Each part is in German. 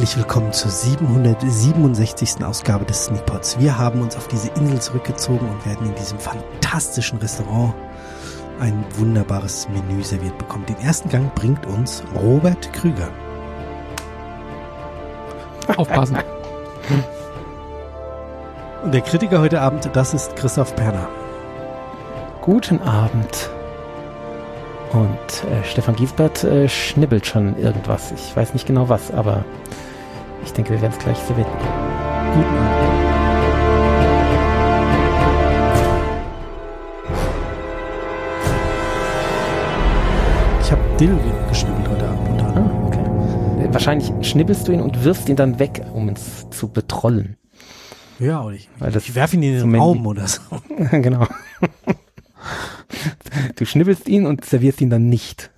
Herzlich willkommen zur 767. Ausgabe des Sneakpots. Wir haben uns auf diese Insel zurückgezogen und werden in diesem fantastischen Restaurant ein wunderbares Menü serviert bekommen. Den ersten Gang bringt uns Robert Krüger. Aufpassen. Und der Kritiker heute Abend, das ist Christoph Perner. Guten Abend. Und äh, Stefan Giesbert äh, schnibbelt schon irgendwas. Ich weiß nicht genau was, aber ich denke, wir werden es gleich serviert. Guten Abend. Ich habe Dill geschnibbelt heute Abend. Ah, okay. Wahrscheinlich schnibbelst du ihn und wirfst ihn dann weg, um uns zu betrollen. Ja, oder ich, Weil das ich werfe ihn in den Raum oder so. genau. du schnibbelst ihn und servierst ihn dann nicht.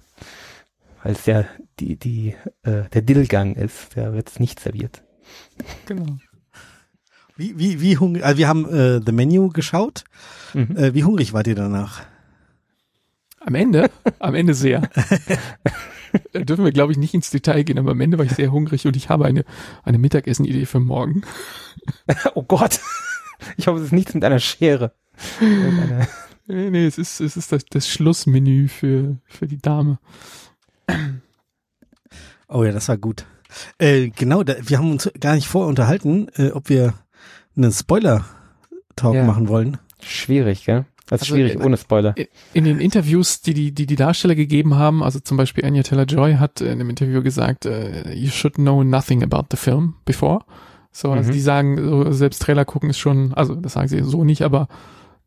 Weil es ja die, die, äh, der Dillgang ist. Der wird nicht serviert. genau. Wie, wie, wie hungrig, also wir haben äh, The Menu geschaut. Mhm. Äh, wie hungrig wart ihr danach? Am Ende, am Ende sehr. Da dürfen wir, glaube ich, nicht ins Detail gehen, aber am Ende war ich sehr hungrig und ich habe eine, eine Mittagessen-Idee für morgen. oh Gott. Ich hoffe, es ist nichts mit einer Schere. Nee, nee, es ist, es ist das, das Schlussmenü für, für die Dame. Oh ja, das war gut. Äh, genau, da, wir haben uns gar nicht vorunterhalten, äh, ob wir einen Spoiler-Talk Ja. machen wollen. Schwierig, gell? Das ist Also, schwierig, äh, ohne Spoiler. In- In den Interviews, die die, die, die Darsteller gegeben haben, also zum Beispiel Anya Taylor-Joy hat in einem Interview gesagt, äh, you should know nothing about the film before. So, also Mhm. die sagen, selbst Trailer gucken ist schon, also das sagen sie so nicht, aber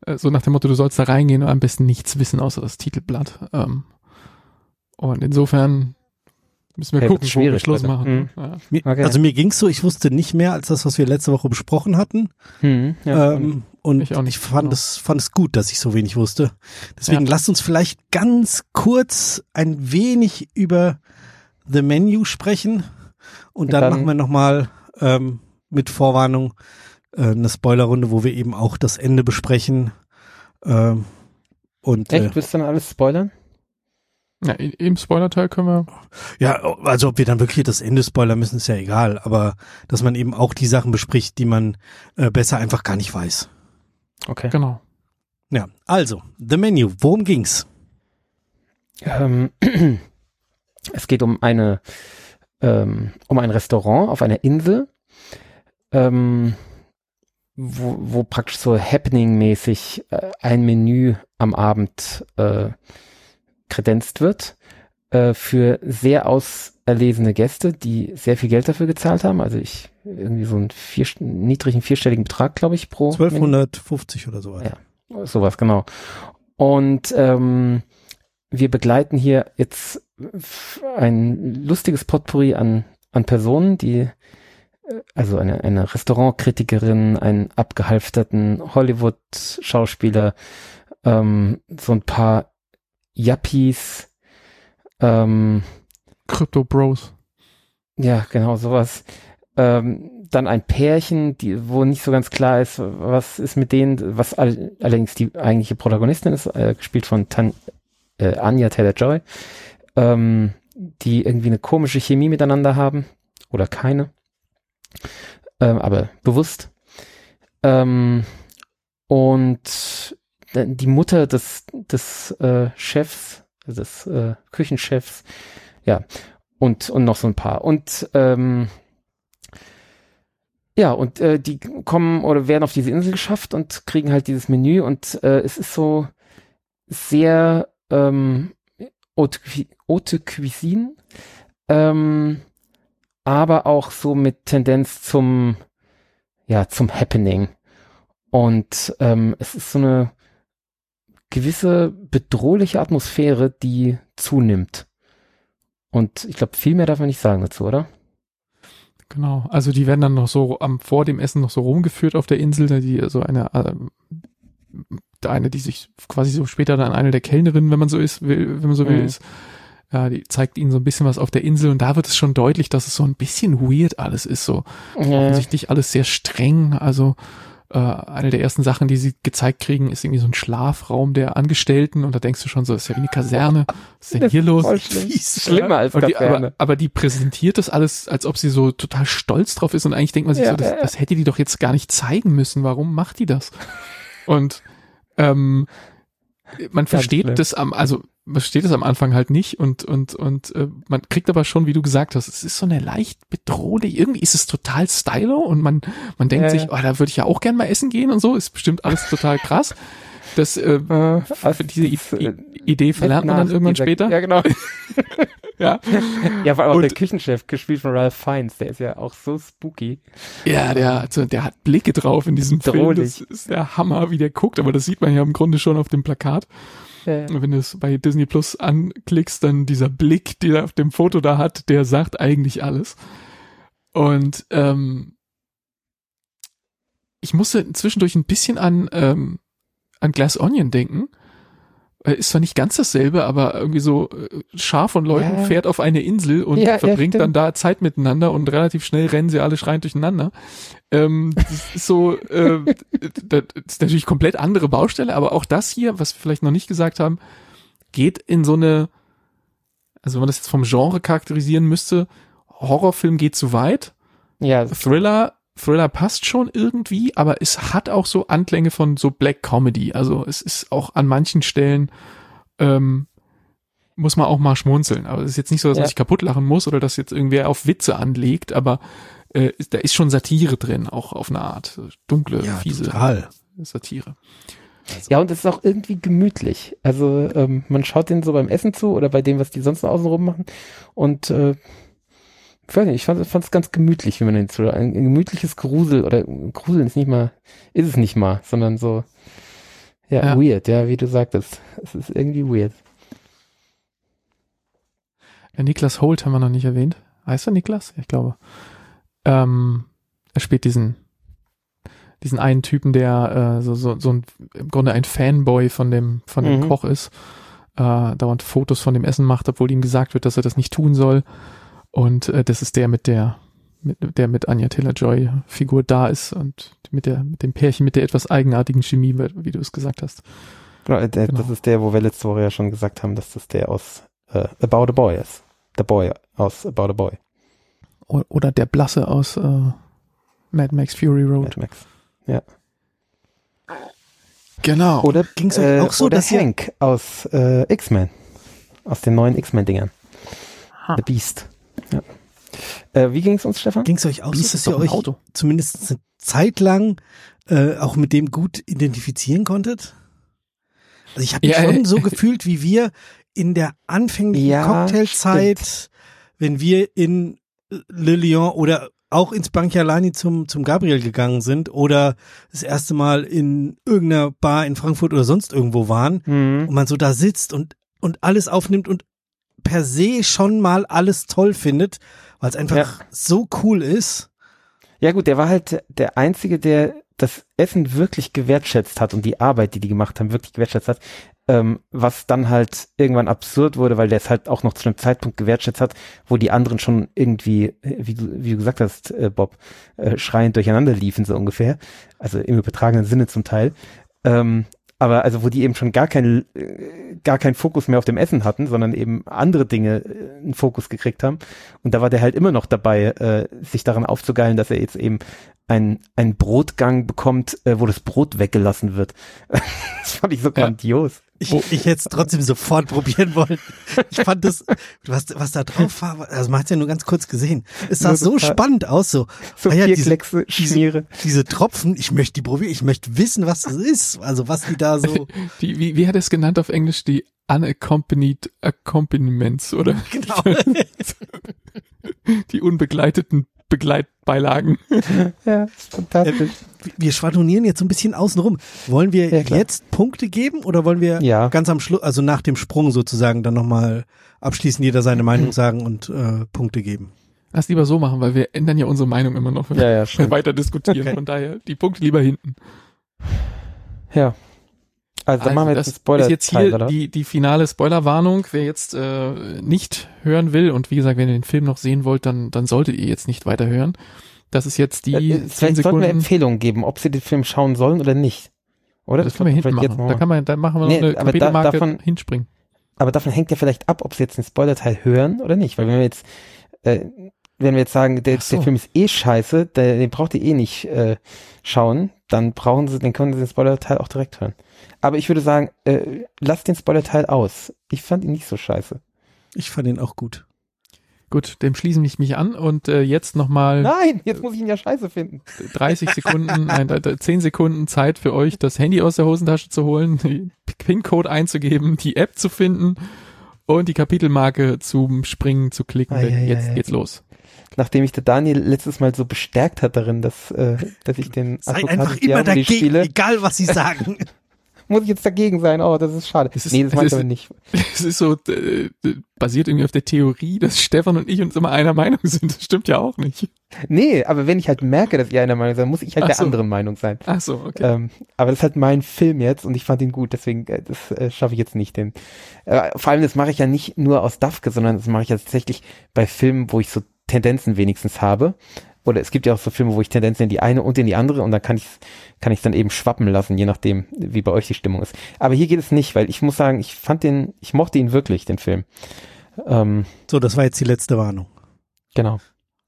äh, so nach dem Motto, du sollst da reingehen und am besten nichts wissen außer das Titelblatt. Ähm, und insofern müssen wir Hey, gucken, wo wir Schluss Leute. machen. Ja. Mir, Okay. Also mir ging's so, ich wusste nicht mehr als das, was wir letzte Woche besprochen hatten. Hm, ja, ähm, und ich auch nicht, ich fand genau. es fand es gut, dass ich so wenig wusste. Deswegen Ja. lasst uns vielleicht ganz kurz ein wenig über The Menu sprechen und dann, Dann- machen wir nochmal ähm, mit Vorwarnung äh, eine Spoilerrunde, wo wir eben auch das Ende besprechen. Ähm, und äh, Echt? Willst du dann alles spoilern? Ja, Im Spoiler-Teil können wir, ja, also ob wir dann wirklich das Ende spoilern müssen, ist ja egal, aber dass man eben auch die Sachen bespricht, die man äh, besser einfach gar nicht weiß. Okay. genau. Ja, also, The Menu, worum ging's? Ähm, es geht um eine ähm, um ein Restaurant auf einer Insel, ähm, wo, wo praktisch so Happening-mäßig äh, ein Menü am Abend äh, kredenzt wird äh, für sehr auserlesene Gäste, die sehr viel Geld dafür gezahlt haben. Also ich irgendwie so einen vier, niedrigen vierstelligen Betrag, glaube ich, pro Menü. 1250 oder sowas. Ja. Sowas, genau. Und ähm, wir begleiten hier jetzt ein lustiges Potpourri an, an Personen, die, äh, also eine, eine Restaurantkritikerin, einen abgehalfterten Hollywood-Schauspieler, ähm, so ein paar Yuppies, ähm, Crypto Bros. ja, genau, sowas. Ähm, dann ein Pärchen, die, wo nicht so ganz klar ist, was ist mit denen, was all, allerdings die eigentliche Protagonistin ist, äh, gespielt von Tan, äh, Anya Taylor-Joy, ähm, die irgendwie eine komische Chemie miteinander haben oder keine, ähm, aber bewusst. Ähm, und die Mutter des, des äh, Chefs, des äh, Küchenchefs, ja, und, und noch so ein paar. Und ähm, ja, und äh, die kommen oder werden auf diese Insel geschafft und kriegen halt dieses Menü und äh, es ist so sehr ähm, Haute Cuisine, ähm, aber auch so mit Tendenz zum, ja, zum Happening. Und ähm, es ist so eine gewisse bedrohliche Atmosphäre, die zunimmt. Und ich glaube, viel mehr darf man nicht sagen dazu, oder? Genau, also die werden dann noch so am vor dem Essen noch so rumgeführt auf der Insel, da die so eine ähm, der eine, die sich quasi so später dann eine der Kellnerinnen, wenn man so ist, will, wenn man so will, Mhm. ist, ja, die zeigt ihnen so ein bisschen was auf der Insel und da wird es schon deutlich, dass es so ein bisschen weird alles ist, so Ja. offensichtlich alles sehr streng, also äh, eine der ersten Sachen, die sie gezeigt kriegen, ist irgendwie so ein Schlafraum der Angestellten und da denkst du schon so, das ist ja wie eine Kaserne, was ist denn hier los? Schlimm. Schlimmer als Und die, Kaserne. aber, aber die präsentiert das alles, als ob sie so total stolz drauf ist und eigentlich denkt man sich Ja, so, das, ja, ja. das hätte die doch jetzt gar nicht zeigen müssen. Warum macht die das? Und ähm, man versteht schlimm. das am, also versteht das am Anfang halt nicht und und und äh, man kriegt aber schon, wie du gesagt hast, es ist so eine leicht bedrohlich. Irgendwie ist es total stylo und man man denkt Ja, sich, oh, da würde ich ja auch gern mal essen gehen und so. Ist bestimmt alles total krass. Das äh, Äh, für diese I äh, I Idee verlernt man dann irgendwann dieser- später. Ja, genau. Ja. Ja, vor allem auch Und- der Küchenchef, gespielt von Ralph Fiennes, der ist ja auch so spooky. Ja, der, also der hat Blicke drauf in diesem Film. Drohlich. Das ist der Hammer, wie der guckt, aber das sieht man ja im Grunde schon auf dem Plakat. Und wenn du es bei Disney Plus anklickst, dann dieser Blick, den er auf dem Foto da hat, der sagt eigentlich alles. Und ähm, ich musste zwischendurch ein bisschen an, ähm, an Glass Onion denken. Äh, Ist zwar nicht ganz dasselbe, aber irgendwie so äh, Schar von Leuten Ja. fährt auf eine Insel und Ja, ja, verbringt dann stimmt. da Zeit miteinander und relativ schnell rennen sie alle schreiend durcheinander. Ähm, das ist so, äh, das ist natürlich komplett andere Baustelle, aber auch das hier, was wir vielleicht noch nicht gesagt haben, geht in so eine, also wenn man das jetzt vom Genre charakterisieren müsste, Horrorfilm geht zu weit, ja Thriller, Thriller passt schon irgendwie, aber es hat auch so Anklänge von so Black Comedy. Also es ist auch an manchen Stellen ähm, muss man auch mal schmunzeln. Aber es ist jetzt nicht so, dass man Ja. sich kaputt lachen muss oder dass jetzt irgendwer auf Witze anlegt, aber äh, da ist schon Satire drin, auch auf eine Art. Dunkle, Ja, fiese total. Satire. Ja, und es ist auch irgendwie gemütlich. Also ähm, man schaut denen so beim Essen zu oder bei dem, was die sonst noch außenrum machen. Und äh, ich weiß nicht, ich fand es ganz gemütlich, wie man den zu. Ein, ein gemütliches Grusel oder Gruseln ist nicht mal, ist es nicht mal, sondern so ja, Ja. weird, ja, wie du sagtest. Es ist irgendwie weird. Ja, Niklas Holt haben wir noch nicht erwähnt. Heißt er Niklas? Ich glaube. Ähm, er spielt diesen, diesen einen Typen, der äh, so, so, so ein, im Grunde ein Fanboy von dem, von dem Mhm. Koch ist, äh, dauernd Fotos von dem Essen macht, obwohl ihm gesagt wird, dass er das nicht tun soll. Und äh, das ist der mit der, mit, der mit Anya Taylor-Joy Figur da ist und mit der, mit dem Pärchen mit der etwas eigenartigen Chemie, wie du es gesagt hast. Genau, äh, der, Genau. das ist der, wo wir letzte Woche ja schon gesagt haben, dass das der aus äh, About a Boy ist. Der Boy aus About a Boy. O- Oder der Blasse aus äh, Mad Max Fury Road. Mad Max. Genau. Oder Ging's euch äh, auch so, oder dass Hank aus äh, X-Men. Aus den neuen X-Men-Dingern. The Beast. Ja. Äh, wie ging es uns, Stefan? Ging es euch auch Beast so, ist dass ihr euch Auto. zumindest eine Zeit lang äh, auch mit dem gut identifizieren konntet? Also ich habe mich Ja, schon so gefühlt, wie wir in der anfänglichen Ja, Cocktailzeit, wenn wir in Le Lyon oder auch ins Banchialani zum, zum Gabriel gegangen sind oder das erste Mal in irgendeiner Bar in Frankfurt oder sonst irgendwo waren Mhm. und man so da sitzt und, und alles aufnimmt und per se schon mal alles toll findet, weil es einfach Ja. so cool ist. Ja gut, der war halt der Einzige, der das Essen wirklich gewertschätzt hat und die Arbeit, die die gemacht haben, wirklich gewertschätzt hat. Ähm, was dann halt irgendwann absurd wurde, weil der es halt auch noch zu einem Zeitpunkt gewertschätzt hat, wo die anderen schon irgendwie, wie du, wie du gesagt hast, äh, Bob, äh, schreiend durcheinander liefen, so ungefähr. Also im übertragenen Sinne zum Teil. Ähm, aber also wo die eben schon gar keinen äh, gar keinen Fokus mehr auf dem Essen hatten, sondern eben andere Dinge äh, einen Fokus gekriegt haben. Und da war der halt immer noch dabei, äh, sich daran aufzugeilen, dass er jetzt eben ein ein Brotgang bekommt, äh, wo das Brot weggelassen wird. das fand ich so grandios. Ich, ich hätte es trotzdem sofort probieren wollen. Ich fand das, was, was da drauf war, also man hat ja nur ganz kurz gesehen. Es sah Nur so spannend aus, so. So Ah ja, vier diese- Kleckse Schmiere. Diese Tropfen, ich möchte die probieren, ich möchte wissen, was das ist. Also was die da so, Die, wie, wie hat er es genannt auf Englisch? Die unaccompanied accompaniments oder genau. die unbegleiteten Begleitbeilagen. Ja, fantastisch. Wir schwadronieren jetzt so ein bisschen außenrum. Wollen wir Ja, jetzt Punkte geben oder wollen wir Ja. ganz am Schluss, also nach dem Sprung sozusagen, dann nochmal abschließend jeder seine Meinung sagen und äh, Punkte geben? Lass lieber so machen, weil wir ändern ja unsere Meinung immer noch, wenn Ja, ja, wir weiter diskutieren. Okay. Von daher die Punkte lieber hinten. Ja. Also, dann machen wir jetzt das Spoiler ist jetzt hier oder? die, die finale Spoilerwarnung. Wer jetzt äh, nicht hören will und wie gesagt, wenn ihr den Film noch sehen wollt, dann, dann solltet ihr jetzt nicht weiter hören. Das ist jetzt die Äh, zehn Vielleicht sollten wir Sekunden. Empfehlungen geben, ob sie den Film schauen sollen oder nicht. Oder? Das können wir hinten machen. Da kann man, da machen wir Nee, noch eine aber da- davon- hinspringen. Aber davon hängt ja vielleicht ab, ob sie jetzt den Spoilerteil hören oder nicht. Weil wenn wir jetzt, äh, wenn wir jetzt sagen, der, so. der Film ist eh scheiße, der, den braucht ihr eh nicht äh, schauen, dann brauchen sie, dann können sie den Spoilerteil auch direkt hören. Aber ich würde sagen, äh, lasst den Spoilerteil aus. Ich fand ihn nicht so scheiße. Ich fand ihn auch gut. Gut, dem schließe ich mich an und äh, jetzt nochmal Nein, jetzt muss ich ihn ja scheiße finden. 30 Sekunden, nein, äh, 10 Sekunden Zeit für euch, das Handy aus der Hosentasche zu holen, den PIN-Code einzugeben, die App zu finden und die Kapitelmarke zum Springen zu klicken. Ei, denn ei, jetzt ei. geht's los. Nachdem ich der Daniel letztes Mal so bestärkt hat darin, dass, äh, dass ich den Sei Advocatus einfach immer Diaboli dagegen, spiele, egal was sie sagen. Muss ich jetzt dagegen sein. Oh, das ist schade. Es ist- nee, das meinte ich aber nicht. Es ist so, äh, äh, basiert irgendwie auf der Theorie, dass Stefan und ich uns immer einer Meinung sind. Das stimmt ja auch nicht. Nee, aber wenn ich halt merke, dass ihr einer Meinung seid, muss ich halt Ach der so. anderen Meinung sein. Ach so, okay. Ähm, aber das ist halt mein Film jetzt und ich fand ihn gut, deswegen äh, das äh, schaffe ich jetzt nicht. Den, äh, vor allem das mache ich ja nicht nur aus Dafke, sondern das mache ich ja tatsächlich bei Filmen, wo ich so Tendenzen wenigstens habe. Oder es gibt ja auch so Filme, wo ich Tendenzen in die eine und in die andere und dann kann ich kann ich dann eben schwappen lassen, je nachdem, wie bei euch die Stimmung ist. Aber hier geht es nicht, weil ich muss sagen, ich fand den, ich mochte ihn wirklich, den Film. Ähm, So, das war jetzt die letzte Warnung. genau.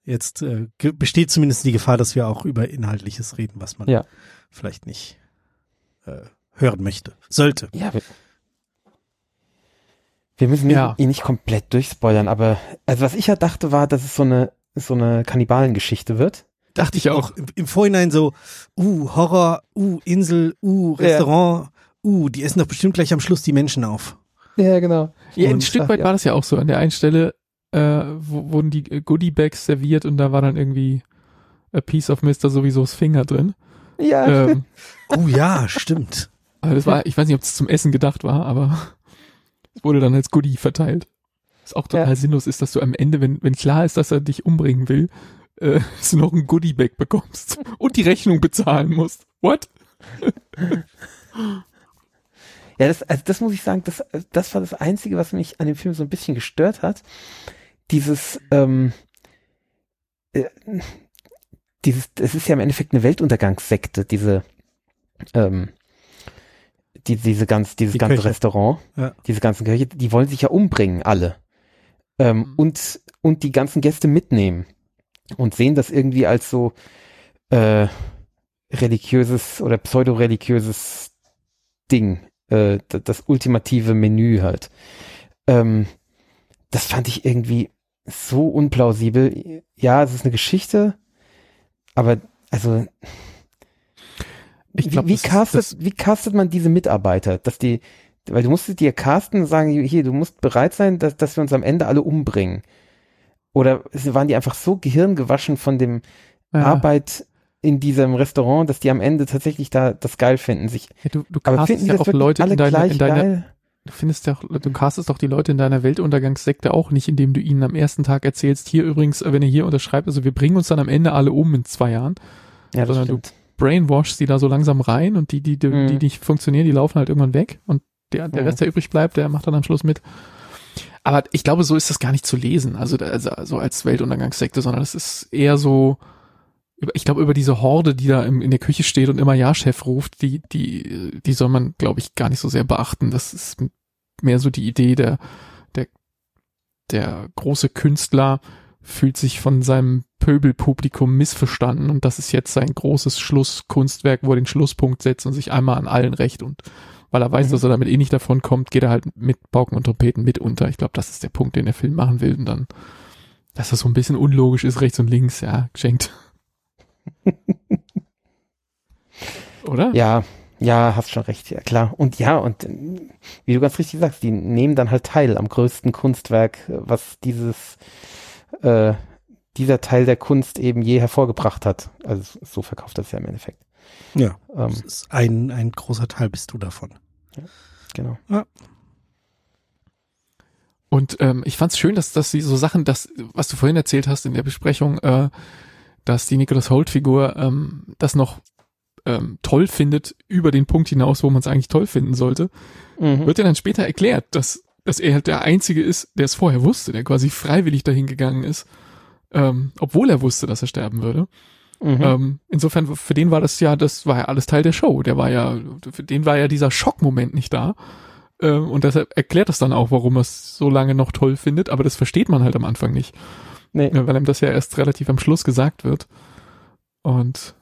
Jetzt äh, besteht zumindest die Gefahr, dass wir auch über Inhaltliches reden, was man Ja. vielleicht nicht äh, hören möchte. Sollte. Ja, wir, wir müssen Ja. ihn nicht komplett durchspoilern, aber also was ich ja dachte war, dass es so eine so eine Kannibalengeschichte wird. Dachte ich auch. Im, Im Vorhinein so, uh, Horror, uh, Insel, uh, Ja. Restaurant, uh, die essen doch bestimmt gleich am Schluss die Menschen auf. Ja, genau. Ja, ein Und- Stück weit ja. war das ja auch so. An der einen Stelle äh, wo, wurden die äh, Goodie-Bags serviert und da war dann irgendwie a piece of Mr. sowieso's Finger drin. Ja, Ähm, Oh ja, stimmt. also das war, ich weiß nicht, ob es zum Essen gedacht war, aber es wurde dann als Goodie verteilt. Was auch total Ja. sinnlos ist, dass du am Ende, wenn, wenn klar ist, dass er dich umbringen will, äh, dass du noch ein Goodie-Bag bekommst und die Rechnung bezahlen musst. What? ja, das also das muss ich sagen, das das war das einzige, was mich an dem Film so ein bisschen gestört hat. Dieses ähm, äh, dieses es ist ja im Endeffekt eine Weltuntergangssekte, diese ähm, die, diese ganz, dieses Die ganze Köche. Restaurant, Ja. diese ganzen Köche, die wollen sich ja umbringen, alle. Ähm, Mhm. und, und die ganzen Gäste mitnehmen. Und sehen das irgendwie als so äh, religiöses oder pseudo-religiöses Ding. Äh, das ultimative Menü halt. Ähm, das fand ich irgendwie so unplausibel. Ja, es ist eine Geschichte, aber also glaub, wie, wie, castet, wie castet man diese Mitarbeiter? Dass die, weil du musstest dir casten und sagen, hier, du musst bereit sein, dass, dass wir uns am Ende alle umbringen. Oder waren die einfach so gehirngewaschen von dem Ja. Arbeit in diesem Restaurant, dass die am Ende tatsächlich da das geil finden. Sich, Ja, du, du aber castest finden ja das auch Leute alle in deiner, gleich in deiner, geil? du findest ja du castest auch die Leute in deiner Weltuntergangssekte auch nicht, indem du ihnen am ersten Tag erzählst, hier übrigens, wenn ihr hier unterschreibt, also wir bringen uns dann am Ende alle um in zwei Jahren, Ja, das sondern du- stimmt. brainwashst die da so langsam rein und die, die, die, Mhm. die nicht funktionieren, die laufen halt irgendwann weg und der, der Mhm. Rest, der übrig bleibt, der macht dann am Schluss mit. Aber ich glaube, so ist das gar nicht zu lesen, also, also, so als Weltuntergangssekte, sondern das ist eher so, ich glaube, über diese Horde, die da im, in der Küche steht und immer Ja-Chef ruft, die, die, die soll man, glaube ich, gar nicht so sehr beachten. Das ist mehr so die Idee, der, der, der große Künstler fühlt sich von seinem Pöbelpublikum missverstanden und das ist jetzt sein großes Schlusskunstwerk, wo er den Schlusspunkt setzt und sich einmal an allen recht und weil er weiß, Mhm. dass er damit eh nicht davon kommt, geht er halt mit Pauken und Trompeten mit unter. Ich glaube, das ist der Punkt, den der Film machen will und dann, dass das so ein bisschen unlogisch ist, rechts und links, ja, geschenkt. Oder? Ja, ja, hast schon recht, ja klar. Und ja, und äh, wie du ganz richtig sagst, die nehmen dann halt teil am größten Kunstwerk, äh, was dieses, äh, dieser Teil der Kunst eben je hervorgebracht hat. Also so verkauft das ja im Endeffekt. Ja, Ähm, das ist ein, ein großer Teil bist du davon. genau. Und ähm, ich fand es schön, dass, dass sie so Sachen, das, was du vorhin erzählt hast in der Besprechung, äh, dass die Nicholas Holt-Figur ähm, das noch ähm, toll findet, über den Punkt hinaus, wo man es eigentlich toll finden sollte, Mhm. wird ja dann später erklärt, dass, dass er halt der Einzige ist, der es vorher wusste, der quasi freiwillig dahin gegangen ist, ähm, obwohl er wusste, dass er sterben würde. Mhm. Ähm, insofern, für den war das ja, das war ja alles Teil der Show. Der war ja, für den war ja dieser Schockmoment nicht da. Ähm, und deshalb erklärt das dann auch, warum er es so lange noch toll findet, aber das versteht man halt am Anfang nicht. nee. Weil ihm das ja erst relativ am Schluss gesagt wird. Und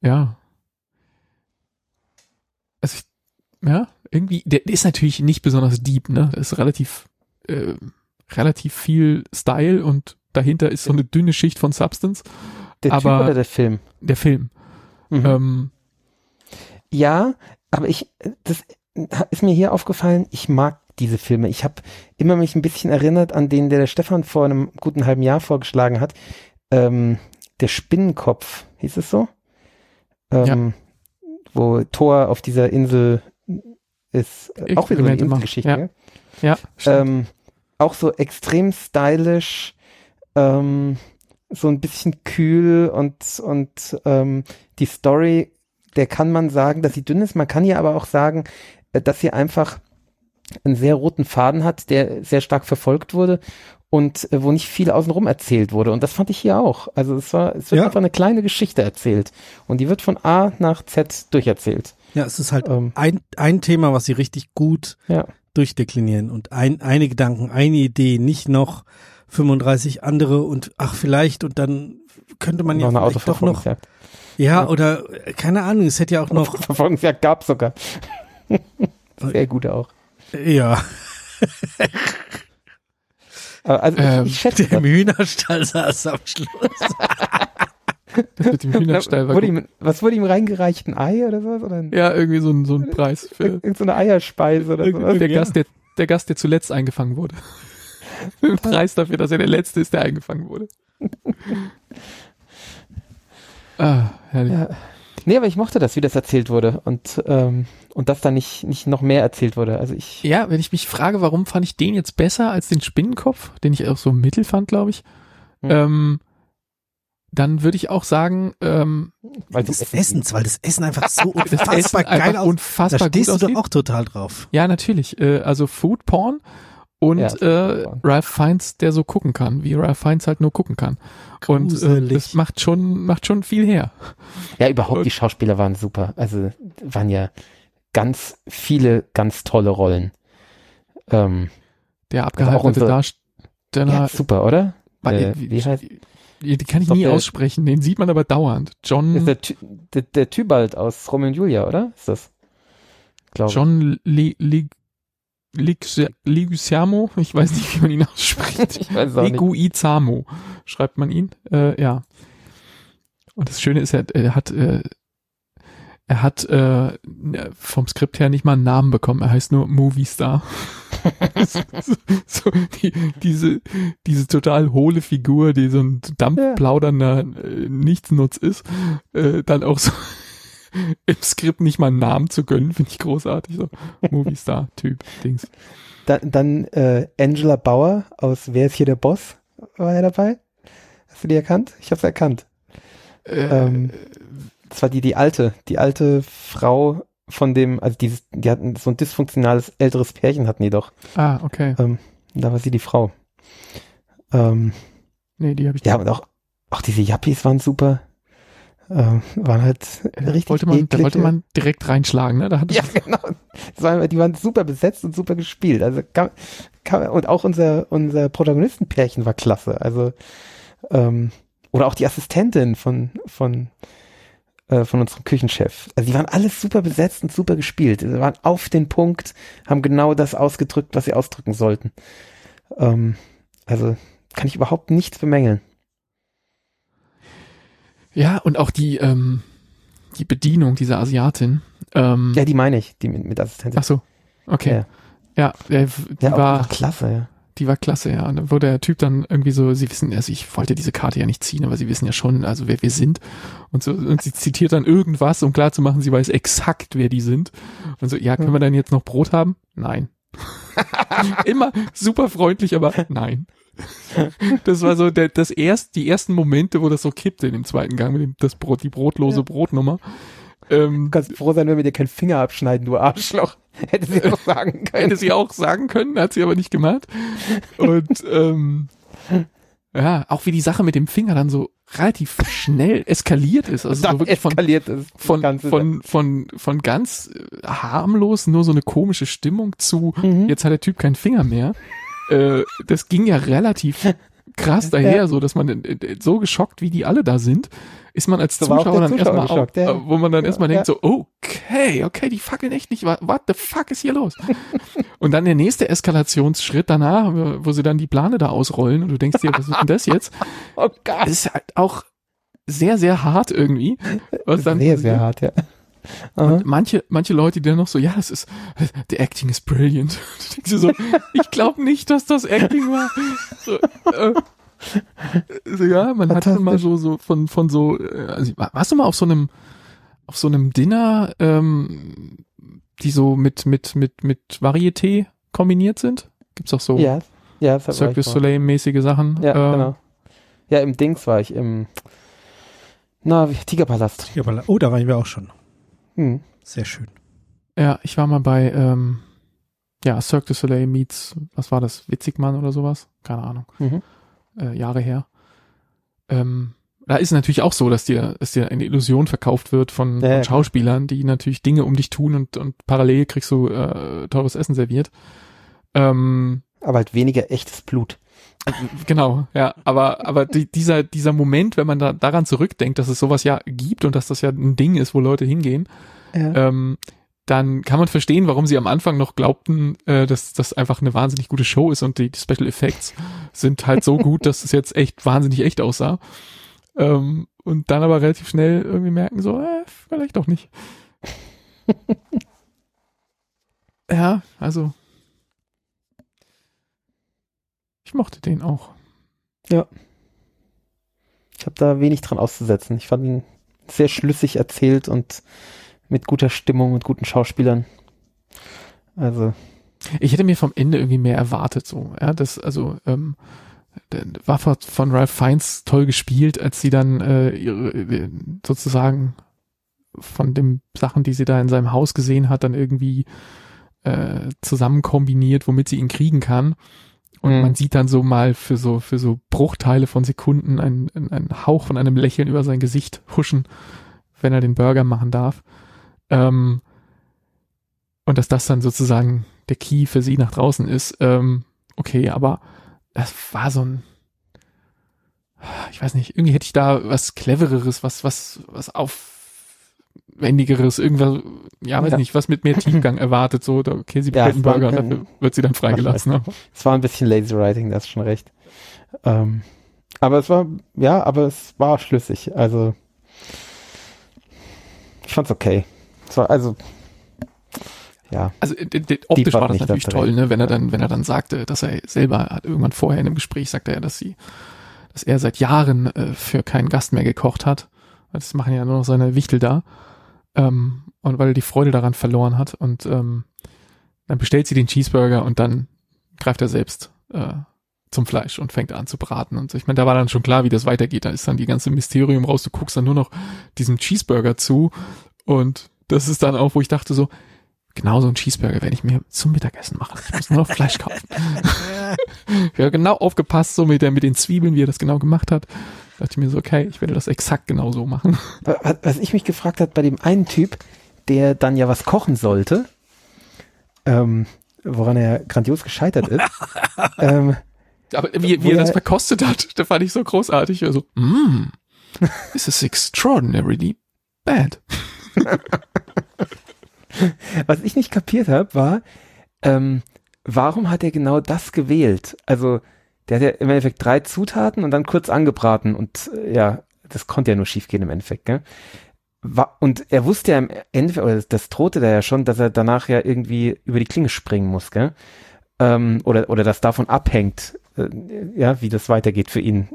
ja. Also ich, ja, irgendwie, der ist natürlich nicht besonders deep, ne? Das ist relativ, äh, relativ viel Style und dahinter ist so eine dünne Schicht von Substance. Der Typ aber- oder der Film? Der Film. Mhm. Ähm, Ja, aber ich, das ist mir hier aufgefallen, ich mag diese Filme. Ich habe immer mich ein bisschen erinnert an den, der der Stefan vor einem guten halben Jahr vorgeschlagen hat. Ähm, der Spinnenkopf, hieß es so? Ähm, Wo Thor auf dieser Insel ist. Äh, Auch wieder so eine Inselgeschichte. ja. ja. Ähm, auch so extrem stylisch, ähm, so ein bisschen kühl und, und ähm, die Story, der kann man sagen, dass sie dünn ist. Man kann ja aber auch sagen, äh, dass sie einfach einen sehr roten Faden hat, der sehr stark verfolgt wurde und äh, wo nicht viel außenrum erzählt wurde. Und das fand ich hier auch. Also es war, es wird Ja. einfach eine kleine Geschichte erzählt. Und die wird von A nach Z durcherzählt. Ja, es ist halt Ähm, ein, ein Thema, was sie richtig gut ja. durchdeklinieren und ein, eine Gedanken, eine Idee, nicht noch 35 andere und ach vielleicht und dann könnte man ja noch eine vielleicht doch noch, ja, Ja. oder äh, keine Ahnung, es hätte ja auch noch, Verfolgungsjagd gab sogar. Sehr gute auch. ja, Also Ähm, ich, schätze der im Hühnerstall saß am Schluss. das mit dem Hühnerstall war wurde gut. ihm, was wurde ihm reingereicht? Ein Ei oder sowas? Oder ein, Ja, irgendwie so ein, so ein Preis für irgend so eine Eierspeise oder sowas? der ja. Gast, der, der Gast, der zuletzt eingefangen wurde. Ein Preis dafür, dass er der Letzte ist, der eingefangen wurde. ah, herrlich. Ja. Nee, aber ich mochte das, wie das erzählt wurde und, ähm, und dass da nicht, nicht noch mehr erzählt wurde. Also ich, Ja, wenn ich mich frage, warum fand ich den jetzt besser als den Spinnenkopf, den ich auch so mittel fand, glaube ich, Hm. ähm, dann würde ich auch sagen, ähm, weil Des zum Essens, weil das Essen einfach so das Essen unfassbar geil einfach aus. Da unfassbar gut stehst du doch auch total drauf. Ja, natürlich. Äh, also Food Porn und Ja, äh. Ralph Fiennes, der so gucken kann, wie Ralph Fiennes halt nur gucken kann. Und äh, Gruselig. das macht schon, macht schon viel her. Ja, überhaupt, Und- die Schauspieler waren super. Also waren ja ganz viele ganz tolle Rollen. Ähm, Der abgehaltene Darsteller, ja, super, oder? Äh, wie, heißt- die, die kann ich nie der- aussprechen, den sieht man aber dauernd. Ist John, der, Ty- der, der Tybalt aus Romeo und Julia, oder? Ist das? Glaube ich. John Li- Lig- Ligusiamo, ich weiß nicht, wie man ihn ausspricht. Ich weiß auch. Liguizamo schreibt man ihn. Äh, ja. Und das Schöne ist, er, er hat äh, er hat äh, vom Skript her nicht mal einen Namen bekommen. Er heißt nur Movie Star. so, die, diese diese total hohle Figur, die so ein dampfplaudernder äh, Nichtsnutz ist, äh, dann auch so im Skript nicht mal einen Namen zu gönnen, finde ich großartig. So Movie Star Typ Dings. Dann, dann äh, Angela Bauer aus Wer ist hier der Boss? War er dabei? Hast du die erkannt? Ich habe sie erkannt. Äh, Ähm, Das war die, die alte, die alte Frau von dem, also dieses, die hatten so ein dysfunktionales älteres Pärchen hatten die doch. ah, okay. Ähm, da war sie die Frau. Ähm, Nee, die habe ich ja, und auch, auch diese Yuppies waren super. Ähm, waren halt Da richtig wollte man, da wollte man direkt reinschlagen, ne? Da hat Ja, genau. Das war, die waren super besetzt und super gespielt. Also kann, kann, und auch unser unser Protagonistenpärchen war klasse. Also ähm, oder auch die Assistentin von von äh, von unserem Küchenchef. Also die waren alles super besetzt und super gespielt. Sie waren auf den Punkt, haben genau das ausgedrückt, was sie ausdrücken sollten. Ähm, also kann ich überhaupt nichts bemängeln. Ja, und auch die, ähm, die Bedienung dieser Asiatin. Ähm, Ja, die meine ich, die mit, mit Assistentin. ach so, okay. Ja. Ja, die, Ja, war, klasse, ja. die war klasse, ja. Und dann wurde der Typ dann irgendwie so, sie wissen, also ich wollte diese Karte ja nicht ziehen, aber sie wissen ja schon, also wer wir sind. Und so, und sie zitiert dann irgendwas, um klar zu machen, sie weiß exakt, wer die sind. Und so, ja, können wir dann jetzt noch Brot haben? Nein. Immer super freundlich, aber nein. Das war so der, das erst, die ersten Momente, wo das so kippte in dem zweiten Gang mit dem, das Brot, die brotlose Ja. Brotnummer. Ähm, Du kannst froh sein, wenn wir dir keinen Finger abschneiden, du Arschloch. Hätte sie auch sagen können. hätte sie auch sagen können, hat sie aber nicht gemacht. Und ähm, Ja, auch wie die Sache mit dem Finger dann so relativ schnell eskaliert ist. Also so wirklich von, eskaliert ist. von, Ganze- von, von, von ganz harmlos, nur so eine komische Stimmung zu, Mhm. jetzt hat der Typ keinen Finger mehr. Äh, das ging ja relativ krass daher, so dass man äh, äh, so geschockt, wie die alle da sind, ist man als So Zuschauer dann Zuschauer erstmal, geschockt, au- ja. wo man dann Ja, erstmal denkt so, okay, okay, die fackeln echt nicht, what the fuck ist hier los? und dann der nächste Eskalationsschritt danach, wo sie dann die Plane da ausrollen und du denkst dir, was ist denn das jetzt? Oh Gott. Es ist halt auch sehr, sehr hart irgendwie. Was dann sehr, sehr hart, ja. Und manche, manche Leute, die dann noch so, ja, das ist, the acting is brilliant. Du denkst dir so, ich glaube nicht, dass das Acting war. So, äh, so, ja, man hat schon mal so, so von, von so, äh, also, warst du mal auf so einem, auf so einem Dinner, ähm, die so mit, mit, mit, mit Varieté kombiniert sind? Gibt's auch so Ja, ja, Cirque du ich mal. Soleil mäßige Sachen? Ja, Ähm, genau. Ja, im Dings war ich, im, na, Tigerpalast. Aber- Oh, da waren wir auch schon. Hm. Sehr schön. Ja, ich war mal bei, ähm, ja, Cirque du Soleil meets, was war das, Witzigmann oder sowas? Keine Ahnung. Mhm. äh, Jahre her. Ähm, da ist es natürlich auch so, dass dir, dass dir eine Illusion verkauft wird von, Ja, von. Schauspielern, die natürlich Dinge um dich tun und, und parallel kriegst du äh, teures Essen serviert. Ähm, Aber halt weniger echtes Blut. Genau, ja, aber, aber die, dieser, dieser Moment, wenn man da daran zurückdenkt, dass es sowas ja gibt und dass das ja ein Ding ist, wo Leute hingehen, Ja. ähm, dann kann man verstehen, warum sie am Anfang noch glaubten, äh, dass das einfach eine wahnsinnig gute Show ist und die, die Special Effects sind halt so gut, dass es jetzt echt wahnsinnig echt aussah. Ähm, und dann aber relativ schnell irgendwie merken, so, äh, vielleicht doch nicht. ja, also. Ich mochte den auch. Ich habe da wenig dran auszusetzen. Ich fand ihn sehr schlüssig erzählt und mit guter Stimmung und guten Schauspielern. Also, Ich hätte mir vom Ende irgendwie mehr erwartet, so, ja, das, also, ähm, war von- von Ralph Fiennes toll gespielt, als sie dann äh, ihre, äh, sozusagen von den Sachen, die sie da in seinem Haus gesehen hat, dann irgendwie äh, zusammen kombiniert, womit sie ihn kriegen kann. Und Mhm. man sieht dann so mal für so für so Bruchteile von Sekunden einen, einen- Hauch von einem Lächeln über sein Gesicht huschen, wenn er den Burger machen darf. Ähm, und dass das dann sozusagen der Key für sie nach draußen ist. Ähm, okay, aber das war so ein, ich weiß nicht, irgendwie hätte ich da was clevereres, was, was, was aufwendigeres, irgendwas, ja, weiß Ja. nicht, was mit mehr Tiefgang erwartet, so, da- okay, sie Ja, bestellt einen Burger und dafür wird sie dann freigelassen, ne? es war ein bisschen lazy writing, das ist schon recht. Ähm, aber es war, ja, aber es war schlüssig. Also, ich fand's okay. Es war, also, ja, Also optisch war das natürlich toll, ne? Wenn er dann, wenn er dann sagte, dass er selber hat irgendwann vorher in einem Gespräch sagte er, dass sie, dass er seit Jahren äh, für keinen Gast mehr gekocht hat. Das machen ja nur noch seine Wichtel da. Ähm, und weil er die Freude daran verloren hat. Und ähm, dann bestellt sie den Cheeseburger und dann greift er selbst äh, zum Fleisch und fängt an zu braten. Und so. ich meine, da war dann schon klar, wie das weitergeht. Da ist dann die ganze Mysterium raus. Du guckst dann nur noch diesem Cheeseburger zu. Und das ist dann auch, wo ich dachte so, genau so ein Cheeseburger werde ich mir zum Mittagessen machen. Ich muss nur noch Fleisch kaufen. ja, genau aufgepasst, so mit, der, mit den Zwiebeln, wie er das genau gemacht hat. Da dachte ich mir so, okay, ich werde das exakt genau so machen. was, ich mich gefragt hat bei dem einen Typ, der dann ja was kochen sollte, ähm, woran er grandios gescheitert ist, ähm, Aber wie, wie er das er- verkostet hat, da fand ich so großartig. Also, mm, this is extraordinarily bad. Was ich nicht kapiert habe, war, ähm, warum hat er genau das gewählt? Also, der hat ja im Endeffekt drei Zutaten und dann kurz angebraten und äh, ja, das konnte ja nur schief gehen im Endeffekt, gell? Und er wusste ja im Endeffekt, oder das, das drohte da ja schon, dass er danach ja irgendwie über die Klinge springen muss, gell? Ähm, oder, oder das davon abhängt, äh, ja, wie das weitergeht für ihn,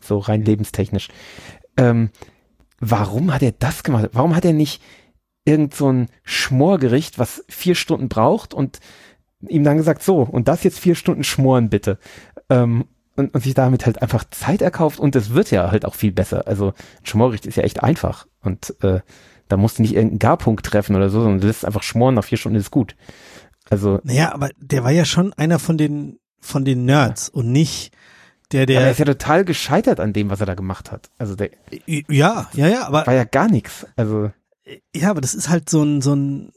so rein lebenstechnisch. Ähm, warum hat er das gemacht? Warum hat er nicht irgend so ein Schmorgericht, was vier Stunden braucht und ihm dann gesagt, so, und das jetzt vier Stunden schmoren bitte. Ähm, und, und sich damit halt einfach Zeit erkauft und es wird ja halt auch viel besser. Also ein Schmorgericht ist ja echt einfach und äh, da musst du nicht irgendeinen Garpunkt treffen oder so, sondern du lässt einfach schmoren, nach vier Stunden ist gut. Also, Naja, aber der war ja schon einer von den, von den Nerds und nicht der, Aber er der, ist ja total gescheitert an dem, was er da gemacht hat. Also der ja, ja, ja, aber war ja gar nichts. Also Ja, aber das ist halt so ein, so ein,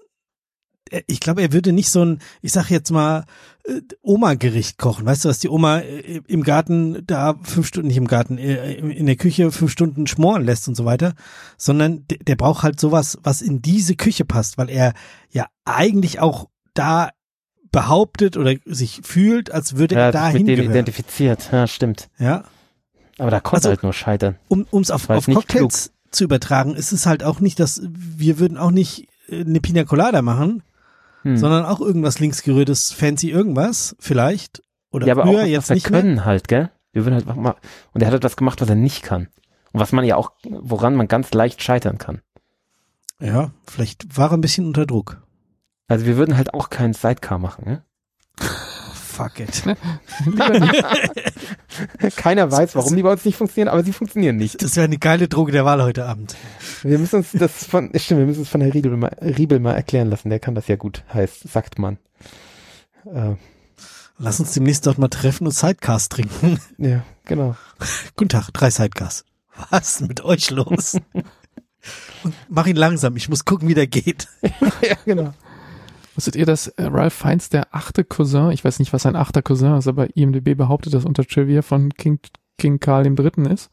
ich glaube, er würde nicht so ein, ich sag jetzt mal, äh, Oma-Gericht kochen. Weißt du, was die Oma äh, im Garten da fünf Stunden, nicht im Garten, äh, in der Küche fünf Stunden schmoren lässt und so weiter, sondern der, braucht halt sowas, was in diese Küche passt, weil er ja eigentlich auch da behauptet oder sich fühlt, als würde er er dahin mit dem identifiziert. Ja, stimmt. Ja, Aber da konnte Also- halt nur scheitern. um ums auf, auf Cocktails zu übertragen, ist es halt auch nicht, dass wir würden auch nicht äh, eine Pina Colada machen, Hm. sondern auch irgendwas linksgerührtes, fancy irgendwas, vielleicht. Oder ja, aber früher, auch was jetzt wir nicht mehr. können halt, gell? Wir würden halt mal und er hat etwas gemacht, was er nicht kann. Und was man ja auch, woran man ganz leicht scheitern kann. Ja, vielleicht war er ein bisschen unter Druck. Also wir würden halt auch keinen Sidecar machen, ne? Fuck it. Keiner weiß, warum die bei uns nicht funktionieren, aber sie funktionieren nicht. Das wäre eine geile Droge der Wahl heute Abend. Wir müssen uns das von, stimmt, wir müssen es von Herrn Riebel mal, Riebel mal erklären lassen. Der kann das ja gut, heißt, sagt man. Äh, Lass uns demnächst dort mal treffen und Sidecars trinken. ja, genau. Guten Tag, drei Sidecars. Was ist mit euch los? und mach ihn langsam, ich muss gucken, wie der geht. ja, genau. Wusstet ihr, dass äh, Ralph Fiennes der achte Cousin, ich weiß nicht, was ein achter Cousin ist, aber IMDB behauptet, dass unter Trivia von King, King Karl dem Dritten ist?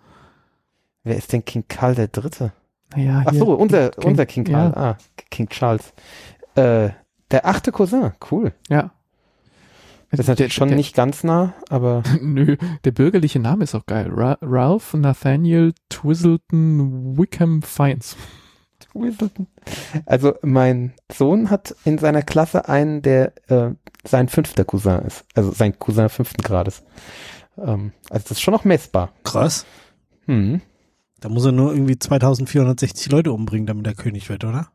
Wer ist denn King Karl der Dritte? Naja, Ach so, unser, King- unser King Karl. Ja, Ah, King Charles. Äh, der achte Cousin, cool. ja. Das ist natürlich schon der, nicht ganz nah, aber Nö, der bürgerliche Name ist auch geil. Ra Ralph Nathaniel Twizzleton Wickham Fiennes. also mein Sohn hat in seiner Klasse einen, der äh, sein fünfter Cousin ist. Also sein Cousin fünften Grades. Ähm, also das ist schon noch messbar. Krass. Hm. Da muss er nur irgendwie 2460 Leute umbringen, damit er König wird, oder?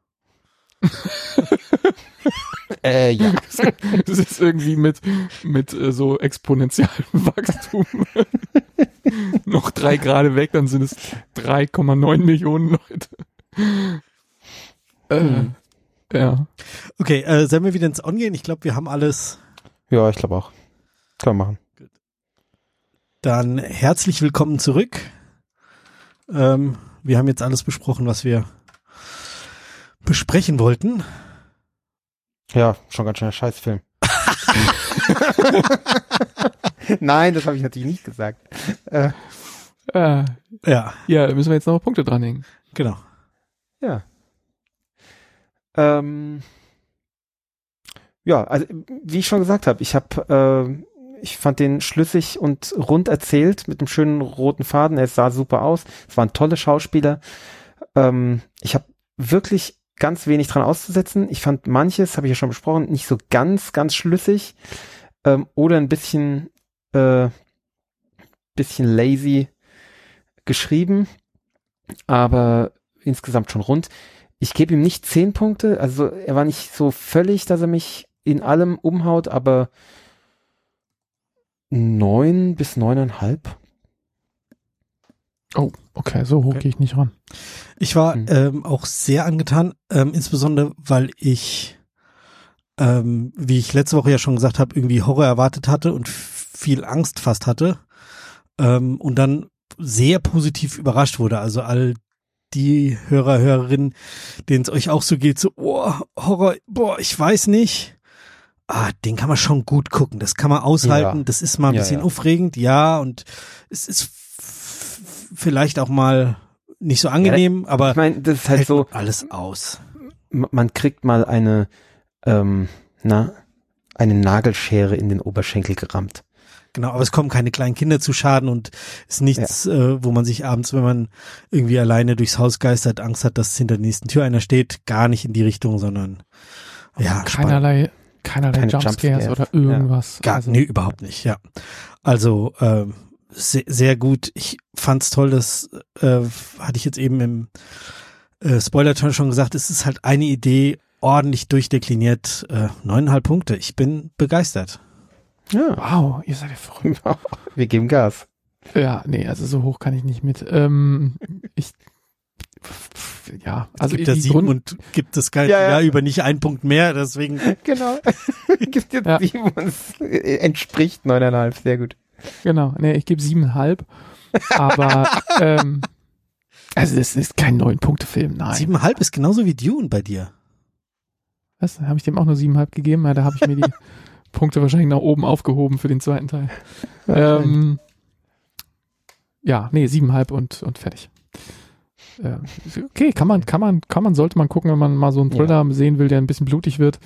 Äh, ja. Das ist irgendwie mit, mit äh, so exponentiellem Wachstum. Noch drei Grade weg, dann sind es 3,9 Millionen Leute. Äh. Ja. Okay, äh, sollen wir wieder ins On gehen? Ich glaube, wir haben alles. ja, ich glaube auch. Kann man machen. Dann herzlich willkommen zurück. Ähm, wir haben jetzt alles besprochen, was wir besprechen wollten. Ja, schon ganz schöner Scheißfilm. Nein, das habe ich natürlich nicht gesagt. Äh, Äh, Ja, ja, da müssen wir jetzt noch Punkte dranhängen. genau. ja. Ähm, ja, also wie ich schon gesagt habe, ich habe, äh, ich fand den schlüssig und rund erzählt mit einem schönen roten Faden. Er sah super aus. Es waren tolle Schauspieler. Ähm, ich habe wirklich ganz wenig dran auszusetzen. Ich fand manches, habe ich ja schon besprochen, nicht so ganz, ganz schlüssig ähm, oder ein bisschen, äh, bisschen lazy geschrieben, aber insgesamt schon rund. Ich gebe ihm nicht zehn Punkte, also er war nicht so völlig, dass er mich in allem umhaut, aber neun bis neuneinhalb. Oh, okay, so hoch Okay. gehe ich nicht ran. Ich war Hm. ähm, auch sehr angetan, ähm, insbesondere weil ich, ähm, wie ich letzte Woche ja schon gesagt habe, irgendwie Horror erwartet hatte und viel Angst fast hatte ähm, und dann sehr positiv überrascht wurde. Also all die Hörer, Hörerinnen, denen es euch auch so geht, so, oh, Horror, boah, ich weiß nicht. Ah, den kann man schon gut gucken. Das kann man aushalten. Ja. Das ist mal ein Ja, bisschen ja. aufregend, ja. Und es ist vielleicht auch mal nicht so angenehm, aber Ich meine, das ist halt so, alles aus. man kriegt mal eine, ähm, na, eine Nagelschere in den Oberschenkel gerammt. Genau, aber es kommen keine kleinen Kinder zu Schaden und ist nichts, äh, wo man sich abends, wenn man irgendwie alleine durchs Haus geistert, Angst hat, dass hinter der nächsten Tür einer steht, gar nicht in die Richtung, sondern ja, spannend. Keinerlei, keinerlei Keine Jumpscares Jumpscares, oder irgendwas. Gar, also, nee, überhaupt nicht, ja. Also ähm, sehr, sehr gut. Ich fand's toll, das äh, hatte ich jetzt eben im äh, Spoiler-Ton schon gesagt, es ist halt eine Idee, ordentlich durchdekliniert, äh, neuneinhalb Punkte. Ich bin begeistert. Ja, Wow, ihr seid ja verrückt. wir geben Gas. Ja, nee, also so hoch kann ich nicht mit. Ähm, ich, ja, also Also gibt ja sieben Grund, und gibt das ganze Ja, ja. Jahr über nicht einen Punkt mehr, deswegen Genau. Gibt jetzt Ja. sieben und es entspricht neuneinhalb, sehr gut. Genau, nee, ich gebe siebeneinhalb. Aber ähm, also es ist kein neun Punkte Film, nein. Siebeneinhalb ist genauso wie Dune bei dir. Was? Habe ich dem auch nur siebeneinhalb gegeben? Ja, da habe ich mir die Punkte wahrscheinlich nach oben aufgehoben für den zweiten Teil. ähm, ja, nee, siebeneinhalb und, und fertig. Ähm, okay, kann man, kann man, kann man, sollte man gucken, wenn man mal so einen Thriller sehen will, der ein bisschen blutig wird.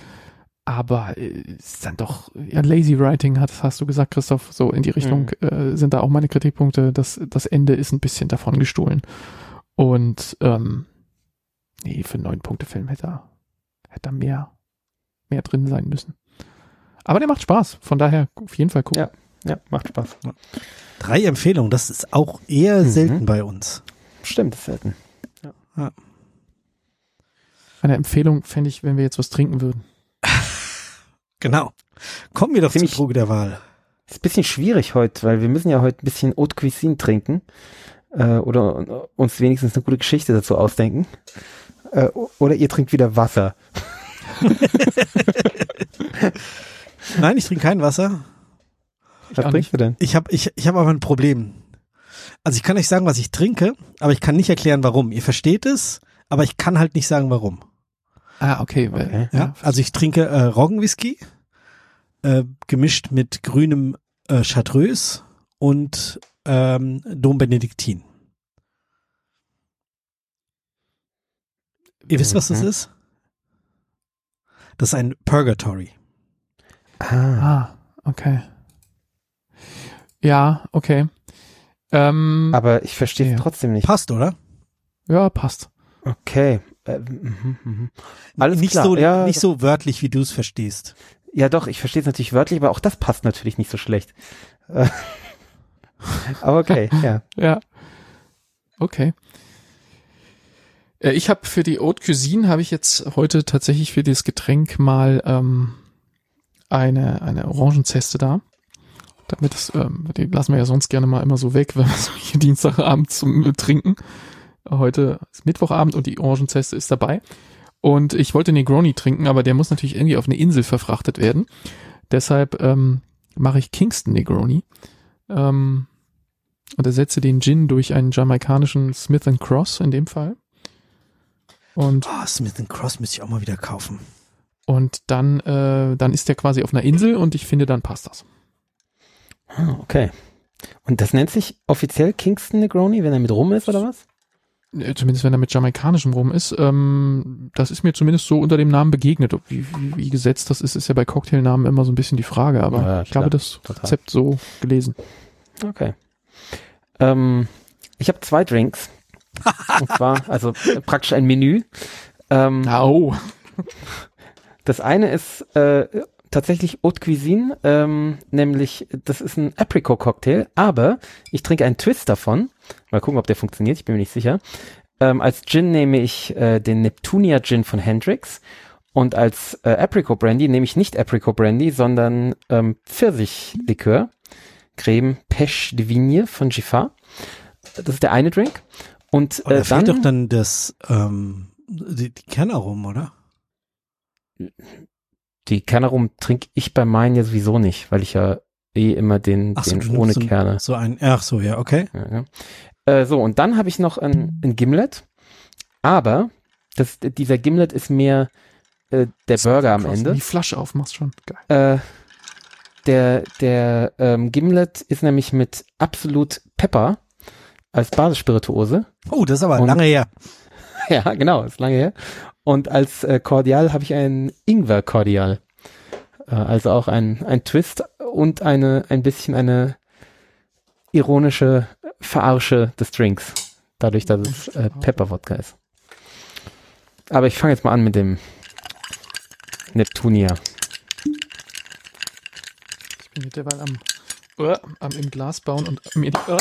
Aber äh, ist dann doch, ja, Lazy Writing hat, hast du gesagt, Christoph, so in die Richtung äh, sind da auch meine Kritikpunkte. Das, das Ende ist ein bisschen davon gestohlen. Und ähm, nee, für einen neun Punkte Film hätte er, hätte er mehr, mehr drin sein müssen. Aber der macht Spaß, von daher auf jeden Fall gucken. Ja. Ja, macht Spaß. Drei Empfehlungen, das ist auch eher Mhm. selten bei uns. Stimmt, das ist selten. Eine Empfehlung fände ich, wenn wir jetzt was trinken würden. Genau. Kommen wir doch Ziemlich- zum Droge der Wahl. Ist ein bisschen schwierig heute, weil wir müssen ja heute ein bisschen Haute Cuisine trinken. Äh, oder uns wenigstens eine gute Geschichte dazu ausdenken. Äh, oder ihr trinkt wieder Wasser. Nein, ich trinke kein Wasser. Was auch trinkst du denn? Ich habe ich, ich hab aber ein Problem. Also ich kann euch sagen, was ich trinke, aber ich kann nicht erklären, warum. Ihr versteht es, aber ich kann halt nicht sagen, warum. Ah, okay. weil- Okay. Ja, also ich trinke äh, Roggenwhisky, äh, gemischt mit grünem äh, Chartreuse und ähm, Dom Benediktin. Ihr wisst, was das Mhm. ist? Das ist ein Purgatory. Ah, Ah, okay. Ja, okay. Ähm, aber ich verstehe es Ja. trotzdem nicht. Passt, oder? ja, passt. Okay. Äh, mhm, mhm. Alles nicht klar. so ja, nicht so wörtlich, wie du es verstehst. ja, doch, ich verstehe es natürlich wörtlich, aber auch das passt natürlich nicht so schlecht. Aber okay, ja. Ja. Okay. Äh, Ich habe für die Haute Cuisine habe ich jetzt heute tatsächlich für das Getränk mal ähm, eine eine Orangenzeste da. Damit das, ähm, die lassen wir ja sonst gerne mal immer so weg, wenn wir so hier Dienstagabend zum äh, Trinken. Heute ist Mittwochabend und die Orangenzeste ist dabei. Und ich wollte Negroni trinken, aber der muss natürlich irgendwie auf eine Insel verfrachtet werden. Deshalb ähm, mache ich Kingston Negroni. Ähm, und ersetze den Gin durch einen jamaikanischen Smith Cross in dem Fall. Und, Oh, Smith Cross müsste ich auch mal wieder kaufen. Und dann, äh, dann ist der quasi auf einer Insel und ich finde, dann passt das. Ah, okay. Und das nennt sich offiziell Kingston Negroni, wenn er mit rum ist, oder was? Äh, Zumindest wenn er mit jamaikanischem rum ist. Ähm, das ist mir zumindest so unter dem Namen begegnet. Wie, wie, wie gesetzt das ist, ist ja bei Cocktailnamen immer so ein bisschen die Frage, aber Ja, ich klar. das Total. Rezept so gelesen. Okay. Ähm, ich habe zwei Drinks. Und zwar, also äh, praktisch ein Menü. Ähm, Au. Das eine ist äh, tatsächlich Haute Cuisine, ähm, nämlich das ist ein Apricot-Cocktail, aber ich trinke einen Twist davon. Mal gucken, ob der funktioniert, ich bin mir nicht sicher. Ähm, als Gin nehme ich äh, den Neptunia Gin von Hendrix und als äh, Apricot Brandy nehme ich nicht Apricot Brandy, sondern ähm, Pfirsichlikör, Creme Pêche de Vigne von Giffard. Das ist der eine Drink. Und da äh, fehlt dann, doch dann das, ähm, die, die Kernaromen, oder? Die Kernarum trinke ich bei meinen ja sowieso nicht, weil ich ja eh immer den, Ach so, den ohne Kerne. so ein, ach so, ja, okay. Ja, ja. Äh, so, und dann habe ich noch ein, ein Gimlet, aber das, dieser Gimlet ist mehr äh, der Burger am Ende. Die Flasche aufmachst schon. Geil. Äh, der der ähm, Gimlet ist nämlich mit Absolut Pepper als Basisspirituose. Oh, das ist aber Und- lange her. ja, genau, ist lange her. Und als äh, Cordial habe ich einen Ingwer Cordial. Äh, also auch ein, ein Twist und eine ein bisschen eine ironische Verarsche des Drinks. Dadurch, dass es äh, Pepper-Wodka ist. Aber ich fange jetzt mal an mit dem Neptunia. Ich bin mit derweil am, äh, am im Glas bauen und mir die, äh,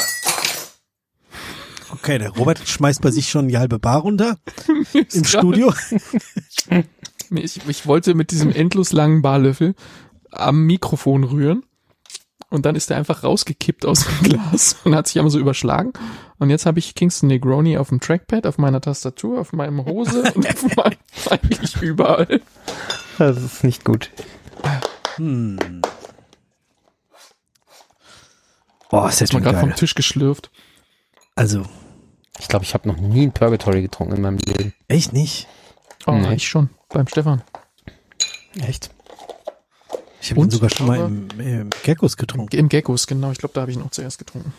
Okay, der Robert schmeißt bei sich schon die halbe Bar runter im Studio. Ich, ich wollte mit diesem endlos langen Barlöffel am Mikrofon rühren und dann ist er einfach rausgekippt aus dem Glas und hat sich einmal so überschlagen. Und jetzt habe ich Kingston Negroni auf dem Trackpad, auf meiner Tastatur, auf meinem Hose und auf meinem, eigentlich überall. Das ist nicht gut. Hm. Oh, ist ja mal gerade vom. Tisch geschlürft. Also, Ich glaube, ich habe noch nie ein Purgatory getrunken in meinem Leben. echt nicht. Oh, Nee. ich schon. Beim Stefan. Echt? Ich habe ihn sogar schon mal im, im Geckos getrunken. Im Geckos, genau. Ich glaube, da habe ich ihn auch zuerst getrunken.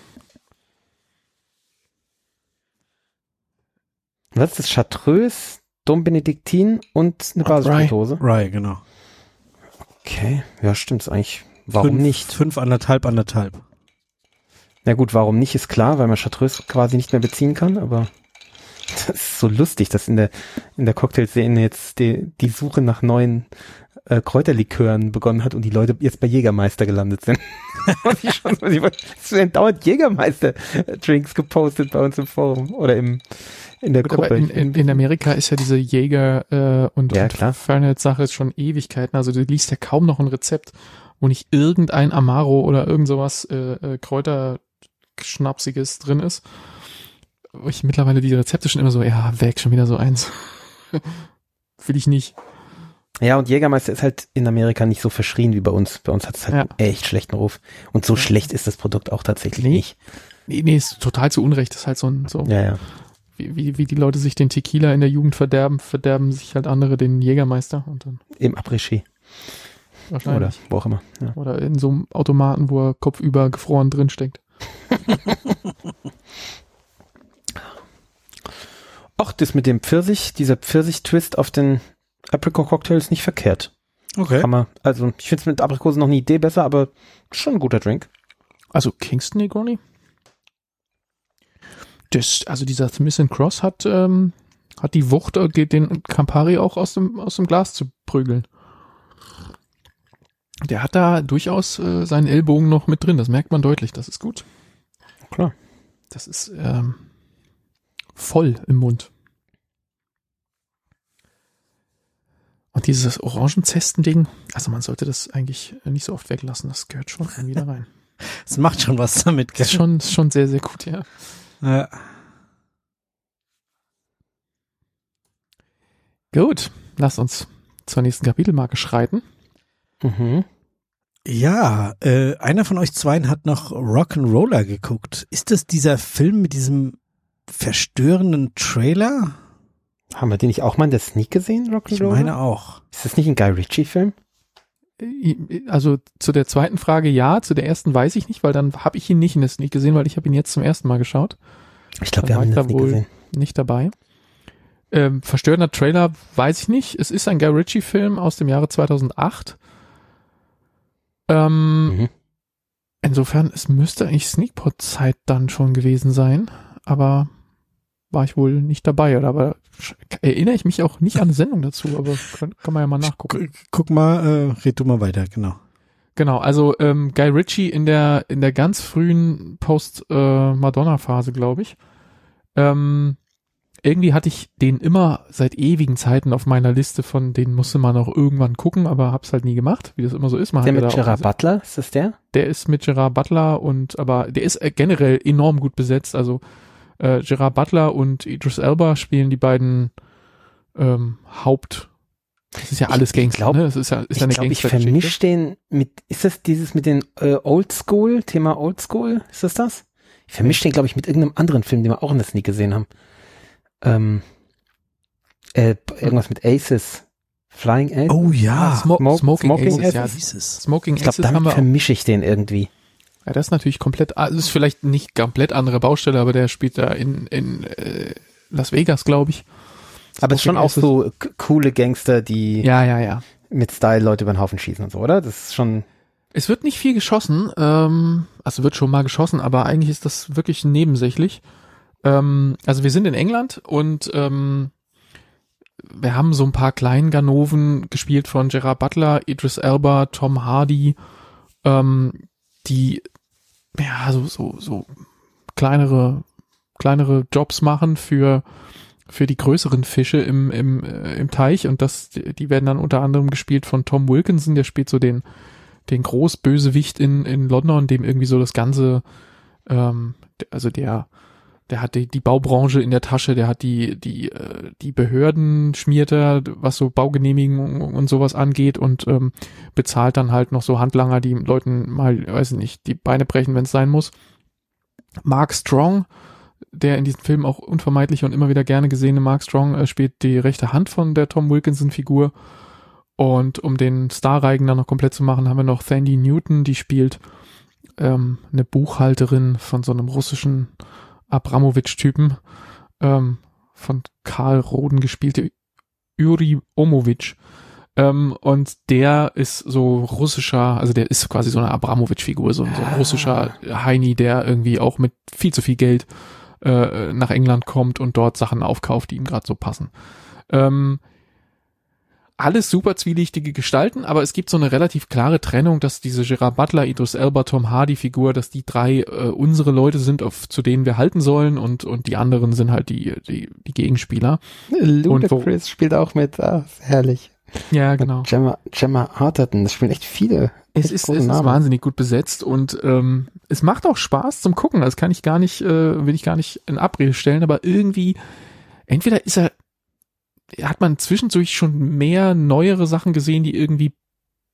Was ist das? Chartreuse, Dom Benediktin und eine Basisspirituose? Rye, genau. Okay, ja, stimmt eigentlich. Warum fünf, nicht? Fünf, anderthalb, anderthalb. Na gut, warum nicht ist klar, weil man Chartreuse quasi nicht mehr beziehen kann, aber das ist so lustig, dass in der, in der Cocktailszene jetzt die, die Suche nach neuen äh, Kräuterlikören begonnen hat und die Leute jetzt bei Jägermeister gelandet sind. schon es werden dauernd Jägermeister-Drinks gepostet bei uns im Forum oder im, in der Gut, Gruppe. in, in, in Amerika ist ja diese Jäger äh, und, Ja, und. Fahrenheit-Sache schon Ewigkeiten. Also du liest ja kaum noch ein Rezept, wo nicht irgendein Amaro oder irgend sowas äh, äh, Kräuterschnapsiges drin ist. Wo ich mittlerweile die Rezepte schon immer so, ja, weg, schon wieder so eins. Will ich nicht. Ja, und Jägermeister ist halt in Amerika nicht so verschrien wie bei uns. Bei uns hat es halt Ja. einen echt schlechten Ruf. Und so schlecht ist das Produkt auch tatsächlich Nee. nicht. Nee, nee, ist total zu Unrecht. Das ist halt so ein, so, Ja, ja. wie, wie, wie die Leute sich den Tequila in der Jugend verderben, verderben sich halt andere den Jägermeister und dann Im Après-Ski. wahrscheinlich. Oder wo auch immer. Ja. Oder in so einem Automaten, wo er kopfüber gefroren drin steckt. Ach, das mit dem Pfirsich, dieser Pfirsich-Twist auf den Apricot-Cocktail ist nicht verkehrt. Okay. Kann man, also ich finde es mit Aprikosen noch eine Idee besser, aber schon ein guter Drink. Also Kingston Negroni? Das, also dieser Smith Cross hat, ähm, hat die Wucht, äh, den- den Campari auch aus dem, aus dem Glas zu prügeln. Der hat da durchaus äh, seinen Ellbogen noch mit drin, das merkt man deutlich, das ist gut. Klar. Das ist ähm, voll im Mund. Und dieses Orangenzesten-Ding, also man sollte das eigentlich nicht so oft weglassen, das gehört schon irgendwie da rein. Es macht schon was damit. Das ist schon, ist schon sehr, sehr gut, ja. Ja. Gut, lasst uns zur nächsten Kapitelmarke schreiten. Mhm. Ja, äh, einer von euch zweien hat noch Rock'n'Roller geguckt. Ist das dieser Film mit diesem verstörenden Trailer? Haben wir den nicht auch mal in der Sneak gesehen, Ich Rock'n'Roll? meine auch. Ist das nicht ein Guy Ritchie-Film? Also zu der zweiten Frage ja, zu der ersten weiß ich nicht, weil dann habe ich ihn nicht in der Sneak gesehen, weil ich habe ihn jetzt zum ersten Mal geschaut. Ich glaube, wir haben ihn ich da Sneak wohl- gesehen. Nicht dabei. Ähm, verstörender Trailer weiß ich nicht. Es ist ein Guy Ritchie-Film aus dem Jahre 2008. Ähm, Mhm. Insofern, es müsste eigentlich Sneakpot-Zeit dann schon gewesen sein, aber war ich wohl nicht dabei. Oder aber erinnere ich mich auch nicht an eine Sendung dazu, aber kann, kann man ja mal nachgucken. Gu- Guck mal, äh, red du mal weiter, genau. Genau, also ähm, Guy Ritchie in der in der ganz frühen Post-Madonna-Phase, glaube ich. Ähm, irgendwie hatte ich den immer seit ewigen Zeiten auf meiner Liste von, den musste man auch irgendwann gucken, aber hab's halt nie gemacht, wie das immer so ist. Man Der ja mit auch Gerard Butler, ist das der? der ist mit Gerard Butler und aber der ist äh, generell enorm gut besetzt. Also äh, Gerard Butler und Idris Elba spielen die beiden ähm, Haupt. Das ist ja alles Ich- ich Gangster, glaub- ne? Das ist ja ist Ich ja eine glaube, ich Gangstergeschichte. vermische den mit, ist das dieses mit den äh, Oldschool, Thema Oldschool, ist das das? Ich vermische den, glaube ich, mit irgendeinem anderen Film, den wir auch in der Sneak gesehen haben. Ähm, äh, irgendwas mit Aces. Flying Aces? Oh ja. Smo Smoke- Smoking, Smoking Aces, Aces? ja. Wie hieß es? Smoking ich glaube, damit vermische ich den irgendwie. Ja, das ist natürlich komplett, also ist vielleicht nicht komplett andere Baustelle, aber der spielt da in, in äh, Las Vegas, glaube ich. Aber es ist schon auch Aces. so coole Gangster, die Ja, ja, ja. mit Style Leute über den Haufen schießen und so, oder? Das ist schon, Es wird nicht viel geschossen, ähm, also wird schon mal geschossen, aber eigentlich ist das wirklich nebensächlich. Ähm, also wir sind in England und ähm, wir haben so ein paar kleinen Ganoven gespielt von Gerard Butler, Idris Elba, Tom Hardy, ähm, die ja so so so kleinere kleinere Jobs machen für für die größeren Fische im im äh, im Teich und das die werden dann unter anderem gespielt von Tom Wilkinson, der spielt so den den Großbösewicht in, in London, dem irgendwie so das ganze, ähm, also der, der hat die, die Baubranche in der Tasche, der hat die, die, äh, die Behörden schmiert er, was so Baugenehmigungen und sowas angeht und ähm, bezahlt dann halt noch so Handlanger, die Leuten mal, weiß ich nicht, die Beine brechen, wenn es sein muss. Mark Strong, der in diesem Film auch unvermeidlich und immer wieder gerne gesehene Mark Strong, äh, spielt die rechte Hand von der Tom Wilkinson-Figur. Und um den Starreigen dann noch komplett zu machen, haben wir noch Sandy Newton, die spielt ähm, eine Buchhalterin von so einem russischen Abramowitsch-Typen, ähm, von Karl Roden gespielte Yuri Omowitsch. Ähm, und der ist so russischer, also der ist quasi so eine Abramowitsch-Figur, so, so ein russischer Heini, der irgendwie auch mit viel zu viel Geld äh, nach England kommt und dort Sachen aufkauft, die ihm gerade so passen. Ähm, alles super zwielichtige Gestalten, aber es gibt so eine relativ klare Trennung, dass diese Gerard Butler, Idris Elba, Tom Hardy Figur, dass die drei äh, unsere Leute sind, auf, zu denen wir halten sollen und, und die anderen sind halt die, die, die Gegenspieler. Ludacris spielt auch mit, ah, herrlich. Ja, genau. Gemma, Gemma Arterton, das spielen echt viele. Es ist, es ist wahnsinnig gut besetzt und ähm, es macht auch Spaß zum Gucken. Das kann ich gar nicht, äh, will ich gar nicht in Abrede stellen, aber irgendwie, entweder ist er hat man zwischendurch schon mehr neuere Sachen gesehen, die irgendwie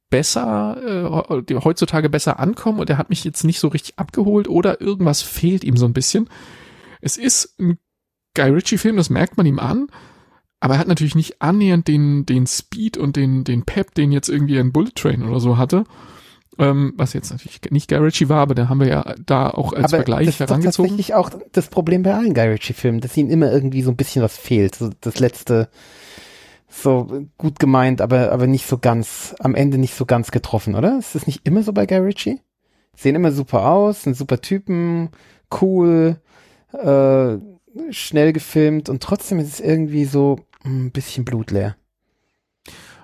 besser, äh, die heutzutage besser ankommen und er hat mich jetzt nicht so richtig abgeholt oder irgendwas fehlt ihm so ein bisschen. Es ist ein Guy Ritchie-Film, das merkt man ihm an, aber er hat natürlich nicht annähernd den, den Speed und den, den Pep, den jetzt irgendwie ein Bullet Train oder so hatte. Ähm, was jetzt natürlich nicht Guy Ritchie war, aber da haben wir ja da auch als aber Vergleich das herangezogen. Das ist tatsächlich auch das Problem bei allen Guy Ritchie-Filmen, dass ihnen immer irgendwie so ein bisschen was fehlt. So das letzte, so gut gemeint, aber, aber nicht so ganz, am Ende nicht so ganz getroffen, oder? Ist das nicht immer so bei Guy Ritchie? Sehen immer super aus, sind super Typen, cool, äh, schnell gefilmt und trotzdem ist es irgendwie so ein bisschen blutleer.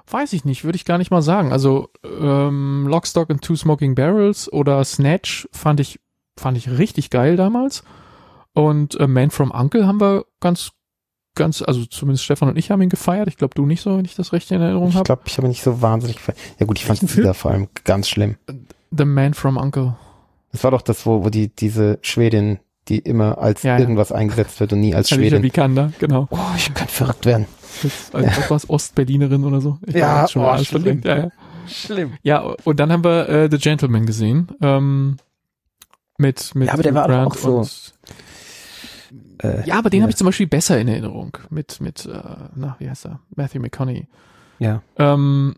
Weiß ich nicht, würde ich gar nicht mal sagen. Also ähm, Lockstock and Two Smoking Barrels oder Snatch fand ich fand ich richtig geil damals. Und äh, Man from Uncle haben wir ganz ganz, also zumindest Stefan und ich haben ihn gefeiert. Ich glaube, du nicht so, wenn ich das recht in Erinnerung habe. Ich glaube, ich habe ihn nicht so wahnsinnig gefeiert. Ja gut, ich fand es wieder vor allem ganz schlimm. The Man from Uncle. Das war doch das, wo, wo die diese Schwedin, die immer als ja, irgendwas ja. eingesetzt wird und nie als Schwedin. Vikander, genau. Oh, ich kann verrückt werden. Also, ja. was Ostberlinerin oder so. Ich ja, schon oh, schlimm. Ja, ja. Schlimm. Ja, und dann haben wir äh, The Gentleman gesehen. Ähm, mit, mit ja, aber der war Grant auch so. Äh, ja, aber den ja. habe ich zum Beispiel besser in Erinnerung. Mit, mit, äh, na, wie heißt er? Matthew McConaughey. Ja. Ähm,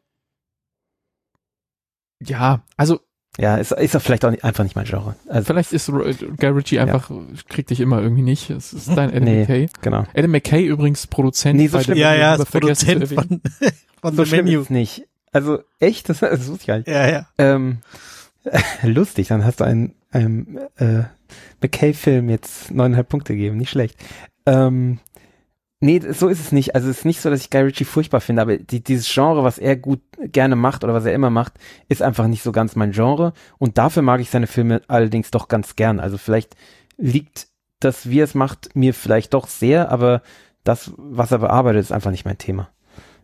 ja, also ja, ist, ist doch vielleicht auch nicht, einfach nicht mein Genre. Also, vielleicht ist Guy Ritchie einfach, ja. kriegt dich immer irgendwie nicht. Es ist dein Adam nee, McKay. Genau. Adam McKay übrigens Produzent. Nee, so schlimm. Ja, ja, ist Produzent von, von so The Menu. Ist nicht. Also echt, das, das wusste ich gar nicht. Ja, ja. Ähm, lustig, dann hast du einen, einen äh, McKay-Film jetzt neuneinhalb Punkte gegeben, nicht schlecht. Ähm, Nee, so ist es nicht. Also es ist nicht so, dass ich Guy Ritchie furchtbar finde, aber die, dieses Genre, was er gut gerne macht oder was er immer macht, ist einfach nicht so ganz mein Genre. Und dafür mag ich seine Filme allerdings doch ganz gern. Also vielleicht liegt das, wie er es macht, mir vielleicht doch sehr, aber das, was er bearbeitet, ist einfach nicht mein Thema.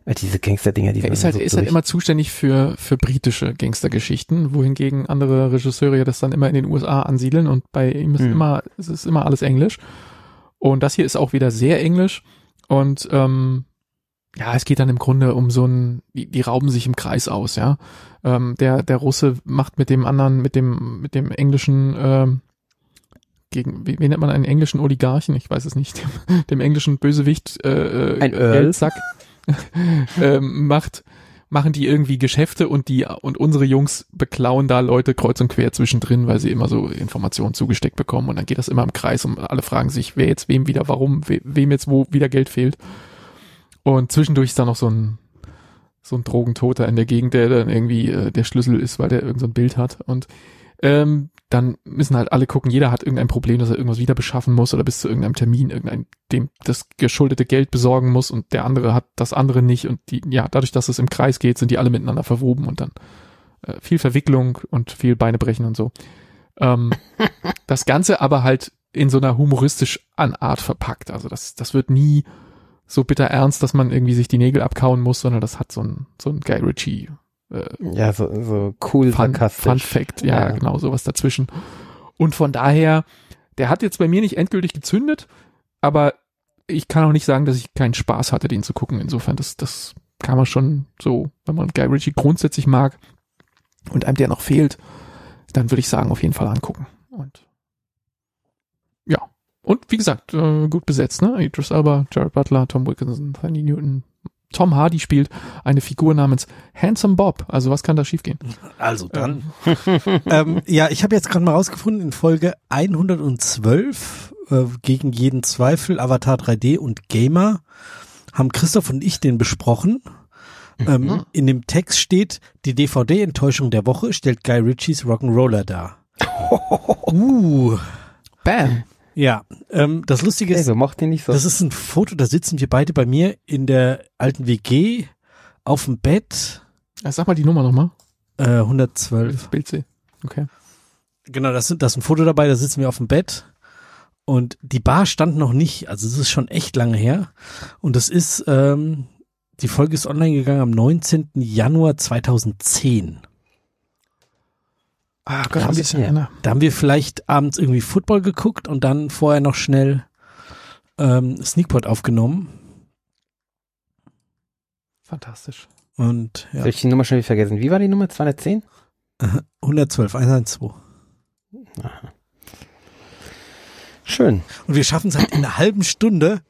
Äh, diese Gangster-Dinger, die Er ist halt, so ist halt immer zuständig für, für britische Gangstergeschichten, wohingegen andere Regisseure ja das dann immer in den USA ansiedeln und bei ihm ist hm. immer, es ist immer alles Englisch. Und das hier ist auch wieder sehr englisch und ähm, ja, es geht dann im Grunde um so ein, die, die rauben sich im Kreis aus, ja. Ähm, der, der Russe macht mit dem anderen, mit dem, mit dem englischen, ähm, gegen, wie, wie nennt man einen englischen Oligarchen? Ich weiß es nicht, dem, dem englischen Bösewicht, äh, äh ein Geldsack, ähm, macht, machen die irgendwie Geschäfte und die, und unsere Jungs beklauen da Leute kreuz und quer zwischendrin, weil sie immer so Informationen zugesteckt bekommen und dann geht das immer im Kreis und alle fragen sich, wer jetzt wem wieder, warum, we, wem jetzt wo wieder Geld fehlt. Und zwischendurch ist da noch so ein, so ein Drogentoter in der Gegend, der dann irgendwie äh, der Schlüssel ist, weil der irgend so ein Bild hat. Und ähm, dann müssen halt alle gucken, jeder hat irgendein Problem, dass er irgendwas wieder beschaffen muss oder bis zu irgendeinem Termin irgendein, dem das geschuldete Geld besorgen muss und der andere hat das andere nicht und die, ja, dadurch, dass es im Kreis geht, sind die alle miteinander verwoben und dann äh, viel Verwicklung und viel Beinebrechen und so. Ähm, das Ganze aber halt in so einer humoristisch an Art verpackt. Also das, das wird nie so bitter ernst, dass man irgendwie sich die Nägel abkauen muss, sondern das hat so ein, so ein Guy Ritchie äh, ja, so, so cool Fun, Fun Fact, ja, ja, genau, sowas dazwischen. Und von daher der hat jetzt bei mir nicht endgültig gezündet, aber ich kann auch nicht sagen, dass ich keinen Spaß hatte, den zu gucken. Insofern, das, das kann man schon so, wenn man Guy Ritchie grundsätzlich mag und einem der noch fehlt, dann würde ich sagen, auf jeden Fall angucken. Und ja. Und wie gesagt, äh, gut besetzt, ne? Idris Elba, Jared Butler, Tom Wilkinson, Fanny Newton, Tom Hardy spielt eine Figur namens Handsome Bob. Also was kann da schiefgehen? Also dann. ähm, ja, ich habe jetzt gerade mal rausgefunden, in Folge 112 äh, gegen jeden Zweifel, Avatar 3D und Gamer haben Christoph und ich den besprochen. Ähm, Mhm. in dem Text steht, die DVD-Enttäuschung der Woche stellt Guy Ritchies Rock'n'Roller dar. uh, Bam. Ja, ähm, das Lustige ist, nicht so. das ist ein Foto, da sitzen wir beide bei mir in der alten WG auf dem Bett, Ja, sag mal die Nummer nochmal. äh, 112. Das Bild sehe. Okay. Genau, das, sind, das ist ein Foto dabei, da sitzen wir auf dem Bett und die Bar stand noch nicht, also es ist schon echt lange her und das ist, ähm, die Folge ist online gegangen am 19. Januar 2010. Ah Gott, ein bisschen her. Da haben wir vielleicht abends irgendwie Football geguckt und dann vorher noch schnell ähm, Sneakpot aufgenommen Fantastisch. und ja, Soll ich die Nummer schon wieder vergessen? Wie war die Nummer? 210? 112, 112. Schön. Und wir schaffen es halt in einer halben Stunde,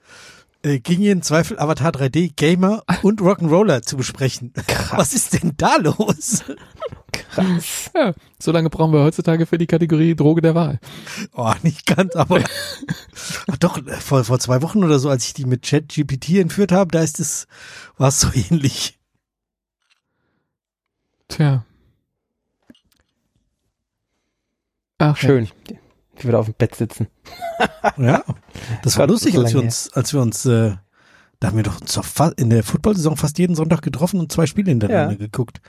äh, gegen jeden Zweifel Avatar 3D, Gamer und Rock'n'Roller zu besprechen. Was ist denn da los? Krass. Ja, so lange brauchen wir heutzutage für die Kategorie Droge der Wahl. Oh, nicht ganz, aber Ach doch, vor, vor zwei Wochen oder so, als ich die mit ChatGPT entführt habe, da ist es, war es so ähnlich. Tja. Ach, Schön. Die wieder auf dem Bett sitzen. Ja, das war lustig, so als wir uns, als wir uns, äh, da haben wir doch in der Football-Saison fast jeden Sonntag getroffen und zwei Spiele hintereinander Ja. geguckt.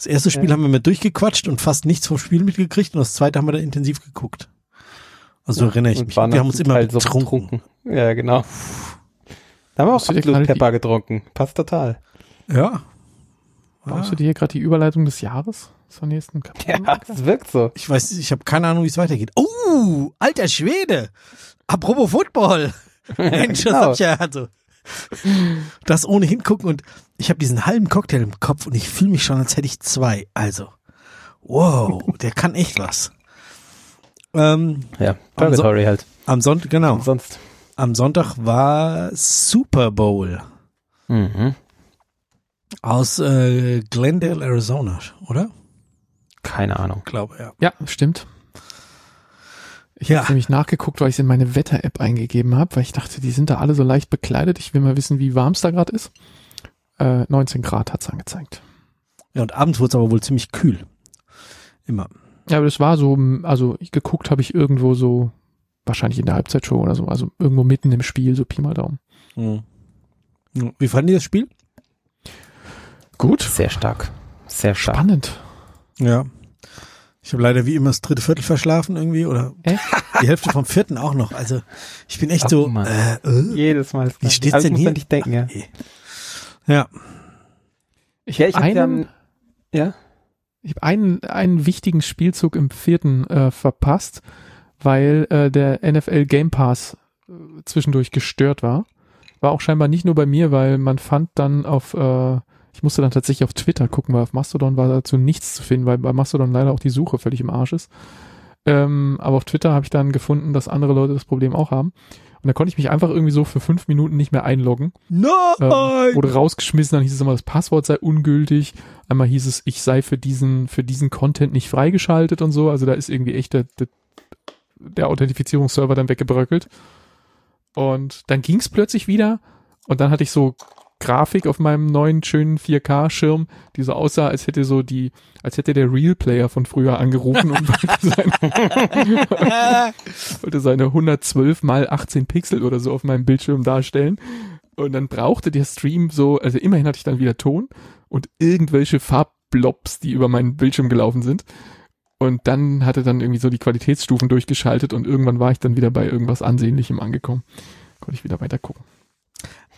Das erste Spiel Ja. haben wir mit durchgequatscht und fast nichts vom Spiel mitgekriegt und das zweite haben wir dann intensiv geguckt. Also erinnere ich mich. Wir haben uns immer Teil so betrunken. Ja, genau. Da haben wir auch absolut Pepper getrunken. Passt total. Ja. Baust du dir hier gerade die Überleitung des Jahres zur nächsten Kapitel? Ja, es wirkt so. Ich weiß, ich habe keine Ahnung, wie es weitergeht. Oh, alter Schwede. Apropos Football. Mensch, das genau. hab ich ja also. Das ohne hingucken und ich habe diesen halben Cocktail im Kopf und ich fühle mich schon, als hätte ich zwei. Also, wow, der kann echt was. Ähm, Ja, Am So- Purgatory halt. am Sonntag, genau. Sonst. Am Sonntag war Super Bowl Mhm. aus äh, Glendale, Arizona, oder? Keine Ahnung. Glaube ja. Ja, stimmt. Ich Ja. habe nämlich nachgeguckt, weil ich es in meine Wetter-App eingegeben habe, weil ich dachte, die sind da alle so leicht bekleidet. Ich will mal wissen, wie warm es da gerade ist. Äh, 19 Grad hat's angezeigt. Ja, und abends wurde es aber wohl ziemlich kühl. Immer. Ja, aber das war so, also ich geguckt habe ich irgendwo so, wahrscheinlich in der Halbzeitshow oder so, also irgendwo mitten im Spiel, so Pi mal Daumen. Mhm. Wie fanden die das Spiel? Gut. Sehr stark. Sehr stark. Spannend. Ja. Ich habe leider wie immer das dritte Viertel verschlafen irgendwie oder Echt? die Hälfte vom vierten auch noch. Also ich bin echt Ach, so. Äh, äh. Jedes Mal. Wie steht's Also denn hier? an dich denken, ja. Ja. Ich Ja, habe ich hab einen, ja, ja. ich hab einen, einen wichtigen Spielzug im vierten äh, verpasst, weil äh, der NFL Game Pass äh, zwischendurch gestört war. War auch scheinbar nicht nur bei mir, weil man fand dann auf, äh, ich musste dann tatsächlich auf Twitter gucken, weil auf Mastodon war dazu nichts zu finden, weil bei Mastodon leider auch die Suche völlig im Arsch ist. Ähm, aber auf Twitter habe ich dann gefunden, dass andere Leute das Problem auch haben. Und da konnte ich mich einfach irgendwie so für fünf Minuten nicht mehr einloggen. Ähm, Nein! wurde rausgeschmissen, dann hieß es immer, das Passwort sei ungültig. Einmal hieß es, ich sei für diesen, für diesen Content nicht freigeschaltet und so. Also da ist irgendwie echt der, der, der Authentifizierungsserver dann weggebröckelt. Und dann ging es plötzlich wieder und dann hatte ich so Grafik auf meinem neuen schönen 4K-Schirm, die so aussah, als hätte so die, als hätte der Real Player von früher angerufen und wollte seine, wollte seine 112 mal 18 Pixel oder so auf meinem Bildschirm darstellen. Und dann brauchte der Stream so, also immerhin hatte ich dann wieder Ton und irgendwelche Farbblobs, die über meinen Bildschirm gelaufen sind. Und dann hatte dann irgendwie so die Qualitätsstufen durchgeschaltet und irgendwann war ich dann wieder bei irgendwas Ansehnlichem angekommen. Konnte ich wieder weiter gucken.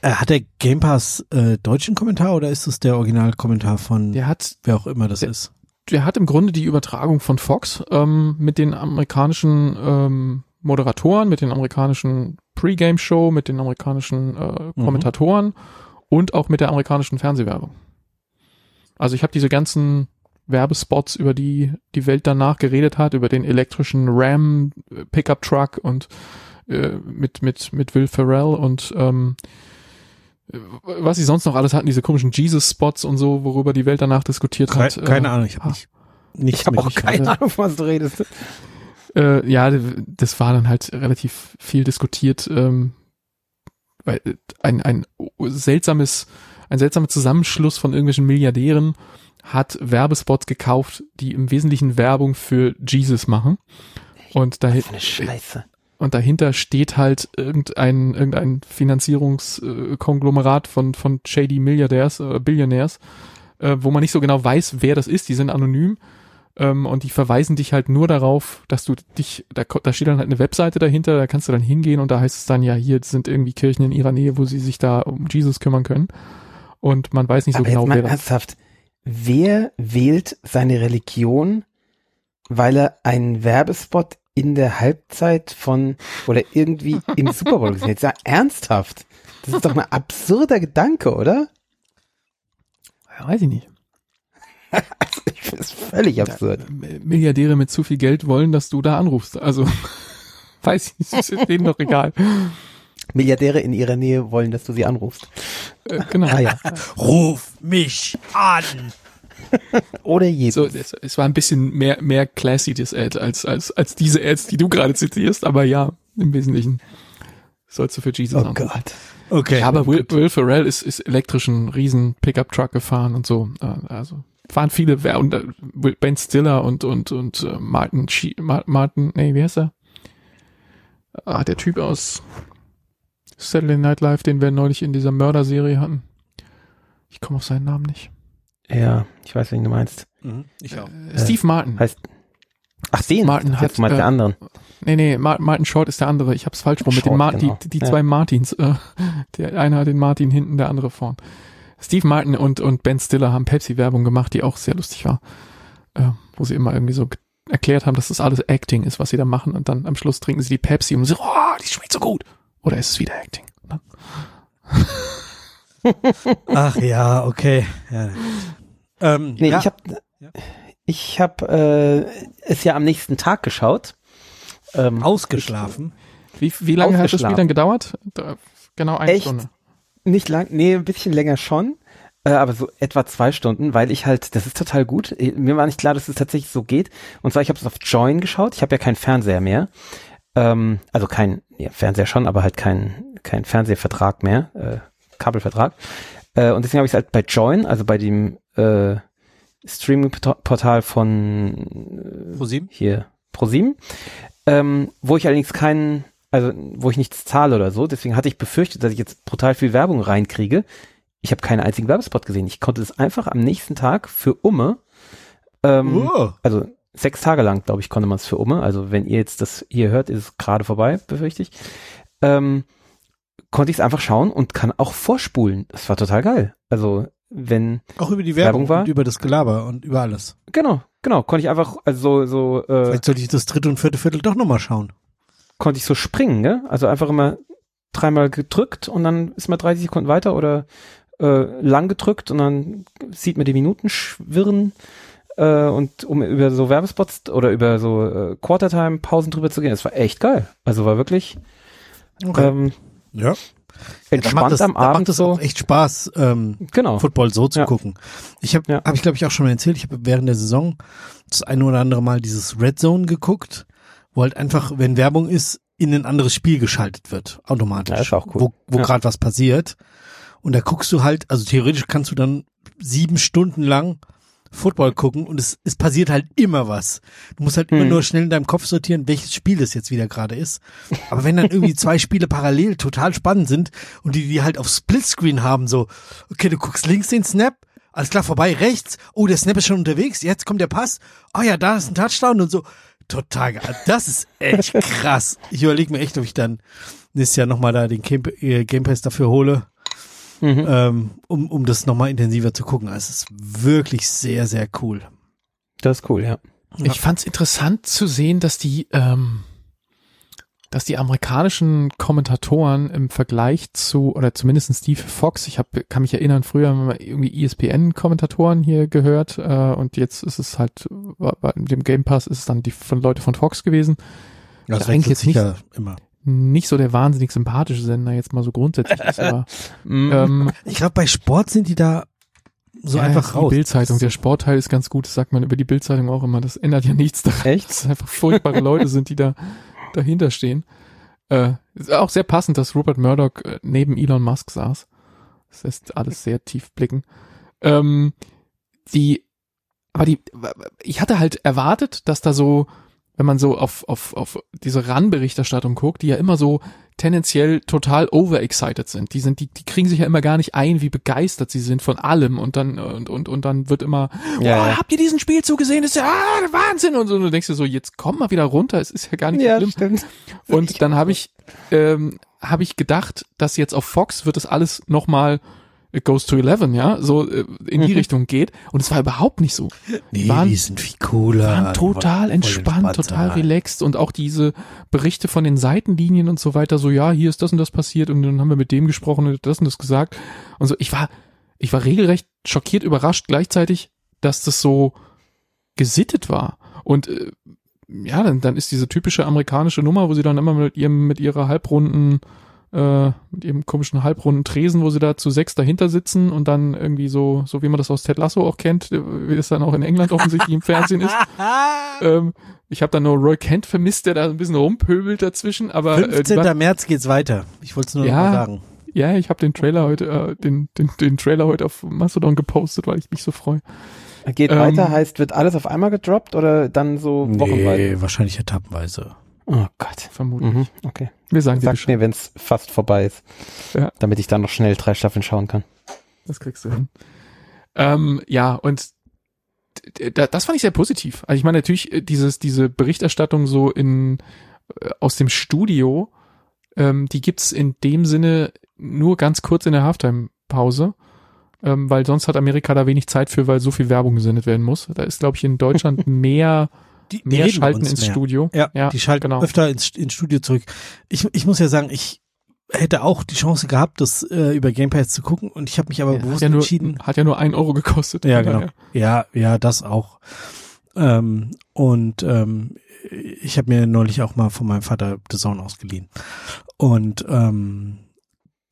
Äh, hat der Game Pass äh, deutschen Kommentar oder ist es der Originalkommentar von Der hat, wer auch immer das Der- ist? der hat im Grunde die Übertragung von Fox ähm, mit den amerikanischen ähm, Moderatoren, mit den amerikanischen Pre-Game-Show, mit den amerikanischen äh, Kommentatoren und auch mit der amerikanischen Fernsehwerbung. Also ich habe diese ganzen Werbespots, über die die Welt danach geredet hat, über den elektrischen Ram äh, Pickup Truck und äh, mit mit mit Will Ferrell und ähm, äh, was sie sonst noch alles hatten, diese komischen Jesus-Spots und so, worüber die Welt danach diskutiert Keine, hat. keine äh, Ahnung, ich habe ah. nicht. Nichts Ich habe auch keine also- Ahnung, was du redest. Äh, ja, das war dann halt relativ viel diskutiert, ähm, weil äh, ein, ein seltsames, ein seltsamer Zusammenschluss von irgendwelchen Milliardären hat Werbespots gekauft, die im Wesentlichen Werbung für Jesus machen. Und, für eine Scheiße. Und dahinter steht halt irgendein, irgendein Finanzierungskonglomerat von, von shady Milliardärs, äh, Billionärs, äh, wo man nicht so genau weiß, wer das ist, die sind anonym. Ähm, und die verweisen dich halt nur darauf, dass du dich, da, da steht dann halt eine Webseite dahinter, da kannst du dann hingehen und da heißt es dann, ja, hier sind irgendwie Kirchen in ihrer Nähe, wo sie sich da um Jesus kümmern können. Und man weiß nicht so Aber genau, jetzt mal wer das ernsthaft. Wer wählt seine Religion, weil er einen Werbespot in der Halbzeit von oder irgendwie im Super Bowl gesehen? Jetzt ja ernsthaft. Das ist doch ein absurder Gedanke, oder? Ja, weiß ich nicht. Ich finde es völlig absurd. Milliardäre mit zu viel Geld wollen, dass du da anrufst. Also, weiß ich nicht, ist denen doch egal. Milliardäre in ihrer Nähe wollen, dass du sie anrufst. Äh, genau. Ah ja. Ruf mich an. Oder Jesus. So, es, es war ein bisschen mehr, mehr classy, das Ad, als, als, als diese Ads, die du gerade zitierst, aber ja, im Wesentlichen sollst du für Jesus Oh anrufen. Gott. Okay. Ja, aber Will, Will Ferrell ist, ist elektrischen riesen Pickup-Truck gefahren und so. Äh, Also fahren viele, und äh, Ben Stiller und und und äh, Martin Martin, nee, wie heißt er? Ah, der Typ aus Saturday Night Live, den wir neulich in dieser Mörderserie hatten. Ich komme auf seinen Namen nicht. Ja, ich weiß, wen du meinst. Mhm, ich auch. Äh, Steve Martin. Heißt, ach, den? Martin hat, mal äh, der anderen. Nee, nee, Ma Martin Short ist der andere. Ich hab's falsch rum. Mit den Short, Ma genau. die, die Ja. zwei Martins. Äh, der eine hat den Martin hinten, der andere vorn. Steve Martin und, und Ben Stiller haben Pepsi-Werbung gemacht, die auch sehr lustig war. Äh, wo sie immer irgendwie so erklärt haben, dass das alles Acting ist, was sie da machen. Und dann am Schluss trinken sie die Pepsi und so, oh, die schmeckt so gut. Oder ist es wieder Acting? Ne? Ach ja, okay. Ja. Ähm, Nee, ja. ich habe ich hab, äh, es ja am nächsten Tag geschaut. Ähm, ausgeschlafen. Wie, wie lange hat das Spiel dann gedauert? Da, genau eine Echt? Stunde. Nicht lang, nee, ein bisschen länger schon. Äh, aber so etwa zwei Stunden, weil ich halt, das ist total gut. Eh, Mir war nicht klar, dass es tatsächlich so geht. Und zwar, ich habe es auf Join geschaut. Ich habe ja keinen Fernseher mehr. Ähm, also kein, ja, Fernseher schon, aber halt kein, kein Fernsehvertrag mehr, äh, Kabelvertrag. Äh, und deswegen habe ich es halt bei Join, also bei dem äh, Streaming-Portal von Pro sieben? hier ProSieben, ähm, wo ich allerdings keinen, also wo ich nichts zahle oder so. Deswegen hatte ich befürchtet, dass ich jetzt brutal viel Werbung reinkriege. Ich habe keinen einzigen Werbespot gesehen. Ich konnte es einfach am nächsten Tag für Umme, ähm, Oh. also sechs Tage lang, glaube ich, konnte man es für Umme. Also wenn ihr jetzt das hier hört, ist es gerade vorbei, befürchte ich. Ähm, konnte ich es einfach schauen und kann auch vorspulen. Das war total geil. Also wenn Auch über die Werbung, Werbung war? und über das Gelaber und über alles. genau, genau, konnte ich einfach also so so äh, Vielleicht sollte ich das dritte und vierte Viertel doch nochmal schauen. konnte ich so springen, ne? Also einfach immer dreimal gedrückt und dann ist man 30 Sekunden weiter oder äh, lang gedrückt und dann sieht man die Minuten schwirren äh, und um über so Werbespots oder über so äh, Quartertime-Pausen drüber zu gehen, das war echt geil. Also war wirklich ähm, ja. entspannt da macht das, am Abend macht es so. auch echt Spaß, ähm, Genau. Football so zu Ja. gucken. Ich habe, Ja. habe ich glaube ich auch schon mal erzählt, ich habe während der Saison das eine oder andere Mal dieses Red Zone geguckt, wo halt einfach, wenn Werbung ist, in ein anderes Spiel geschaltet wird, automatisch. Ja, ist auch cool. Wo, wo Ja. gerade was passiert. Und da guckst du halt, also theoretisch kannst du dann sieben Stunden lang Football gucken und es, es passiert halt immer was. Du musst halt immer Hm. nur schnell in deinem Kopf sortieren, welches Spiel das jetzt wieder gerade ist. Aber wenn dann irgendwie zwei Spiele parallel total spannend sind und die die halt auf Splitscreen haben, so, okay, du guckst links den Snap, alles klar, vorbei, rechts, oh, der Snap ist schon unterwegs, jetzt kommt der Pass, oh ja, da ist ein Touchdown und so. Total geil. Das ist echt krass. Ich überlege mir echt, ob ich dann nächstes Jahr nochmal da den Game, äh, Game Pass dafür hole, Mhm. ähm, um, um das nochmal intensiver zu gucken. Also Es ist wirklich sehr, sehr cool. Das ist cool, ja. Ich fand's interessant zu sehen, dass die ähm, dass die amerikanischen Kommentatoren im Vergleich zu, oder zumindest Steve Fox, ich hab, kann mich erinnern, früher haben wir irgendwie ESPN-Kommentatoren hier gehört äh, und jetzt ist es halt, bei dem Game Pass ist es dann die von Leute von Fox gewesen. Das eigentlich jetzt nicht, ja immer. Nicht so der wahnsinnig sympathische Sender jetzt mal so grundsätzlich ist, aber ähm, Ich glaube, bei Sport sind die da so ja, einfach die raus. Bildzeitung, der Sportteil ist ganz gut, das sagt man über die Bildzeitung auch immer, das ändert ja nichts daran. Echt? Dass es einfach furchtbare Leute sind, die da dahinter stehen. Äh, ist auch sehr passend, dass Rupert Murdoch äh, neben Elon Musk saß. Das lässt alles sehr tief blicken. Ähm, die, aber die, ich hatte halt erwartet, dass da so, wenn man so auf, auf, auf diese RAN-Berichterstattung guckt, die ja immer so tendenziell total overexcited sind. Die sind, die, die kriegen sich ja immer gar nicht ein, wie begeistert sie sind von allem und dann, und, und, und dann wird immer, Ja, oh, ja. habt ihr diesen Spielzug gesehen? Das ist ja ah, Wahnsinn und so. Und du denkst dir so, jetzt komm mal wieder runter, es ist ja gar nicht so Ja, schlimm. stimmt. Und dann habe ich, ähm, habe ich gedacht, dass jetzt auf Fox wird das alles nochmal It goes to 11, ja, so äh, in die. Richtung geht. Und es war überhaupt nicht so. Nee, waren- die sind viel cooler. waren total entspannt, total relaxed und auch diese Berichte von den Seitenlinien und so weiter, so ja, hier ist das und das passiert und dann haben wir mit dem gesprochen und das und das gesagt und so. Ich war, ich war regelrecht schockiert, überrascht gleichzeitig, dass das so gesittet war und äh, ja, dann, dann ist diese typische amerikanische Nummer, wo sie dann immer mit ihrem, mit ihrer halbrunden äh, mit ihrem komischen halbrunden Tresen, wo sie da zu sechs dahinter sitzen und dann irgendwie so, so wie man das aus Ted Lasso auch kennt, äh, wie das dann auch in England offensichtlich im Fernsehen ist. Ähm, ich habe dann nur Roy Kent vermisst, der da ein bisschen rumpöbelt dazwischen, aber äh, die 15. war, März geht's weiter. Ich wollte es nur Ja. noch mal sagen. ja, ich habe den Trailer heute, äh, den, den, den Trailer heute auf Mastodon gepostet, weil ich mich so freue. Geht Ähm, weiter, heißt, wird alles auf einmal gedroppt oder dann so wochenweise? Nee, wahrscheinlich etappenweise. Oh Gott. Vermutlich. Mhm, okay. Wir sagen Sag mir, wenn es fast vorbei ist. Ja. Damit ich dann noch schnell drei Staffeln schauen kann. Das kriegst du hin. Ähm, ja, und das fand ich sehr positiv. Also ich meine natürlich äh, dieses diese Berichterstattung so in äh, aus dem Studio, ähm, die gibt's in dem Sinne nur ganz kurz in der Halftime-Pause, ähm, weil sonst hat Amerika da wenig Zeit für, weil so viel Werbung gesendet werden muss. Da ist glaube ich in Deutschland mehr Die, die mehr Schalten ins mehr. Studio. Ja, Ja, die schalten genau. öfter ins, ins Studio zurück. Ich, ich muss ja sagen, ich hätte auch die Chance gehabt, das äh, über Game Pass zu gucken und ich habe mich aber Ja, hat bewusst ja nur entschieden. hat ja nur ein Euro gekostet. Ja, genau. daher. Ja, ja, das auch. Ähm, und ähm, ich habe mir neulich auch mal von meinem Vater The Zone ausgeliehen. Und ähm,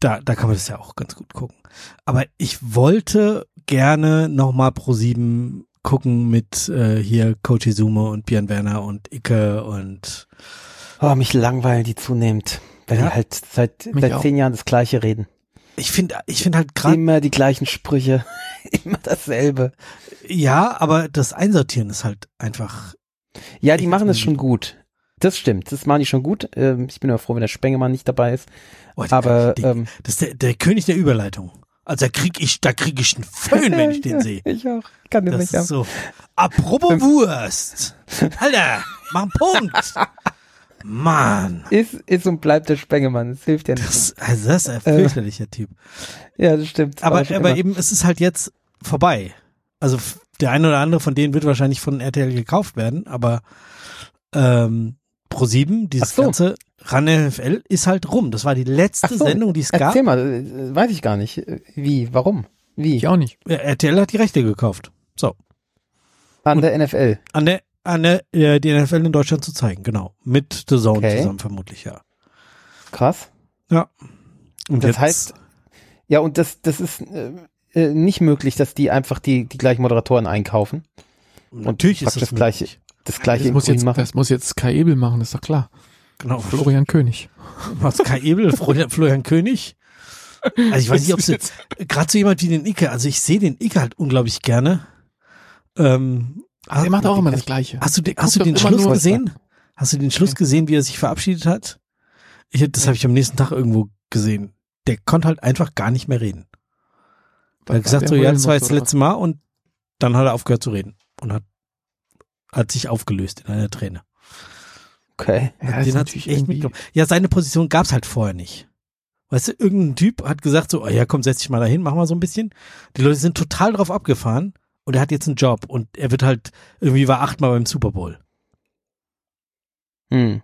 da, da kann man das ja auch ganz gut gucken. Aber ich wollte gerne nochmal Pro 7 gucken mit äh, hier Coach Izume und Björn Werner und Icke und Oh, mich langweilen die zunehmend. Weil Ja. die halt seit, seit auch. zehn Jahren das Gleiche reden. ich finde ich finde halt gerade Immer die gleichen Sprüche. Immer dasselbe. ja, aber das Einsortieren ist halt einfach Ja, die machen es schon gut. Das stimmt. Das machen die schon gut. Ähm, ich bin immer froh, wenn der Spengemann nicht dabei ist. oh, Aber der, ähm, das ist der, der König der Überleitung. Also da krieg ich da krieg ich einen Föhn, wenn ich den sehe. Ich auch. Kann den Das nicht ist haben. so. Apropos Wurst. Alter, mach einen Punkt. Mann. Ist, ist und bleibt der Spengemann. Das hilft ja nicht. Das, also das ist ein fürchterlicher Typ. ja, das stimmt. Aber, aber immer. eben, es ist halt jetzt vorbei. Also der eine oder andere von denen wird wahrscheinlich von RTL gekauft werden, aber ähm, Pro7, dieses so. ganze RAN NFL ist halt rum. Das war die letzte so, Sendung, die es gab. Erzähl mal, äh, weiß ich gar nicht. Äh, Wie? Warum? Wie? Ich auch nicht. Ja, RTL hat die Rechte gekauft. So. An der NFL. An der, an der, äh, die NFL in Deutschland zu zeigen, genau. Mit The Zone Okay. zusammen vermutlich, ja. Krass. Und Das jetzt, heißt, Ja, und das, das ist äh, äh, nicht möglich, dass die einfach die, die gleichen Moderatoren einkaufen. natürlich ist praktisch das das gleiche, möglich. Das gleiche Das muss, jetzt, machen. das muss jetzt Kai Ebel machen, ist doch klar. Genau. Florian König. Was Kai Ebel, Florian, Florian König. Also ich weiß nicht, ob es jetzt gerade so jemand wie den Icke, also ich sehe den Icke halt unglaublich gerne. Ähm, Aber er macht auch immer das Gleiche. Hast du den, hast du den Schluss gesehen? Hast du den Schluss gesehen, wie er sich verabschiedet hat? Ich, das habe ich am nächsten Tag irgendwo gesehen. Der konnte halt einfach gar nicht mehr reden. Weil er gesagt so, ja, das war jetzt das letzte Mal und dann hat er aufgehört zu reden und hat, hat sich aufgelöst in einer Träne. Okay. Ja, den hat echt irgendwie- mitgenommen. Ja, seine Position gab's halt vorher nicht. Weißt du, irgendein Typ hat gesagt so, oh ja, komm, setz dich mal dahin, mach mal so ein bisschen. Die Leute sind total drauf abgefahren und er hat jetzt einen Job und er wird halt irgendwie war achtmal beim Super Bowl. Hm.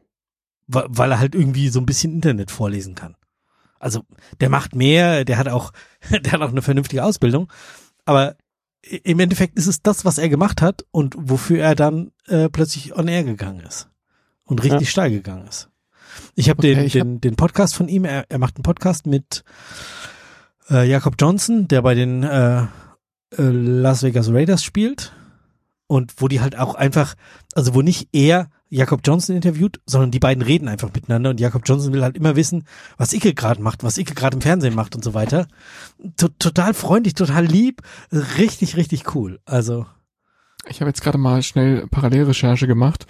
weil er halt irgendwie so ein bisschen Internet vorlesen kann. Also der macht mehr, der hat auch, der hat auch eine vernünftige Ausbildung, aber im Endeffekt ist es das, was er gemacht hat und wofür er dann äh, plötzlich on air gegangen ist und richtig Ja. steil gegangen ist. Ich habe Okay, den, ich den, den Podcast von ihm, er, er macht einen Podcast mit äh, Jakob Johnson, der bei den äh, äh, Las Vegas Raiders spielt und wo die halt auch einfach, also wo nicht er Jakob Johnson interviewt, sondern die beiden reden einfach miteinander und Jakob Johnson will halt immer wissen, was Icke gerade macht, was Icke gerade im Fernsehen macht und so weiter. T total freundlich, total lieb, richtig, richtig cool. Also, Ich habe jetzt gerade mal schnell Parallelrecherche gemacht.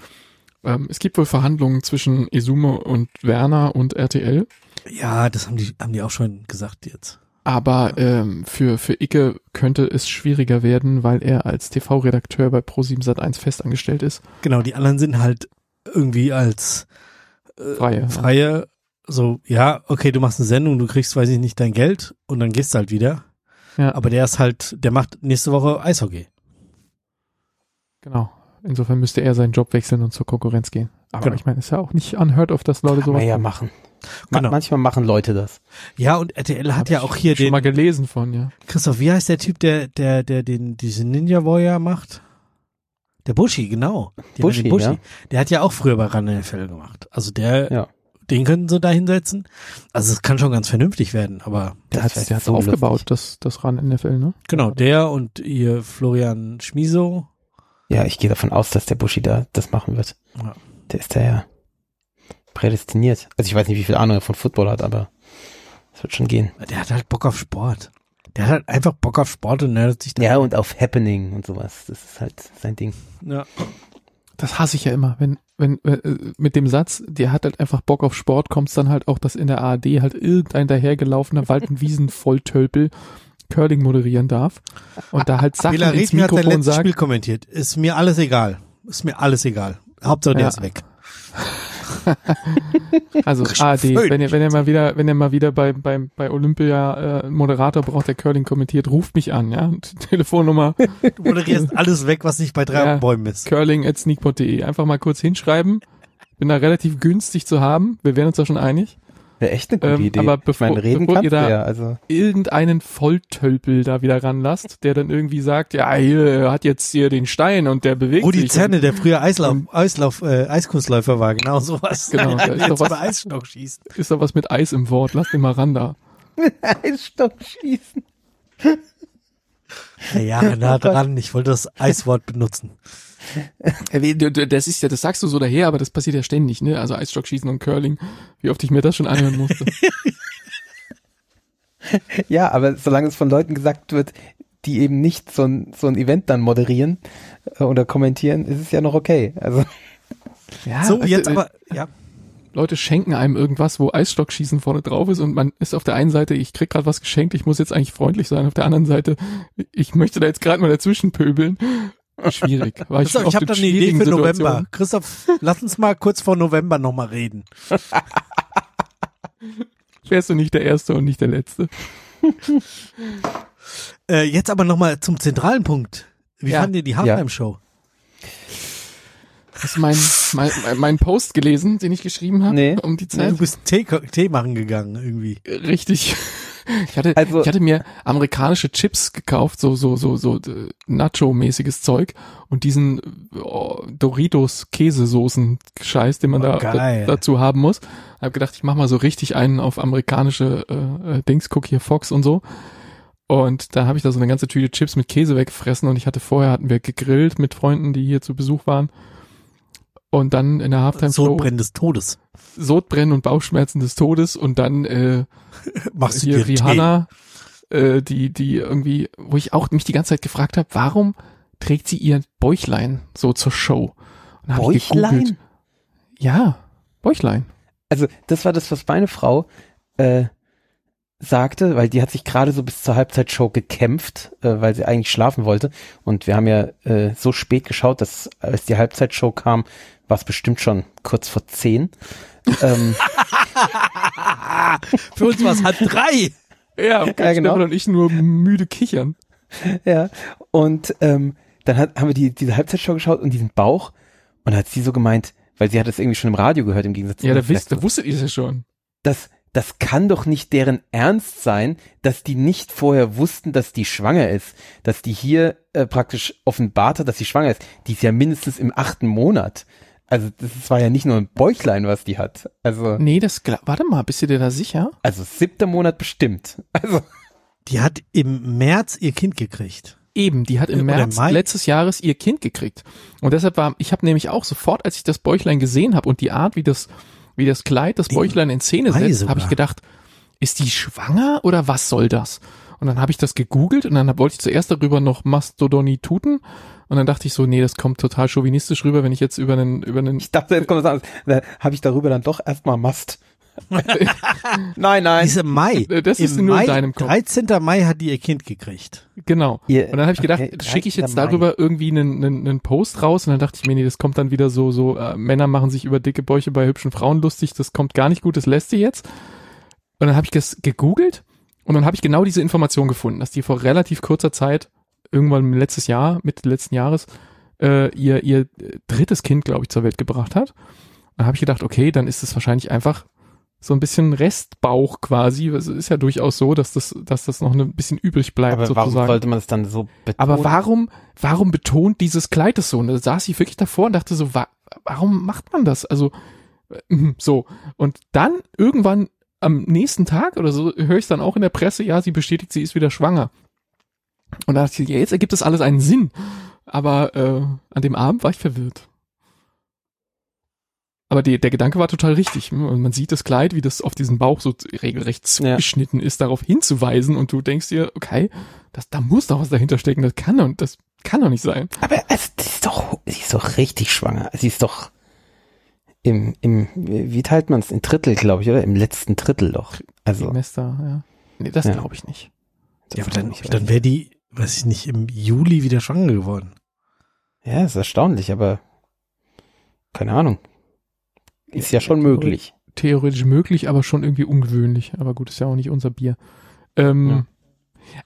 Ähm, es gibt wohl Verhandlungen zwischen Izumo und Werner und RTL. ja, das haben die, haben die auch schon gesagt jetzt. Aber ähm, für, für Icke könnte es schwieriger werden, weil er als TV-Redakteur bei Pro7 Sat1 festangestellt ist. Genau, die anderen sind halt irgendwie als Freie. Freie, so, ja, okay, du machst eine Sendung, du kriegst, weiß ich nicht, dein Geld und dann gehst du halt wieder. Ja. Aber der ist halt, der macht nächste Woche Eishockey. Genau. Insofern müsste er seinen Job wechseln und zur Konkurrenz gehen. Aber Genau. ich meine, ist ja auch nicht unheard of, dass Leute Kann sowas man ja machen. Ma Genau. Manchmal machen Leute das. Ja, und RTL hat Hab ja auch hier schon den, mal gelesen von, ja. Christoph, wie heißt der Typ, der, der, der den, diese Ninja Warrior macht? Der Buschi, genau. Die Buschi, den ja. Der hat ja auch früher bei Run NFL gemacht. Also der, Ja. den könnten sie da hinsetzen. Also es kann schon ganz vernünftig werden, aber Der hat hat so aufgebaut, das, das ran NFL, ne? genau, der und ihr Florian Schmiso. Ja, ich gehe davon aus, dass der Buschi da das machen wird. Ja. Der ist da ja prädestiniert. Also ich weiß nicht, wie viel Ahnung er von Football hat, aber es wird schon gehen. Der hat halt Bock auf Sport. Der hat halt einfach Bock auf Sport und nerdet sich da. Ja, und auf Happening und sowas. Das ist halt sein Ding. Ja. Das hasse ich ja immer, wenn, wenn, äh, mit dem Satz, der hat halt einfach Bock auf Sport, kommt's dann halt auch, dass in der ARD halt irgendein dahergelaufener Wald- und Wiesenvolltölpel Curling moderieren darf und da halt Sachen Bela ins Reti hat sein Mikrofon letztes sagt. Spiel kommentiert. Ist mir alles egal. Ist mir alles egal. Hauptsache der Ja. ist weg. Also ARD, wenn ihr, wenn ihr mal wieder, wenn ihr mal wieder bei, bei, bei Olympia äh, Moderator braucht, der Curling kommentiert, ruft mich an, ja. Und Telefonnummer Du moderierst alles weg, was nicht bei drei Ja. Bäumen ist. curling at sneakpot.de. Einfach mal kurz hinschreiben. Bin da relativ günstig zu haben. Wir wären uns da schon einig. Wäre echt eine gute Ähm, Idee. aber bevor- ich meine, reden bevor ihr du da- ja. Also Irgendeinen Volltölpel da wieder ranlasst, der dann irgendwie sagt, ja, hier er hat jetzt hier den Stein und der bewegt Rudi sich. Zerne, der früher Eislauf, Eislauf, äh, Eiskunstläufer war, genau sowas. Genau, da ist doch jetzt was- Eisstock schießen. Ist da was mit Eis im Wort? Lass den mal ran da. Eisstock schießen. Ja, ja, nah dran. Ich wollte das Eiswort benutzen. Das ist ja, das sagst du so daher, aber das passiert ja ständig, ne? Also Eisstockschießen und Curling. Wie oft ich mir das schon anhören musste. Ja, aber solange es von Leuten gesagt wird, die eben nicht so ein, so ein Event dann moderieren äh, oder kommentieren, ist es ja noch okay. Also Ja, so, weißt jetzt du, aber, ja. Leute schenken einem irgendwas, wo Eisstockschießen vorne drauf ist und man ist auf der einen Seite, ich krieg gerade was geschenkt, ich muss jetzt eigentlich freundlich sein, auf der anderen Seite, ich möchte da jetzt gerade mal dazwischen pöbeln. Schwierig. War ich So, schon ich habe da eine Idee für November. Situationen. Christoph, lass uns mal kurz vor November nochmal reden. Wärst du nicht der Erste und nicht der Letzte. Äh, jetzt aber nochmal zum zentralen Punkt. Wie Ja. fanden ihr die Halftime-Show? Hast du meinen mein, mein, mein Post gelesen, den ich geschrieben habe? Nee. Um die Du Zeit? bist Tee, Tee machen gegangen irgendwie. Richtig. Ich hatte, Also- ich hatte mir amerikanische Chips gekauft, so, so, so, so äh, Nacho-mäßiges Zeug und diesen oh, Doritos Käsesoßen Scheiß, den man Oh, da, da dazu haben muss. Hab gedacht, ich mach mal so richtig einen auf amerikanische äh, äh, Dings, guck hier Fox und so. Und da habe ich da so eine ganze Tüte Chips mit Käse weggefressen und ich hatte vorher hatten wir gegrillt mit Freunden, die hier zu Besuch waren. Und dann in der Halftime Show Sodbrennen des Todes. Sodbrennen und Bauchschmerzen des Todes und dann äh, Machst du hier dir Rihanna, äh, die, die irgendwie, wo ich auch mich die ganze Zeit gefragt habe, warum trägt sie ihr Bäuchlein so zur Show? Und. Bäuchlein? Ja, Bäuchlein. Also das war das, was meine Frau äh, sagte, weil die hat sich gerade so bis zur Halbzeitshow gekämpft, äh, weil sie eigentlich schlafen wollte. Und wir haben ja äh, so spät geschaut, dass als die Halbzeitshow kam, war es bestimmt schon kurz vor zehn. ähm, Für uns war es halb drei. Ja, Ja, ja genau. genau. und ich nur müde kichern. ja. Und ähm, dann hat, haben wir die, diese Halbzeitshow geschaut und diesen Bauch. Und hat sie so gemeint, weil sie hat es irgendwie schon im Radio gehört im Gegensatz Ja, zu da, wisst, da wusstet ihr es ja schon. das, das kann doch nicht deren Ernst sein, dass die nicht vorher wussten, dass die schwanger ist. Dass die hier äh, praktisch offenbart hat, dass sie schwanger ist. Die ist ja mindestens im achten Monat. Also das war ja nicht nur ein Bäuchlein, was die hat. Also, Nee, das, gla- warte mal, bist du dir da sicher? also siebter Monat bestimmt. Also Die hat im März ihr Kind gekriegt. Eben, die hat im Oder März Mai. letztes Jahres ihr Kind gekriegt. Und deshalb war, ich habe nämlich auch sofort, als ich das Bäuchlein gesehen habe und die Art, wie das, wie das Kleid das Bäuchlein in Szene setzt, habe ich gedacht, ist die schwanger oder was soll das? Und dann habe ich das gegoogelt und dann wollte ich zuerst darüber noch Mastodoni tuten. Und dann dachte ich so, nee, das kommt total chauvinistisch rüber, wenn ich jetzt über einen, über einen, ich dachte, jetzt kommt was anderes. Da habe ich darüber dann doch erstmal Mast. nein, nein. Diese Mai. Das ist Im nur in Mai, deinem Kopf. 13. Mai hat die ihr Kind gekriegt. genau. Ihr- Und dann habe ich gedacht, okay, schicke ich 13. jetzt Mai. darüber irgendwie einen, einen, einen Post raus und dann dachte ich mir, nee, das kommt dann wieder so, so, äh, Männer machen sich über dicke Bäuche bei hübschen Frauen lustig, das kommt gar nicht gut, das lässt sie jetzt. Und dann habe ich das gegoogelt und dann habe ich genau diese Information gefunden, dass die vor relativ kurzer Zeit, irgendwann letztes Jahr, Mitte letzten Jahres, äh, ihr, ihr äh, drittes Kind, glaube ich, zur Welt gebracht hat. Dann habe ich gedacht, okay, dann ist es wahrscheinlich einfach so ein bisschen Restbauch quasi. Es ist ja durchaus so, dass das, dass das noch ein bisschen übrig bleibt Aber warum sozusagen. sollte man es dann so betonen? Aber warum, warum betont dieses Kleid es so? Und da saß ich wirklich davor und dachte so, wa warum macht man das? Also, äh, so. Und dann irgendwann am nächsten Tag oder so höre ich dann auch in der Presse, ja, sie bestätigt, sie ist wieder schwanger. Und da dachte ich, ja, jetzt ergibt das alles einen Sinn. Aber äh, an dem Abend war ich verwirrt. Aber die, der Gedanke war total richtig. Und man sieht das Kleid, wie das auf diesen Bauch so regelrecht Ja. zugeschnitten ist, darauf hinzuweisen. Und du denkst dir, okay, das, da muss doch was dahinter stecken. Das kann doch, das kann doch nicht sein. Aber es, die ist doch, sie ist doch richtig schwanger. Sie ist doch im, im, wie teilt man es? In Drittel, glaube ich, oder? Im letzten Drittel doch. Also, Semester, ja. Nee, das Ja. glaube ich nicht. Ja, aber dann, dann wäre die, weiß ich nicht, im Juli wieder schwanger geworden. Ja, ist erstaunlich, aber keine Ahnung. Ist ja schon möglich. Theoretisch möglich, aber schon irgendwie ungewöhnlich. Aber gut, ist ja auch nicht unser Bier. Ähm, Ja.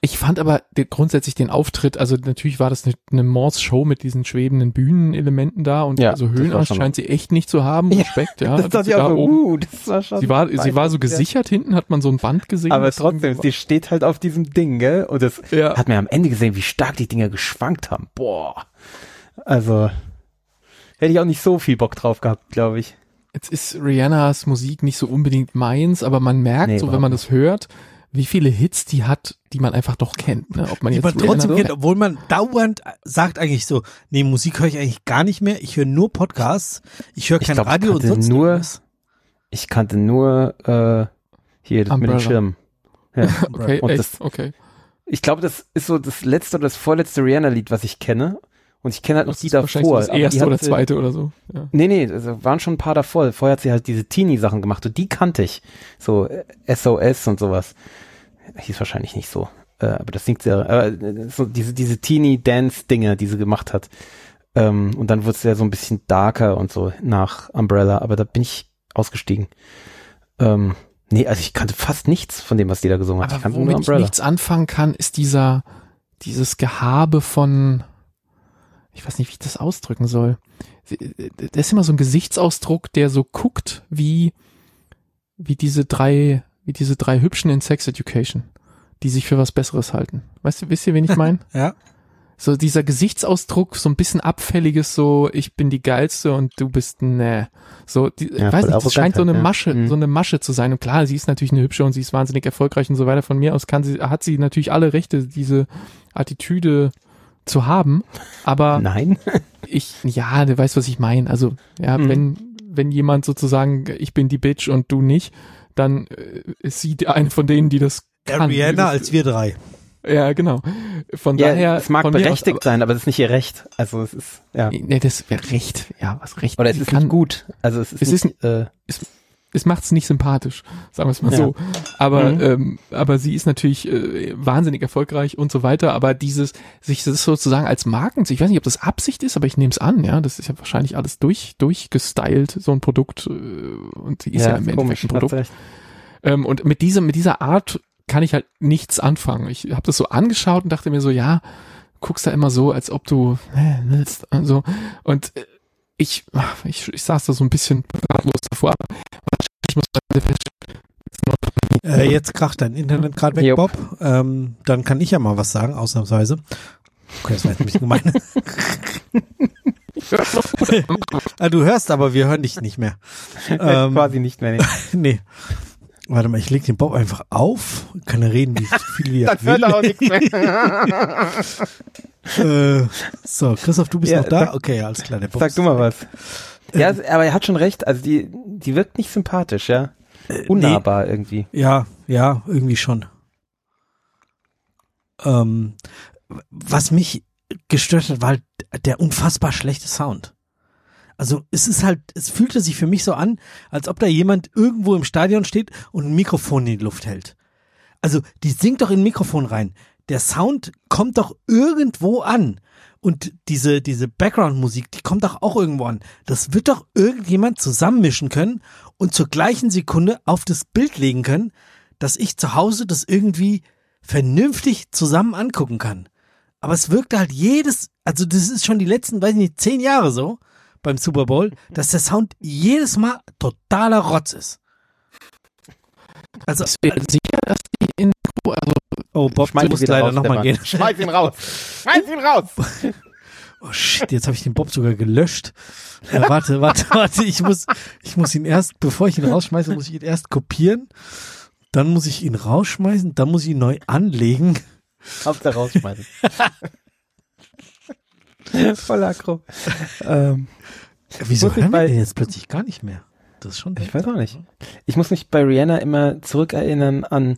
Ich fand aber grundsätzlich den Auftritt, also natürlich war das eine, eine Morse-Show mit diesen schwebenden Bühnenelementen da und Ja, also Höhenangst scheint sie echt nicht zu haben. Ja, Respekt, ja. das dass dachte ich auch da so, uh, das war schon. Sie war, sie war so Ja. gesichert, hinten hat man so ein Band gesehen. Aber trotzdem, sie steht halt auf diesem Ding, gell? Und das ja. hat man am Ende gesehen, wie stark die Dinger geschwankt haben. Boah. Also, hätte ich auch nicht so viel Bock drauf gehabt, glaube ich. Jetzt ist Rihannas Musik nicht so unbedingt meins, aber man merkt Nee, so, wenn man das hört, wie viele Hits die hat, die man einfach doch kennt. Ne? Ob man Die jetzt man trotzdem kennt, obwohl man dauernd sagt eigentlich so, nee, Musik höre ich eigentlich gar nicht mehr. Ich höre nur Podcasts. Ich höre Ich kein glaub, ich Radio und kannte sonst nur- irgendwas. Ich kannte nur äh, hier das mit Umbrella. dem Schirm. Ja. Okay, Und echt? das- okay. Ich glaube, das ist so das letzte oder das vorletzte Rihanna-Lied, was ich kenne. Und ich kenne halt noch Das die davor. das die erste hat oder sie- zweite oder so. Ja. Nee, nee, also waren schon ein paar davor. Vorher hat sie halt diese Teenie-Sachen gemacht und die kannte ich. So äh, SOS und sowas. Hieß wahrscheinlich nicht so. Äh, aber das singt sehr, äh, so diese, diese Teenie-Dance-Dinger, die sie gemacht hat. Ähm, und dann wurde es ja so ein bisschen darker und so nach Umbrella, aber da bin ich ausgestiegen. Ähm, nee, also ich kannte fast nichts von dem, was die da gesungen hat. ich Aber kannte nur womit ich nichts anfangen kann, ist dieser, dieses Gehabe von, ich weiß nicht, wie ich das ausdrücken soll. Sie- Das ist immer so ein Gesichtsausdruck, der so guckt, wie, wie diese drei, wie diese drei Hübschen in Sex Education, die sich für was Besseres halten. Weißt du, wisst ihr, wen ich meine? Ja. so dieser Gesichtsausdruck, so ein bisschen abfälliges, so ich bin die geilste und du bist ne. So, die, Ja, ich weiß nicht, das scheint so eine halt, ja. Masche, Mhm. so eine Masche zu sein. Und klar, sie ist natürlich eine hübsche und sie ist wahnsinnig erfolgreich und so weiter. Von mir aus kann sie, hat sie natürlich alle Rechte, diese Attitüde zu haben. Aber Nein. ich, ja, du weißt, was ich meine. Also, ja, Mhm. wenn, wenn jemand sozusagen, ich bin die Bitch und du nicht, dann äh, ist sie die eine von denen, die das kann. Rihanna Das- als wir drei. Ja, genau. Von Ja, daher. es mag mir aus- berechtigt sein, aber es ist nicht ihr Recht. Also es ist, ja. Nee, das wäre recht. Ja, was recht. Oder es ist kann, nicht gut. Also es ist, Es ist nicht, äh, Es macht's nicht sympathisch, sagen wir es mal Ja. so. Aber, Mhm. ähm, aber sie ist natürlich äh, wahnsinnig erfolgreich und so weiter. Aber dieses, sich das sozusagen als Marken, ich weiß nicht, ob das Absicht ist, aber ich nehme es an, ja. Das ist ja wahrscheinlich alles durch, durchgestylt, so ein Produkt. Äh, und sie ist ja, im Endeffekt ein Produkt. Ähm, und mit dieser, mit dieser Art kann ich halt nichts anfangen. Ich habe das so angeschaut und dachte mir so, ja, guckst da immer so, als ob du äh, willst und so. Und äh, ich, ich, ich saß da so ein bisschen ratlos davor. Ich muss Äh, jetzt kracht dein Internet gerade weg, Jupp. Bob. Ähm, dann kann ich ja mal was sagen, ausnahmsweise. Okay, das war jetzt ein bisschen gemein. ah, du hörst, aber wir hören dich nicht mehr. Ähm, Quasi nicht mehr. Nee. nee. Warte mal, ich leg den Bob einfach auf. Kann er reden, wie viel wie er Dann hört will. er auch nichts mehr. Äh, so, Christoph, du bist Ja, noch da? sag- okay, alles klar. Der Bob Sag du mal weg. was. Ja, aber er hat schon recht. Also die, die wirkt nicht sympathisch, ja. Unnahbar irgendwie. Ja, ja, irgendwie schon. Ähm, was mich gestört hat, war halt der unfassbar schlechte Sound. Also es ist halt, es fühlte sich für mich so an, als ob da jemand irgendwo im Stadion steht und ein Mikrofon in die Luft hält. Also die singt doch in ein Mikrofon rein. Der Sound kommt doch irgendwo an. Und diese, diese Background-Musik, die kommt doch auch irgendwo an. Das wird doch irgendjemand zusammenmischen können und zur gleichen Sekunde auf das Bild legen können, dass ich zu Hause das irgendwie vernünftig zusammen angucken kann. Aber es wirkte halt jedes, also das ist schon die letzten, weiß ich nicht, zehn Jahre so beim Super Bowl, dass der Sound jedes Mal totaler Rotz ist. Also, sicher, dass die in also oh Bob, Schmeiß du ihn musst leider nochmal gehen. Schmeiß ihn raus. Schmeiß ihn raus. Oh shit, jetzt habe ich den Bob sogar gelöscht. Äh, warte, warte, warte, ich muss, ich muss ihn erst, bevor ich ihn rausschmeiße, muss ich ihn erst kopieren. Dann muss ich ihn rausschmeißen, dann muss ich ihn neu anlegen. Hauptsache rausschmeißen. Voll aggro. Ähm, Wieso hören wir den jetzt plötzlich gar nicht mehr? Das ist schon ich weiß auch nicht. Ich muss mich bei Rihanna immer zurückerinnern an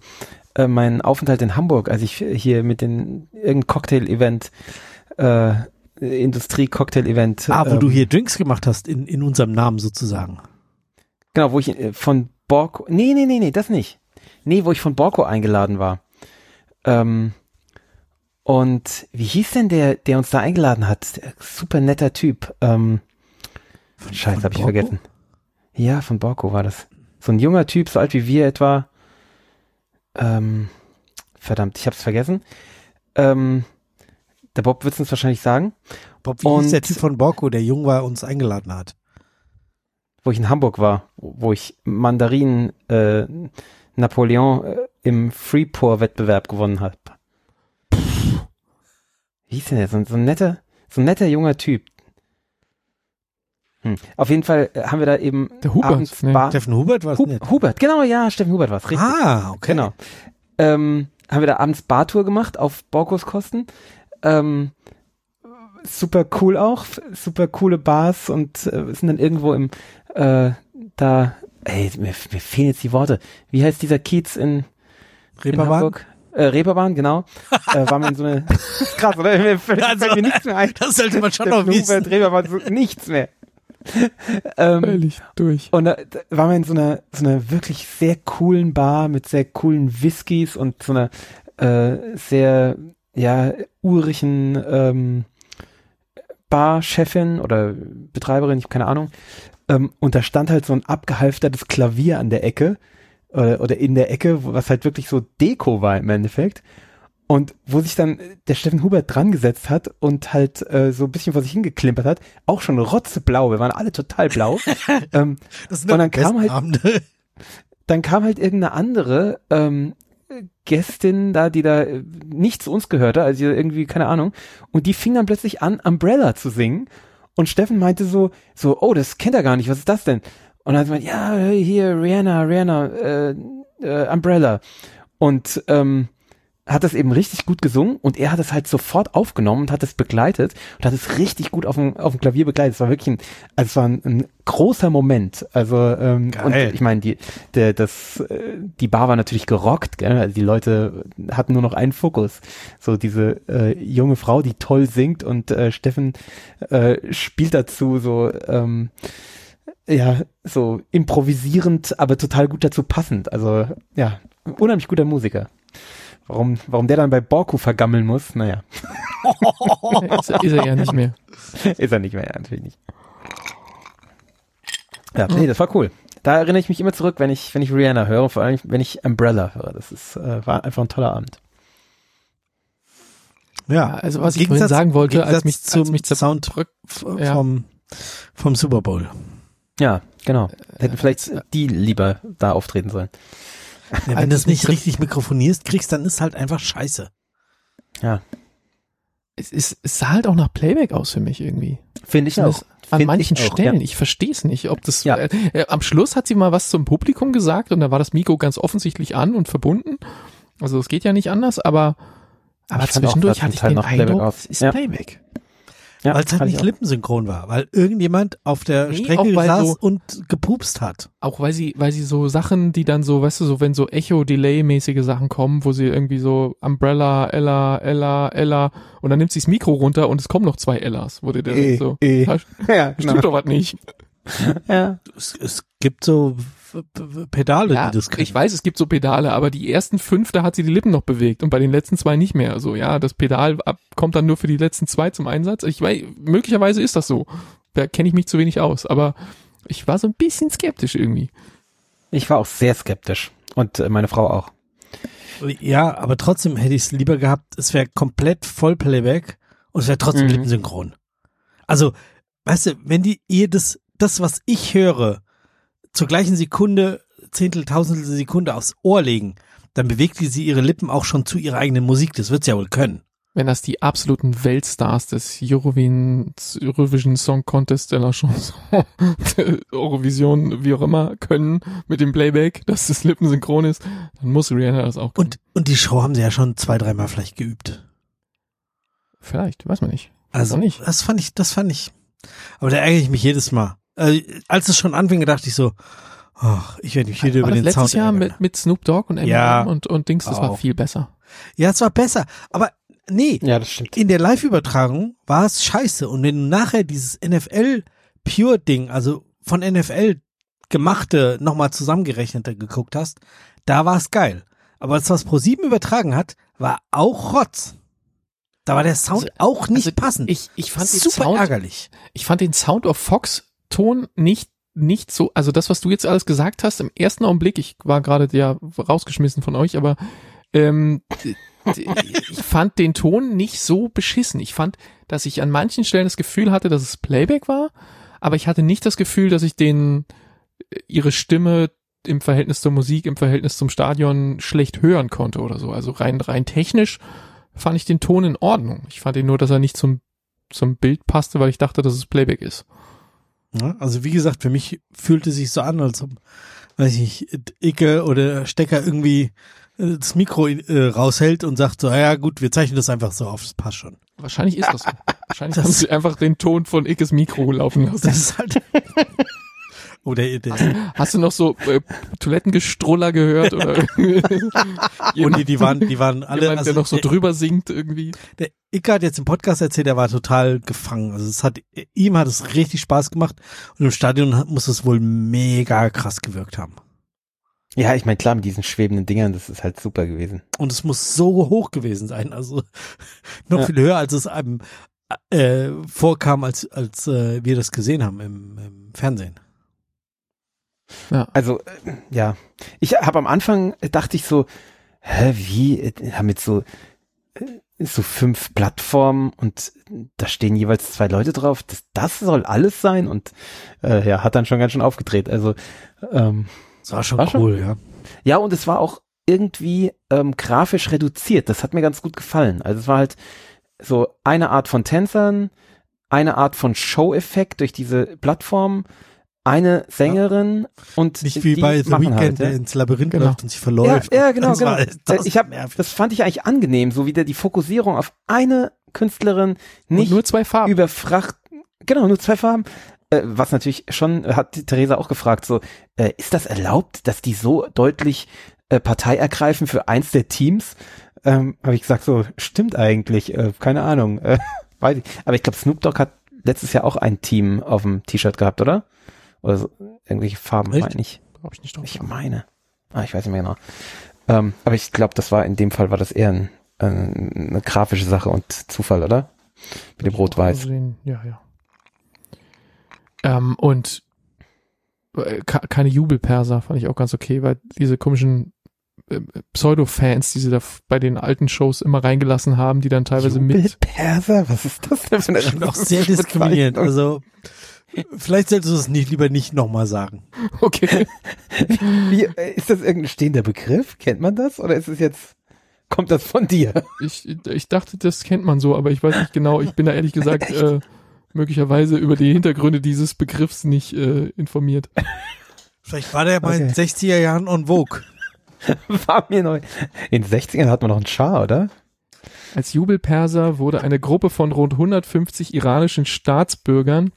äh, meinen Aufenthalt in Hamburg, als ich hier mit den irgendein Cocktail-Event, äh, Industrie-Cocktail-Event. Ah, wo ähm, du hier Drinks gemacht hast, in, in unserem Namen sozusagen. Genau, wo ich äh, von Borko, nee, nee, nee, nee, das nicht. Nee, wo ich von Borko eingeladen war. Ähm, und wie hieß denn der, der uns da eingeladen hat? Der super netter Typ. Ähm, Scheiße, von hab ich vergessen. Ja, von Borko war das. So ein junger Typ, so alt wie wir etwa. Ähm, verdammt, ich hab's vergessen. Ähm, der Bob wird's uns wahrscheinlich sagen, Bob, wie hieß Und- der Typ von Borko, der jung war, uns eingeladen hat? wo ich in Hamburg war, wo ich Mandarin äh, Napoleon äh, im Freeport-Wettbewerb gewonnen habe. Wie hieß denn der? So, so ein netter, so ein netter junger Typ. Hm. Auf jeden Fall äh, haben wir da eben Der Hubert. Bar Steffen Hubert war es Hub nicht. Hubert, genau, ja, Steffen Hubert war es, richtig. Ah, okay. Genau. Ähm, haben wir da abends Bartour gemacht auf Borkos Kosten. Ähm, super cool auch, super coole Bars und äh, sind dann irgendwo im äh, da, ey, mir, mir fehlen jetzt die Worte. Wie heißt dieser Kiez in, in Reeperbahn? Hamburg? Äh, Reeperbahn, genau. äh, waren wir in so eine, krass, oder? Mir fällt, Also, fällt mir nichts mehr ein. Das sollte man schon noch wissen. Hubert, Reeperbahn, so, nichts mehr. ähm, völlig durch. und da, da waren wir in so einer, so einer wirklich sehr coolen Bar mit sehr coolen Whiskys und so einer äh, sehr, ja, urigen ähm, Barchefin oder Betreiberin, ich habe keine Ahnung. Ähm, und da stand halt so ein abgehalftertes Klavier an der Ecke oder, oder in der Ecke, was halt wirklich so Deko war im Endeffekt. Und wo sich dann der Steffen Hubert dran gesetzt hat und halt äh, so ein bisschen vor sich hingeklimpert hat, auch schon rotzeblau, wir waren alle total blau. ähm, Und dann kam halt- Abende. dann kam halt irgendeine andere ähm, Gästin da, die da äh, nicht zu uns gehörte, also irgendwie, keine Ahnung, und die fing dann plötzlich an, Umbrella zu singen. Und Steffen meinte so, so, oh, das kennt er gar nicht, was ist das denn? Und dann hat gemeint, ja, hier, Rihanna, Rihanna, äh, äh, Umbrella. Und ähm, hat das eben richtig gut gesungen und er hat es halt sofort aufgenommen und hat es begleitet und hat es richtig gut auf dem, auf dem Klavier begleitet. Es war wirklich ein, also es war ein, ein großer Moment. Also ähm, und ich meine, die, der, das, äh, die Bar war natürlich gerockt, gell? Also die Leute hatten nur noch einen Fokus. So diese äh, junge Frau, die toll singt und äh, Steffen äh, spielt dazu so ähm, ja, so improvisierend, aber total gut dazu passend. Also, ja, unheimlich guter Musiker. Warum, warum der dann bei Borku vergammeln muss, naja, ist, er- ist er ja nicht mehr. ist er nicht mehr, ja, natürlich nicht. Ja, nee, das war cool. Da erinnere ich mich immer zurück, wenn ich, wenn ich Rihanna höre, vor allem, wenn ich Umbrella höre. Das ist, äh, war einfach ein toller Abend. Ja, Also was ich vorhin sagen wollte, als Gegensatz mich, zum als mich Sound ja. vom Vom Super Bowl. Ja, genau. Hätten vielleicht die lieber da auftreten sollen. Ja, wenn du es nicht richtig mikrofonierst kriegst, dann ist halt einfach scheiße. Ja. Es, ist, es sah halt auch nach Playback aus für mich irgendwie. Finde ich Das auch. An Find manchen ich auch, Stellen. Ja. Ich verstehe es nicht, ob das. Ja. Äh, äh, am Schluss hat sie mal was zum Publikum gesagt und da war das Mikro ganz offensichtlich an und verbunden. Also es geht ja nicht anders, aber aber Ich fand auch, zwischendurch hatte ich Teil den Eindruck, es ist Ja. Playback. Ja, weil es halt nicht lippensynchron war, weil irgendjemand auf der Nee, Strecke saß so- und gepupst hat. Auch weil sie, weil sie so Sachen, die dann so, weißt du, so wenn so Echo-Delay-mäßige Sachen kommen, wo sie irgendwie so Umbrella, Ella, Ella, Ella und dann nimmt sie das Mikro runter und es kommen noch zwei Ellas, wo du dir denkst so, da Ja, stimmt doch was nicht. ja. Es, es gibt so Pedale, Ja, die das können. ich weiß, es gibt so Pedale, aber die ersten fünf, da hat sie die Lippen noch bewegt und bei den letzten zwei nicht mehr. Also ja, das Pedal ab, kommt dann nur für die letzten zwei zum Einsatz. Ich weiß, möglicherweise ist das so. Da kenne ich mich zu wenig aus, aber ich war so ein bisschen skeptisch irgendwie. Ich war auch sehr skeptisch. Und äh, meine Frau auch. Ja, aber trotzdem hätte ich es lieber gehabt, es wäre komplett Vollplayback und es wäre trotzdem Mhm. lippensynchron. Also, weißt du, wenn die ihr das, das, was ich höre, zur gleichen Sekunde, Zehntel, Tausendstel Sekunde aufs Ohr legen, dann bewegt sie ihre Lippen auch schon zu ihrer eigenen Musik. Das wird sie ja wohl können. Wenn das die absoluten Weltstars des Eurovision, Song Contest de la Chanson, Eurovision, wie auch immer, können mit dem Playback, dass das lippensynchron ist, dann muss Rihanna das auch können. Und, und die Show haben sie ja schon zwei, dreimal vielleicht geübt. Vielleicht, weiß man nicht. Also, nicht. das fand ich, das fand ich, aber da ärgere ich mich jedes Mal. Äh, als es schon anfing, dachte ich so, ach, ich werde mich wieder War über den letztes Sound Jahr ärgern. mit, mit Snoop Dogg und Eminem Ja. und, und Dings, das war Auch. viel besser. Ja, es war besser, aber nee, Ja, das stimmt. in der Live-Übertragung war es scheiße. Und wenn du nachher dieses NFL-Pure-Ding, also von NFL gemachte, nochmal zusammengerechnete geguckt hast, da war es geil. Aber das, was Pro7 übertragen hat, war auch Rotz. Da war der Sound Also- auch nicht also passend. Ich, ich fand den Super Sound, ärgerlich. ich fand den Sound of Fox Ton nicht nicht so, also das, was du jetzt alles gesagt hast, im ersten Augenblick, ich war gerade ja rausgeschmissen von euch, aber ähm, ich fand den Ton nicht so beschissen. Ich fand, dass ich an manchen Stellen das Gefühl hatte, dass es Playback war, aber ich hatte nicht das Gefühl, dass ich den äh, ihre Stimme im Verhältnis zur Musik, im Verhältnis zum Stadion schlecht hören konnte oder so. Also rein rein technisch fand ich den Ton in Ordnung. Ich fand ihn nur, dass er nicht zum zum Bild passte, weil ich dachte, dass es Playback ist. Ja, also wie gesagt, für mich fühlte sich so an, als ob, weiß ich Icke oder Stecker irgendwie äh, das Mikro äh, raushält und sagt so, ja gut, wir zeichnen das einfach so auf, das passt schon. Wahrscheinlich ist das so. Wahrscheinlich Das- haben sie einfach den Ton von Ickes Mikro laufen lassen. Das ist halt. oder der, Hast du noch so äh, Toilettengestruller gehört oder und jemand, die, die waren, die waren alle. jemand also der noch so der, drüber singt irgendwie? der Icke hat jetzt im Podcast erzählt, er war total gefangen. Also es hat ihm hat es richtig Spaß gemacht und im Stadion hat- muss es wohl mega krass gewirkt haben. Ja, ich meine, klar, mit diesen schwebenden Dingern, das ist halt super gewesen. Und es muss so hoch gewesen sein, also noch Ja. viel höher, als es einem äh, vorkam, als als äh, wir das gesehen haben im, im Fernsehen. Ja. Also, äh, ja. Ich habe am Anfang, äh, dachte ich so, hä, wie, äh, haben jetzt so, äh, so fünf Plattformen und da stehen jeweils zwei Leute drauf. Das, das soll alles sein und äh, ja, hat dann schon ganz schön aufgedreht. Also, ähm, Das war schon War schon- cool, ja. Ja, und es war auch irgendwie ähm, grafisch reduziert. Das hat mir ganz gut gefallen. Also es war halt so eine Art von Tänzern, eine Art von Show-Effekt durch diese Plattform, eine Sängerin und Nicht wie die bei The Weeknd, halt, der ja. ins Labyrinth Genau. läuft und sich verläuft. Ja, ja, genau, genau. war- das ich hab, nervig. das fand ich eigentlich angenehm, so wieder die Fokussierung auf eine Künstlerin, Und nicht nur zwei Farben. über Fracht, genau, nur zwei Farben. Äh, was natürlich schon, äh, hat Theresa auch gefragt, so, äh, ist das erlaubt, dass die so deutlich äh, Partei ergreifen für eins der Teams? Ähm, Habe ich gesagt, so, stimmt eigentlich, äh, keine Ahnung. Äh, weiß ich. Aber ich glaube, Snoop Dogg hat letztes Jahr auch ein Team auf dem T-Shirt gehabt, oder? Oder so, irgendwelche Farben, Echt? meine ich. Hab ich nicht drauf. Ich meine. Ah, ich weiß nicht mehr genau. Ähm, aber ich glaube, das war in dem Fall war das eher ein, äh, eine grafische Sache und Zufall, oder? Mit dem Rot-Weiß. Ja, ja. Ähm, und äh, ke- keine Jubelperser fand ich auch ganz okay, weil diese komischen äh, Pseudo-Fans, die sie da bei den alten Shows immer reingelassen haben, die dann teilweise mit Perser? Was ist das denn für eine Und auch sehr diskriminierend. Also Vielleicht solltest du es nicht lieber nicht nochmal sagen. Okay. Wie, äh, ist das irgendein stehender Begriff? Kennt man das? Oder ist es jetzt, kommt das von dir? Ich, ich dachte, das kennt man so, aber ich weiß nicht genau. Ich bin da ehrlich gesagt äh, möglicherweise über die Hintergründe dieses Begriffs nicht äh, informiert. Vielleicht war der mal in Okay. den 60er Jahren on Vogue. War mir neu. In den 60ern hat man noch einen Schah, oder? Als Jubelperser wurde eine Gruppe von rund 150 iranischen Staatsbürgern,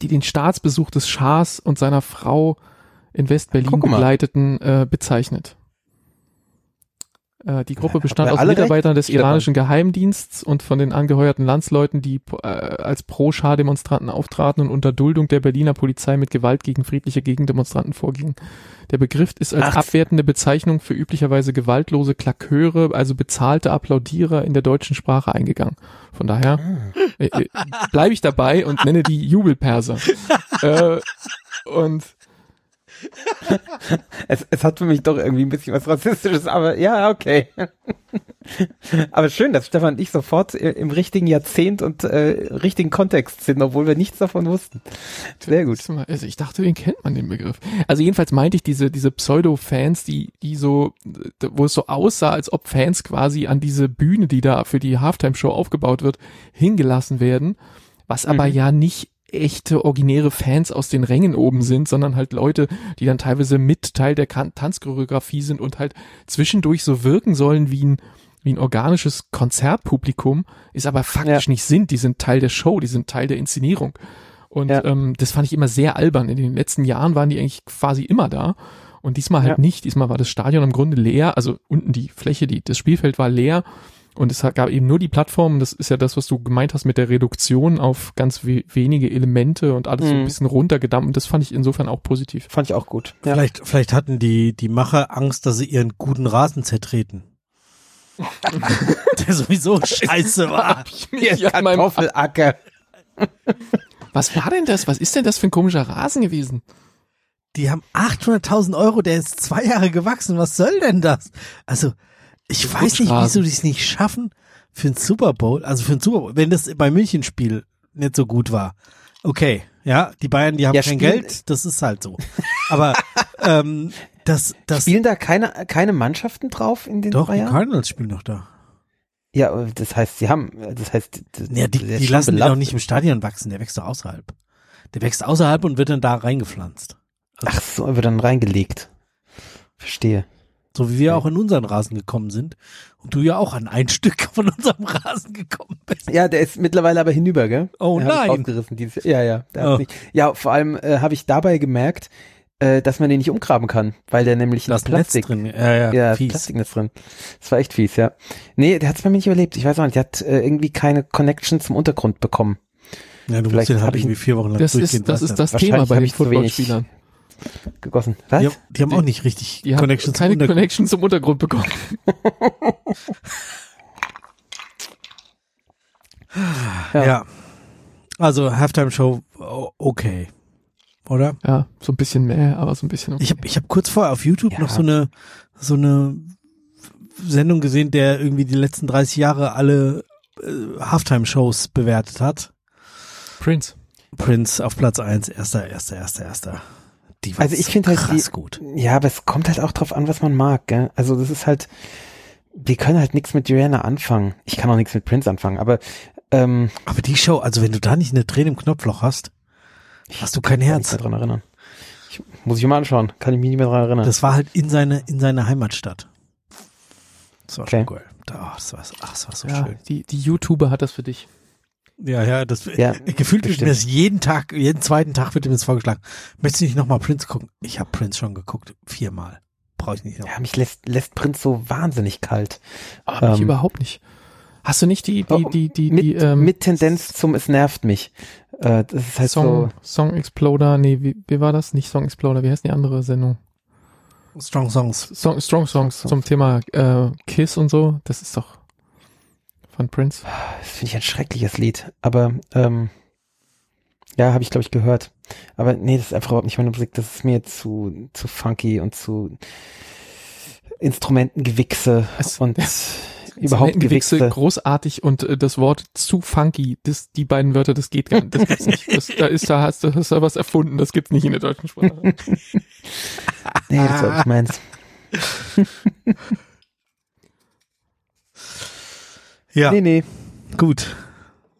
die den Staatsbesuch des Schahs und seiner Frau in West-Berlin begleiteten, äh, bezeichnet. Äh, die Gruppe bestand aus Mitarbeitern recht, des iranischen Geheimdiensts und von den angeheuerten Landsleuten, die äh, als Pro-Schah-Demonstranten auftraten und unter Duldung der Berliner Polizei mit Gewalt gegen friedliche Gegendemonstranten vorgingen. Der Begriff ist als Ach. abwertende Bezeichnung für üblicherweise gewaltlose Klaköre, also bezahlte Applaudierer in der deutschen Sprache eingegangen. Von daher äh, äh, bleibe ich dabei und nenne die Jubelperser. äh, und Es, es hat für mich doch irgendwie ein bisschen was Rassistisches, aber ja, okay. aber schön, dass Stefan und ich sofort im richtigen Jahrzehnt und äh, richtigen Kontext sind, obwohl wir nichts davon wussten. Sehr gut. Also ich dachte, den kennt man den Begriff. Also jedenfalls meinte ich diese diese Pseudo-Fans, die die so, wo es so aussah, als ob Fans quasi an diese Bühne, die da für die Halftime-Show aufgebaut wird, hingelassen werden, was aber Mhm. ja nicht echte originäre Fans aus den Rängen oben sind, sondern halt Leute, die dann teilweise mit Teil der Kan Tanzchoreografie sind und halt zwischendurch so wirken sollen wie ein wie ein organisches Konzertpublikum, ist aber faktisch nicht sind. Die sind Teil der Show, die sind Teil der Inszenierung. Und Ja. ähm, das fand ich immer sehr albern. In den letzten Jahren waren die eigentlich quasi immer da. Und diesmal halt Ja. nicht. Diesmal war das Stadion im Grunde leer. Also unten die Fläche, die, das Spielfeld war leer. Und es gab eben nur die Plattform. Das ist ja das, was du gemeint hast mit der Reduktion auf ganz we wenige Elemente und alles so ein Mhm. bisschen runtergedampft. Und das fand ich insofern auch positiv. Fand ich auch gut. Ja. Vielleicht, vielleicht hatten die, die Macher Angst, dass sie ihren guten Rasen zertreten. Der sowieso scheiße war. Hier Kartoffelacker. Was war denn das? Was ist denn das für ein komischer Rasen gewesen? Die haben 800.000 Euro, der ist zwei Jahre gewachsen. Was soll denn das? Also, ich weiß nicht, wieso die es nicht schaffen für ein Super Bowl. Also für ein Super Bowl, wenn das beim Münchenspiel nicht so gut war. Okay, ja, die Bayern, die haben Ja, kein Geld, das ist halt so. Aber ähm, das, das Spielen da keine, keine Mannschaften drauf in den doch, drei die? Cardinals spielen noch da. Ja, das heißt, sie haben, das heißt, das, Ja, die, die lassen den auch nicht im Stadion wachsen, der wächst doch außerhalb. Der wächst außerhalb und wird dann da reingepflanzt. Ach so, wird dann reingelegt. Verstehe. So wie wir auch in unseren Rasen gekommen sind. Und du ja auch an ein Stück von unserem Rasen gekommen bist. Ja, der ist mittlerweile aber hinüber, gell? Oh ich nein. Ausgerissen dieses, ja, ja. Der hat's Oh. nicht. Ja, vor allem äh, habe ich dabei gemerkt, äh, dass man den nicht umgraben kann, weil der nämlich Da in ist ein Netz Plastik, drin. Ja, ja, ja, fies. Plastiknetz drin. Das war echt fies, ja. Nee, der hat es bei mir nicht überlebt. Ich weiß auch nicht, der hat äh, irgendwie keine Connection zum Untergrund bekommen. Ja, du musst Vielleicht den halt hab ich- irgendwie vier Wochen lang Das durchgehen ist, das ist das Thema bei den ich zu wenig- Footballspielern. Gegossen. Was? Die, haben- die haben Die- auch nicht richtig Die haben Connections keine zum Untergrund. Connection zum Untergrund bekommen. Ja. Ja. Also Halftime Show okay. Oder? Ja, so ein bisschen mehr, aber so ein bisschen. Okay. Ich habe ich hab kurz vorher auf YouTube Ja. noch so eine so eine Sendung gesehen, der irgendwie die letzten 30 Jahre alle äh, Halftime Shows bewertet hat. Prince. Prince auf Platz eins, erster, erster, erster, erster. Die war Also ich so finde halt krass die- gut. Ja, aber es kommt halt auch drauf an, was man mag, gell? Also das ist halt, wir können halt nichts mit Rihanna anfangen. Ich kann auch nichts mit Prince anfangen, aber ähm, Aber die Show, also wenn du da nicht eine Träne im Knopfloch hast, hast du kein kann mich Herz. nicht mehr dran erinnern. Ich, muss ich mal anschauen, kann ich mich nicht mehr dran erinnern. Das war halt in seine, in seine Heimatstadt. Das war Okay. schon geil. Da, das, war, ach, das war so Ja, schön. die, die YouTuber hat das für dich. Ja, ja, das, Ja, gefühlt wird mir bestimmt. das jeden Tag, jeden zweiten Tag wird mir das vorgeschlagen. Möchtest du nicht nochmal Prince gucken? Ich habe Prince schon geguckt, viermal. Brauche ich nicht noch. ja, mich lässt, lässt Prince so wahnsinnig kalt. Aber mich Ähm, überhaupt nicht. Hast du nicht die, die, Oh, die, die, mit, die, ähm, mit Tendenz zum Es nervt mich. Äh, das ist halt Song, Song Exploder, nee, wie, wie war das? Nicht Song Exploder, wie heißt die andere Sendung? Strong Songs. Song, Strong Songs Songs. zum Thema äh, Kiss und so. Das ist doch von Prince. das finde ich ein schreckliches Lied. Aber ähm, ja, habe ich glaube ich gehört. Aber nee, das ist einfach überhaupt nicht meine Musik. Das ist mir zu zu funky und zu Instrumentengewichse Es- und überhaupt Gewichse großartig und äh, das Wort zu funky, das, die beiden Wörter, das geht gar nicht, das gibt's nicht. Das, da ist, da hast du hast da was erfunden, das gibt's nicht in der deutschen Sprache. Nee, das war nicht meins. Ja, Nee, nee. gut.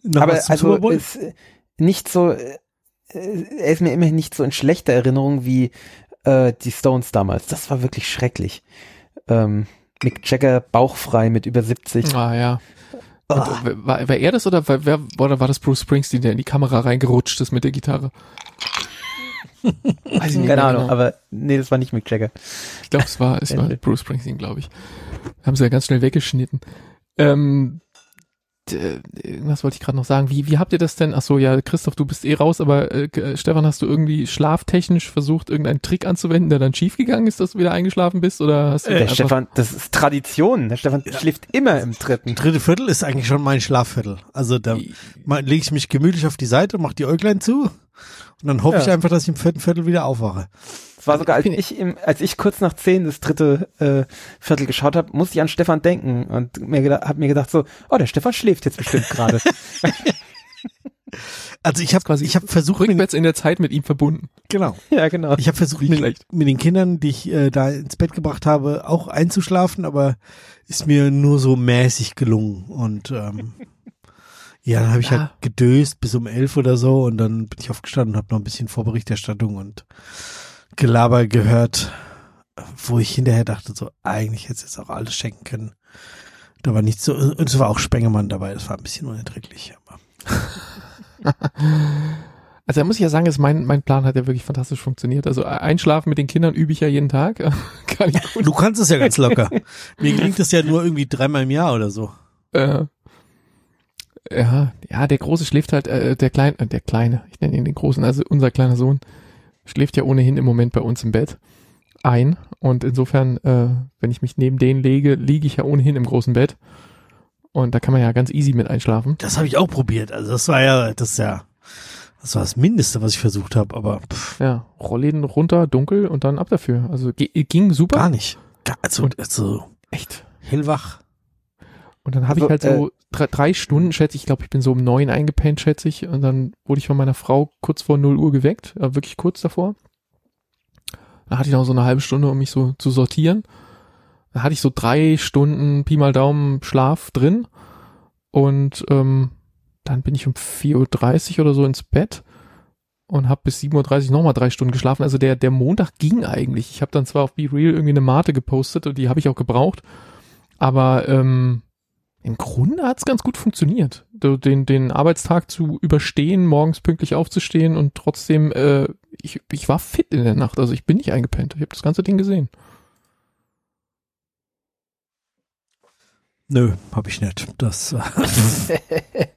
Noch Aber was zum also Super Bowl? ist äh, nicht so, äh, er ist mir immerhin nicht so in schlechter Erinnerung wie äh, die Stones damals. Das war wirklich schrecklich. Ähm, Mick Jagger bauchfrei mit über 70. Ah ja. Und, äh, war, war er das oder war, wer, oder war das Bruce Springsteen, der in die Kamera reingerutscht ist mit der Gitarre? Weiß ich nicht Keine Ahnung, genau. aber nee, das war nicht Mick Jagger. Ich glaube, es war, es war. Bruce Springsteen, glaube ich. Haben sie ja ganz schnell weggeschnitten. Ähm, irgendwas wollte ich gerade noch sagen. Wie, wie habt ihr das denn? Ach so, ja, Christoph, du bist eh raus, aber äh, G- Stefan, hast du irgendwie schlaftechnisch versucht, irgendeinen Trick anzuwenden, der dann schiefgegangen ist, dass du wieder eingeschlafen bist? Oder hast du Der einfach- Stefan, das ist Tradition. Der Stefan schläft immer im dritten. Dritte Viertel ist eigentlich schon mein Schlafviertel. Also da lege ich mich gemütlich auf die Seite, mache die Äuglein zu und dann hoffe Ja. ich einfach, dass ich im vierten Viertel wieder aufwache. Es war sogar, als ich im, als ich kurz nach zehn das dritte äh, Viertel geschaut habe, musste ich an Stefan denken und mir gedacht, hab mir gedacht so, oh, der Stefan schläft jetzt bestimmt gerade. Also ich habe quasi ich habe versucht, rückwärts in der Zeit mit ihm verbunden. genau. ja, genau. Ich habe versucht, mit, mit den Kindern, die ich äh, da ins Bett gebracht habe, auch einzuschlafen, aber ist mir nur so mäßig gelungen. Und ähm, ja, dann habe ich Ja. halt gedöst bis um elf oder so und dann bin ich aufgestanden und habe noch ein bisschen Vorberichterstattung und Gelaber gehört, wo ich hinterher dachte, so eigentlich hätte es jetzt auch alles schenken können. Da war nichts so, und es war auch Spengemann dabei, das war ein bisschen unerträglich. Aber Also da muss ich ja sagen, ist mein, mein Plan hat ja wirklich fantastisch funktioniert. Also einschlafen mit den Kindern übe ich ja jeden Tag. Kann du kannst es ja ganz locker. Mir gelingt es ja nur irgendwie dreimal im Jahr oder so. Äh, ja, ja, der Große schläft halt, äh, der Kleine, äh, der Kleine, ich nenne ihn den Großen, also unser kleiner Sohn, schläft ja ohnehin im Moment bei uns im Bett ein. Und insofern, äh, wenn ich mich neben den lege, liege ich ja ohnehin im großen Bett. Und da kann man ja ganz easy mit einschlafen. Das habe ich auch probiert. Also das war ja, das ist ja, das war das Mindeste, was ich versucht habe, aber pff, Ja, Rollläden runter, dunkel und dann ab dafür. Also ging super. gar nicht. Gar, also, Und- also Echt. hellwach. Und dann habe Also, ich halt so drei, drei Stunden, schätze ich, ich glaube, ich bin so um neun eingepennt, schätze ich. Und dann wurde ich von meiner Frau kurz vor 0 Uhr geweckt, äh, wirklich kurz davor. Da hatte ich noch so eine halbe Stunde, um mich so zu sortieren. Da hatte ich so drei Stunden Pi mal Daumen Schlaf drin. Und ähm, dann bin ich um 4.30 Uhr oder so ins Bett und habe bis 7.30 Uhr nochmal drei Stunden geschlafen. Also der, der Montag ging eigentlich. Ich habe dann zwar auf Be Real irgendwie eine Mate gepostet und die habe ich auch gebraucht. Aber ähm, im Grunde hat's ganz gut funktioniert. Den, den Arbeitstag zu überstehen, morgens pünktlich aufzustehen und trotzdem, äh, ich, ich war fit in der Nacht. Also ich bin nicht eingepennt. Ich habe das ganze Ding gesehen. Nö, habe ich nicht. Das äh,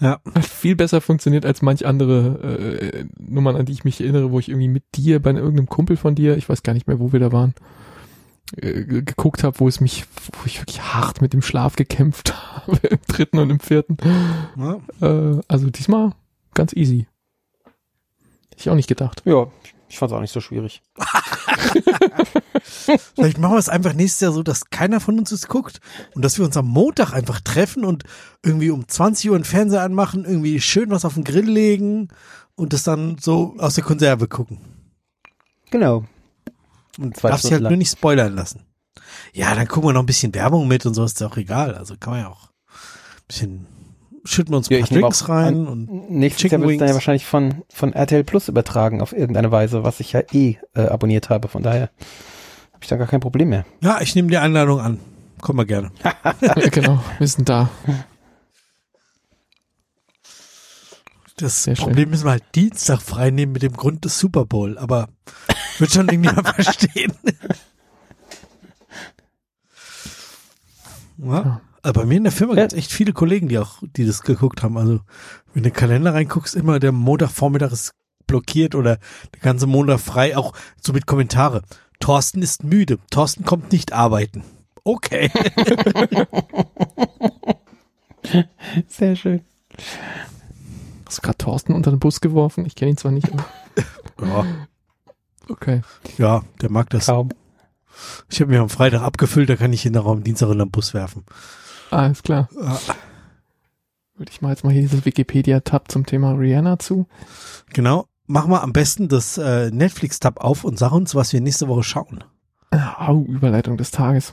ja, Hat viel besser funktioniert als manch andere äh, Nummern, an die ich mich erinnere, wo ich irgendwie mit dir bei irgendeinem Kumpel von dir, ich weiß gar nicht mehr, wo wir da waren, äh, ge- geguckt habe, wo es mich, wo ich wirklich hart mit dem Schlaf gekämpft habe, im dritten und im vierten. ja. Äh, also diesmal ganz easy. Hätte ich auch nicht gedacht. ja, ich fand's auch nicht so schwierig. Vielleicht machen wir es einfach nächstes Jahr so, dass keiner von uns es guckt und dass wir uns am Montag einfach treffen und irgendwie um 20 Uhr einen Fernseher anmachen, irgendwie schön was auf den Grill legen und das dann so aus der Konserve gucken. Genau. Und zwei Darfst dich halt nur nicht spoilern lassen. Ja, dann gucken wir noch ein bisschen Werbung mit und so ist ja auch egal. Also kann man ja auch ein bisschen schütten wir uns ein Ja, paar Drinks rein an- und Nächstes Chicken Jahr wird es dann ja wahrscheinlich von, von RTL Plus übertragen auf irgendeine Weise, was ich ja eh äh, abonniert habe. Von daher habe ich da gar kein Problem mehr. ja, ich nehme die Einladung an. Komm mal gerne. Ja, genau, wir sind da. Das Sehr schön. Problem ist, wir halt Dienstag frei nehmen mit dem Grund des Super Bowl, aber wird schon irgendjemand verstehen. ja. Aber bei mir in der Firma gibt es echt viele Kollegen, die auch, die das geguckt haben. Also, wenn du in den Kalender reinguckst, immer der Montagvormittag ist blockiert oder der ganze Montag frei, auch so mit Kommentare. Thorsten ist müde. Thorsten kommt nicht arbeiten. Okay. Sehr schön. Hast du gerade Thorsten unter den Bus geworfen? Ich kenne ihn zwar nicht, ja, okay. ja, der mag das. Kaum. Ich habe mir am Freitag abgefüllt, da kann ich ihn noch am Dienstag in den Bus werfen. Alles klar. Ah, Würde ich mal jetzt mal hier dieses Wikipedia-Tab zum Thema Rihanna zu. genau. Mach mal am besten das äh, Netflix-Tab auf und sag uns, was wir nächste Woche schauen. Au, Überleitung des Tages.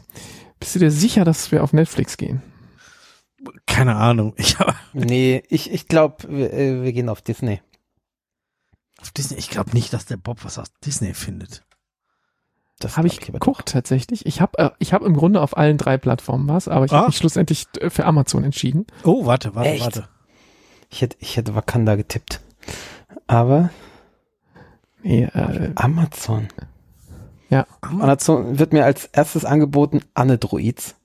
Bist du dir sicher, dass wir auf Netflix gehen? Keine Ahnung. Ich habe Nee, ich, ich glaube, wir, äh, wir gehen auf Disney. Auf Disney. Ich glaube nicht, dass der Bob was aus Disney findet. Das Habe ich geguckt tatsächlich. Ich habe äh, ich hab im Grunde auf allen drei Plattformen was, aber ich Ah. habe mich schlussendlich äh, für Amazon entschieden. Oh, warte, warte, Echt? warte. Ich hätte, ich hätte Wakanda getippt. Aber Nee, äh, Amazon. ja, Amazon wird mir als erstes angeboten Anne-Droids.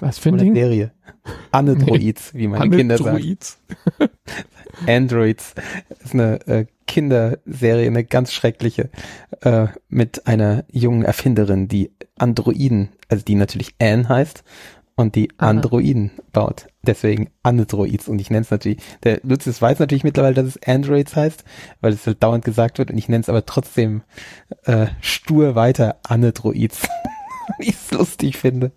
was für ein Eine Ding? Serie. Anne-Droids, wie meine Kinder sagen. Androids. Androids ist eine äh, Kinderserie, eine ganz schreckliche, äh, mit einer jungen Erfinderin, die Androiden, also die natürlich Anne heißt und die Aha. Androiden baut. Deswegen Androids und ich nenne es natürlich, der Lucius weiß natürlich mittlerweile, dass es Androids heißt, weil es halt dauernd gesagt wird und ich nenne es aber trotzdem äh, stur weiter Androids, wie ich es lustig finde.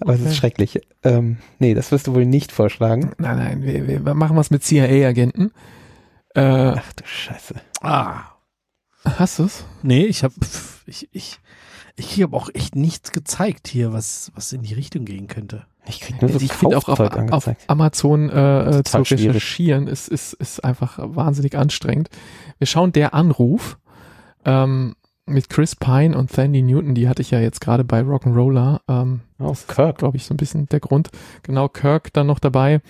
Aber es Okay. ist schrecklich. Ähm, nee, das wirst du wohl nicht vorschlagen. Nein, nein, wir, wir machen was mit CIA-Agenten. Äh, Ach du Scheiße. Ah. hast du's? Nee, ich habe ich ich ich habe auch echt nichts gezeigt hier, was was in die Richtung gehen könnte. Ich krieg nur so ich finde auch auf, auf. Amazon äh, äh, zu Total schwierig. recherchieren ist, ist, ist einfach wahnsinnig anstrengend. Wir schauen der Anruf ähm, mit Chris Pine und Sandy Newton, die hatte ich ja jetzt gerade bei Rock'n'Roller. Ähm, Oh, Kirk. glaube ich, so ein bisschen der Grund. Genau, Kirk dann noch dabei.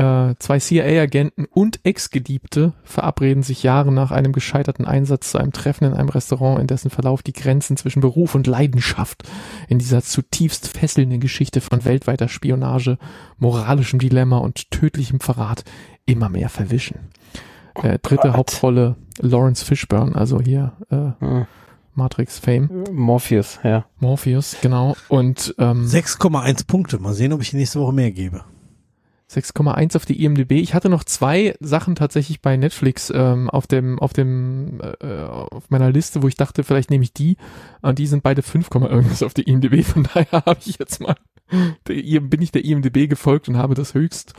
Äh, zwei CIA-Agenten und Ex-Geliebte verabreden sich Jahre nach einem gescheiterten Einsatz zu einem Treffen in einem Restaurant, in dessen Verlauf die Grenzen zwischen Beruf und Leidenschaft in dieser zutiefst fesselnden Geschichte von weltweiter Spionage, moralischem Dilemma und tödlichem Verrat immer mehr verwischen. Äh, dritte Gott. Hauptrolle Lawrence Fishburne, also hier äh, Hm. Matrix Fame, Morpheus, ja. Morpheus, genau. Und ähm, 6,1 Punkte. Mal sehen, ob ich nächste Woche mehr gebe. 6,1 auf die IMDb. Ich hatte noch zwei Sachen tatsächlich bei Netflix ähm, auf dem auf dem äh, auf meiner Liste, wo ich dachte, vielleicht nehme ich die. Und die sind beide 5, Komma irgendwas auf die IMDb. Von daher habe ich jetzt mal der, bin ich der IMDb gefolgt und habe das höchst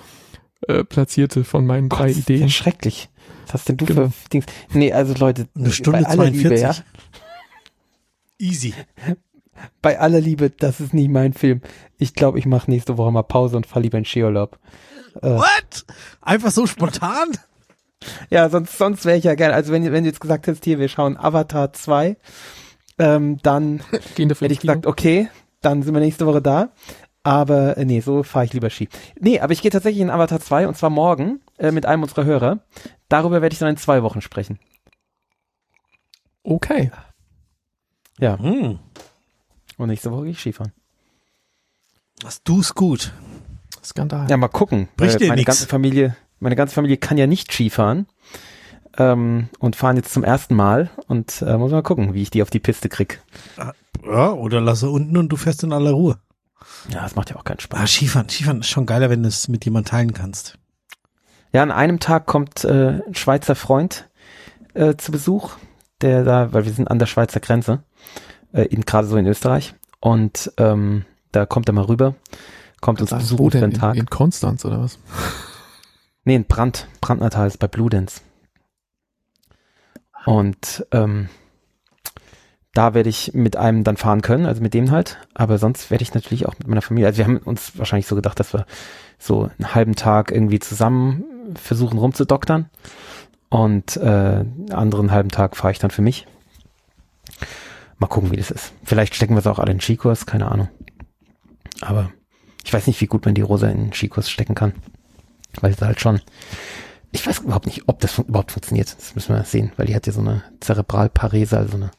äh, platzierte von meinen drei das ist ja Ideen. schrecklich. Was hast denn du Genau. für Dings? Nee, also Leute, Eine Stunde bei aller Liebe, 42. ja, Easy. Bei aller Liebe, das ist nicht mein Film. Ich glaube, ich mache nächste Woche mal Pause und fahre lieber in Skiurlaub. Äh, What? Einfach so spontan? ja, sonst, sonst wäre ich ja gerne, also wenn, wenn du jetzt gesagt hättest, hier, wir schauen Avatar 2, ähm, dann hätte ich gesagt, okay, dann sind wir nächste Woche da. Aber äh, nee, so fahre ich lieber Ski. Nee, aber ich gehe tatsächlich in Avatar 2 und zwar morgen äh, mit einem unserer Hörer. Darüber werde ich dann in zwei Wochen sprechen. Okay. Ja, Hm. Und nächste Woche gehe ich Skifahren. Was du's gut. Skandal. Ja, mal gucken. Bricht dir meine nix. ganze Familie, meine ganze Familie kann ja nicht Skifahren. Ähm, und fahren jetzt zum ersten Mal und äh, muss mal gucken, wie ich die auf die Piste krieg. Ja, oder lasse unten und du fährst in aller Ruhe. Ja, das macht ja auch keinen Spaß. Ah, Skifahren. Skifahren ist schon geiler, wenn du es mit jemand teilen kannst. Ja, an einem Tag kommt äh, ein Schweizer Freund äh, zu Besuch, der da, weil wir sind an der Schweizer Grenze, äh, in, gerade so in Österreich. Und ähm, da kommt er mal rüber, kommt uns besuchen wo für einen In, Tag. in Konstanz oder was? Nee, in Brand, Brandnatal ist bei Bludenz. Und ähm, da werde ich mit einem dann fahren können, also mit dem halt. Aber sonst werde ich natürlich auch mit meiner Familie. Also wir haben uns wahrscheinlich so gedacht, dass wir so einen halben Tag irgendwie zusammen versuchen rumzudoktern. Und äh, einen anderen halben Tag fahre ich dann für mich. Mal gucken, wie das ist. Vielleicht stecken wir es auch alle in den Skikurs, keine Ahnung. Aber ich weiß nicht, wie gut man die Rosa in den Skikurs stecken kann. Weil sie halt schon, ich weiß überhaupt nicht, ob das überhaupt funktioniert. Das müssen wir sehen, weil die hat ja so eine Zerebralparese, also eine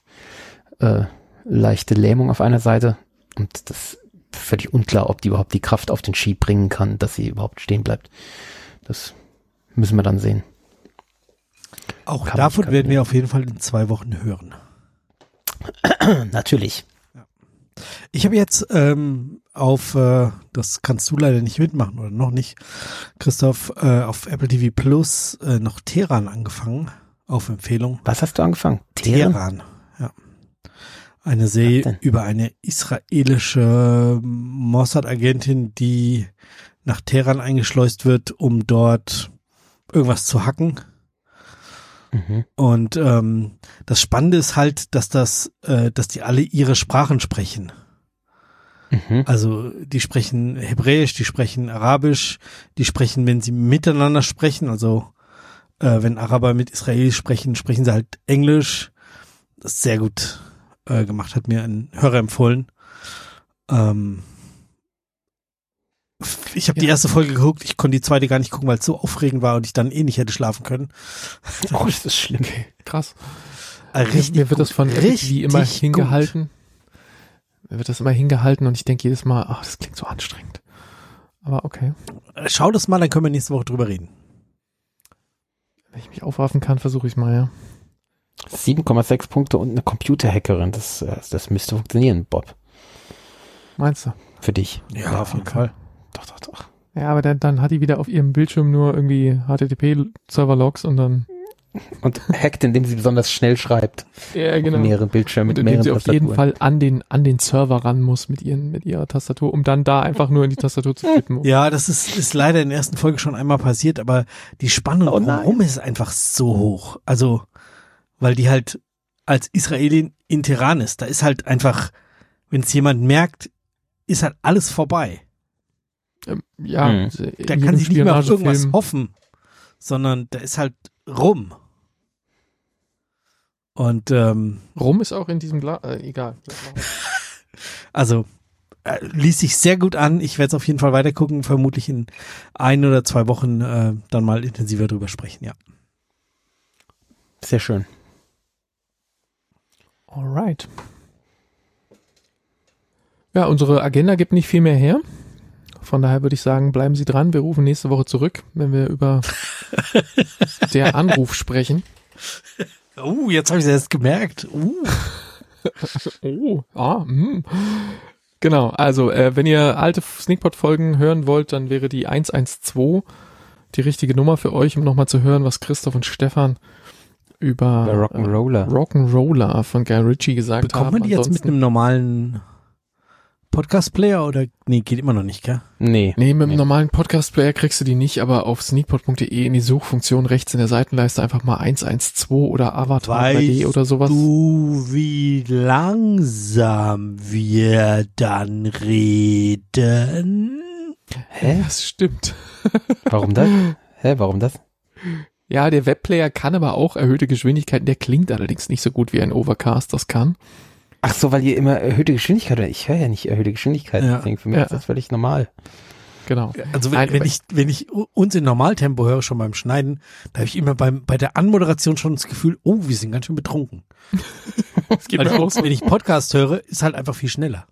äh, leichte Lähmung auf einer Seite. Und das ist völlig unklar, ob die überhaupt die Kraft auf den Ski bringen kann, dass sie überhaupt stehen bleibt. Das müssen wir dann sehen. Auch Kann davon werden wir auf jeden Fall in zwei Wochen hören. Natürlich. Ich habe jetzt ähm, auf, äh, das kannst du leider nicht mitmachen oder noch nicht, Christoph, äh, auf Apple TV Plus äh, noch Teheran angefangen, auf Empfehlung. Was hast du angefangen? Teheran, ja. Eine Serie über eine israelische Mossad-Agentin, die nach Teheran eingeschleust wird, um dort irgendwas zu hacken. Mhm. Und ähm, das Spannende ist halt, dass das, äh, dass die alle ihre Sprachen sprechen. Mhm. Also die sprechen Hebräisch, die sprechen Arabisch, die sprechen, wenn sie miteinander sprechen, also äh, wenn Araber mit Israelis sprechen, sprechen sie halt Englisch. Das ist sehr gut äh, gemacht, hat mir ein Hörer empfohlen. Ähm, ich habe die Ja. erste Folge geguckt, ich konnte die zweite gar nicht gucken, weil es so aufregend war und ich dann eh nicht hätte schlafen können. Oh, das ist schlimm. Krass. Äh, Richtig mir wird das von Epic wie immer richtig hingehalten. Mir wird das immer hingehalten und ich denke jedes Mal, ach, das klingt so anstrengend. Aber okay. Gut. Äh, Schau das mal, dann können wir nächste Woche drüber reden. Wenn ich mich aufraffen kann, versuche ich mal, ja. 7,6 Punkte und eine Computerhackerin. Das, äh, das müsste funktionieren, Bob. Meinst du? Für dich. auf jeden okay. Fall. Doch, doch, doch. Ja, aber dann, dann hat die wieder auf ihrem Bildschirm nur irgendwie HTTP-Server-Logs und dann. Und hackt, indem sie besonders schnell schreibt. Ja, Auf mehreren Bildschirmen Und mit indem mehreren sie auf jeden. Fall an den, an den Server ran muss mit ihren, mit ihrer Tastatur, um dann da einfach nur in die Tastatur zu tippen. Ja, das ist, ist leider in der ersten Folge schon einmal passiert, aber die Spannung Oh drumherum ist einfach so hoch. Also, weil die halt als Israelin in Teheran ist. Da ist halt einfach, wenn es jemand merkt, ist halt alles vorbei. Ähm, ja, Mhm. in Da jedem kann sich nicht mehr auf irgendwas Spionagefilm- hoffen, sondern da ist halt rum. Und ähm, Rum ist auch in diesem Glas, äh, egal. also äh, ließ sich sehr gut an. Ich werde es auf jeden Fall weitergucken, vermutlich in ein oder zwei Wochen äh, dann mal intensiver drüber sprechen, ja. Sehr schön. Alright. Ja, unsere Agenda gibt nicht viel mehr her. Von daher würde ich sagen, bleiben Sie dran. Wir rufen nächste Woche zurück, wenn wir über der Anruf sprechen. Uh, jetzt habe ich es erst gemerkt. Uh. Oh, ah, hm. Genau, also äh, wenn ihr alte Sneakpot-Folgen hören wollt, dann wäre die 112 die richtige Nummer für euch, um nochmal zu hören, was Christoph und Stefan über Rock'n'Roller. äh, Rock'n'Roller von Guy Ritchie gesagt Bekommt haben. man die jetzt mit Ansonsten- einem normalen Podcast-Player oder? Nee, geht immer noch nicht, gell? Nee. Nee, mit dem Nee. normalen Podcast-Player kriegst du die nicht, aber auf sneakpot.de in die Suchfunktion rechts in der Seitenleiste einfach mal 112 oder Avatar 3D oder sowas. du, wie langsam wir dann reden? Hä? Das stimmt. Warum das? Hä, warum das? Ja, der Webplayer kann aber auch erhöhte Geschwindigkeiten. Der klingt allerdings nicht so gut wie ein Overcast das kann. Ach so, weil ihr immer erhöhte Geschwindigkeit hört. Ich höre ja nicht erhöhte Geschwindigkeit. Ja. Deswegen für mich Ja. ist das völlig normal. Genau. Also wenn, Nein, wenn ich wenn ich uns in Normaltempo höre schon beim Schneiden, da habe ich immer beim bei der Anmoderation schon das Gefühl, oh, wir sind ganz schön betrunken. Es geht mir auch ich, so. wenn ich Podcast höre, ist halt einfach viel schneller.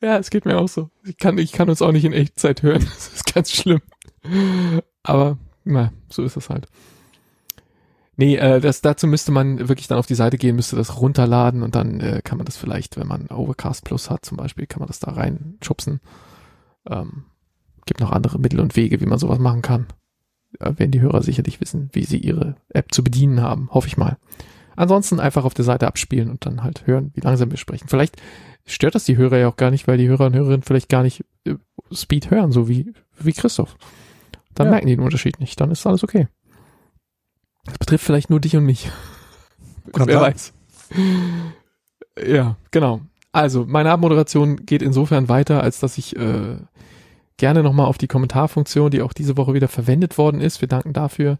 Ja, es geht mir auch so. Ich kann, ich kann uns auch nicht in Echtzeit hören. Das ist ganz schlimm. Aber, na, so ist es halt. Nee, äh, das, dazu müsste man wirklich dann auf die Seite gehen, müsste das runterladen und dann äh, kann man das vielleicht, wenn man Overcast Plus hat zum Beispiel, kann man das da reinschubsen. Ähm, gibt noch andere Mittel und Wege, wie man sowas machen kann. Äh, werden die Hörer sicherlich wissen, wie sie ihre App zu bedienen haben, hoffe ich mal. Ansonsten einfach auf der Seite abspielen und dann halt hören, wie langsam wir sprechen. Vielleicht stört das die Hörer ja auch gar nicht, weil die Hörer und Hörerinnen vielleicht gar nicht äh, Speed hören, so wie, wie Christoph. Dann Ja. merken die den Unterschied nicht, dann ist alles okay. Das betrifft vielleicht nur dich und mich. Kann Wer sein. weiß. Ja, genau. Also, meine Abmoderation geht insofern weiter, als dass ich äh, gerne nochmal auf die Kommentarfunktion, die auch diese Woche wieder verwendet worden ist, wir danken dafür.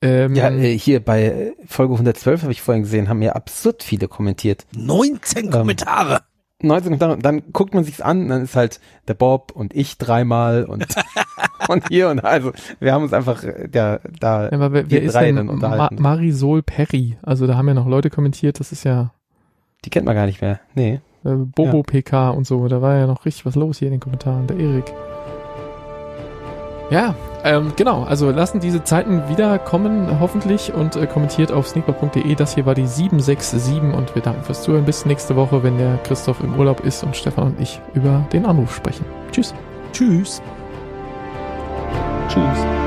Ähm, Ja, äh, hier bei Folge 112 habe ich vorhin gesehen, haben ja absurd viele kommentiert. 19 Kommentare. 19 Kommentare, dann guckt man sich's an, dann ist halt der Bob und ich dreimal und, und hier und da. also wir haben uns einfach äh, da, da ja, aber wer, wer wir ist drei denn dann Ma unterhalten. Marisol Perry? Also da haben ja noch Leute kommentiert, das ist ja die kennt man gar nicht mehr. Nee. äh, Bobo PK und so, da war ja noch richtig was los hier in den Kommentaren, der Erik. Ja, ähm, genau, also lassen diese Zeiten wiederkommen, hoffentlich, und äh, kommentiert auf sneakpot.de. Das hier war die 767 und wir danken fürs Zuhören. Bis nächste Woche, wenn der Christoph im Urlaub ist und Stefan und ich über den Anruf sprechen. Tschüss. Tschüss. Tschüss.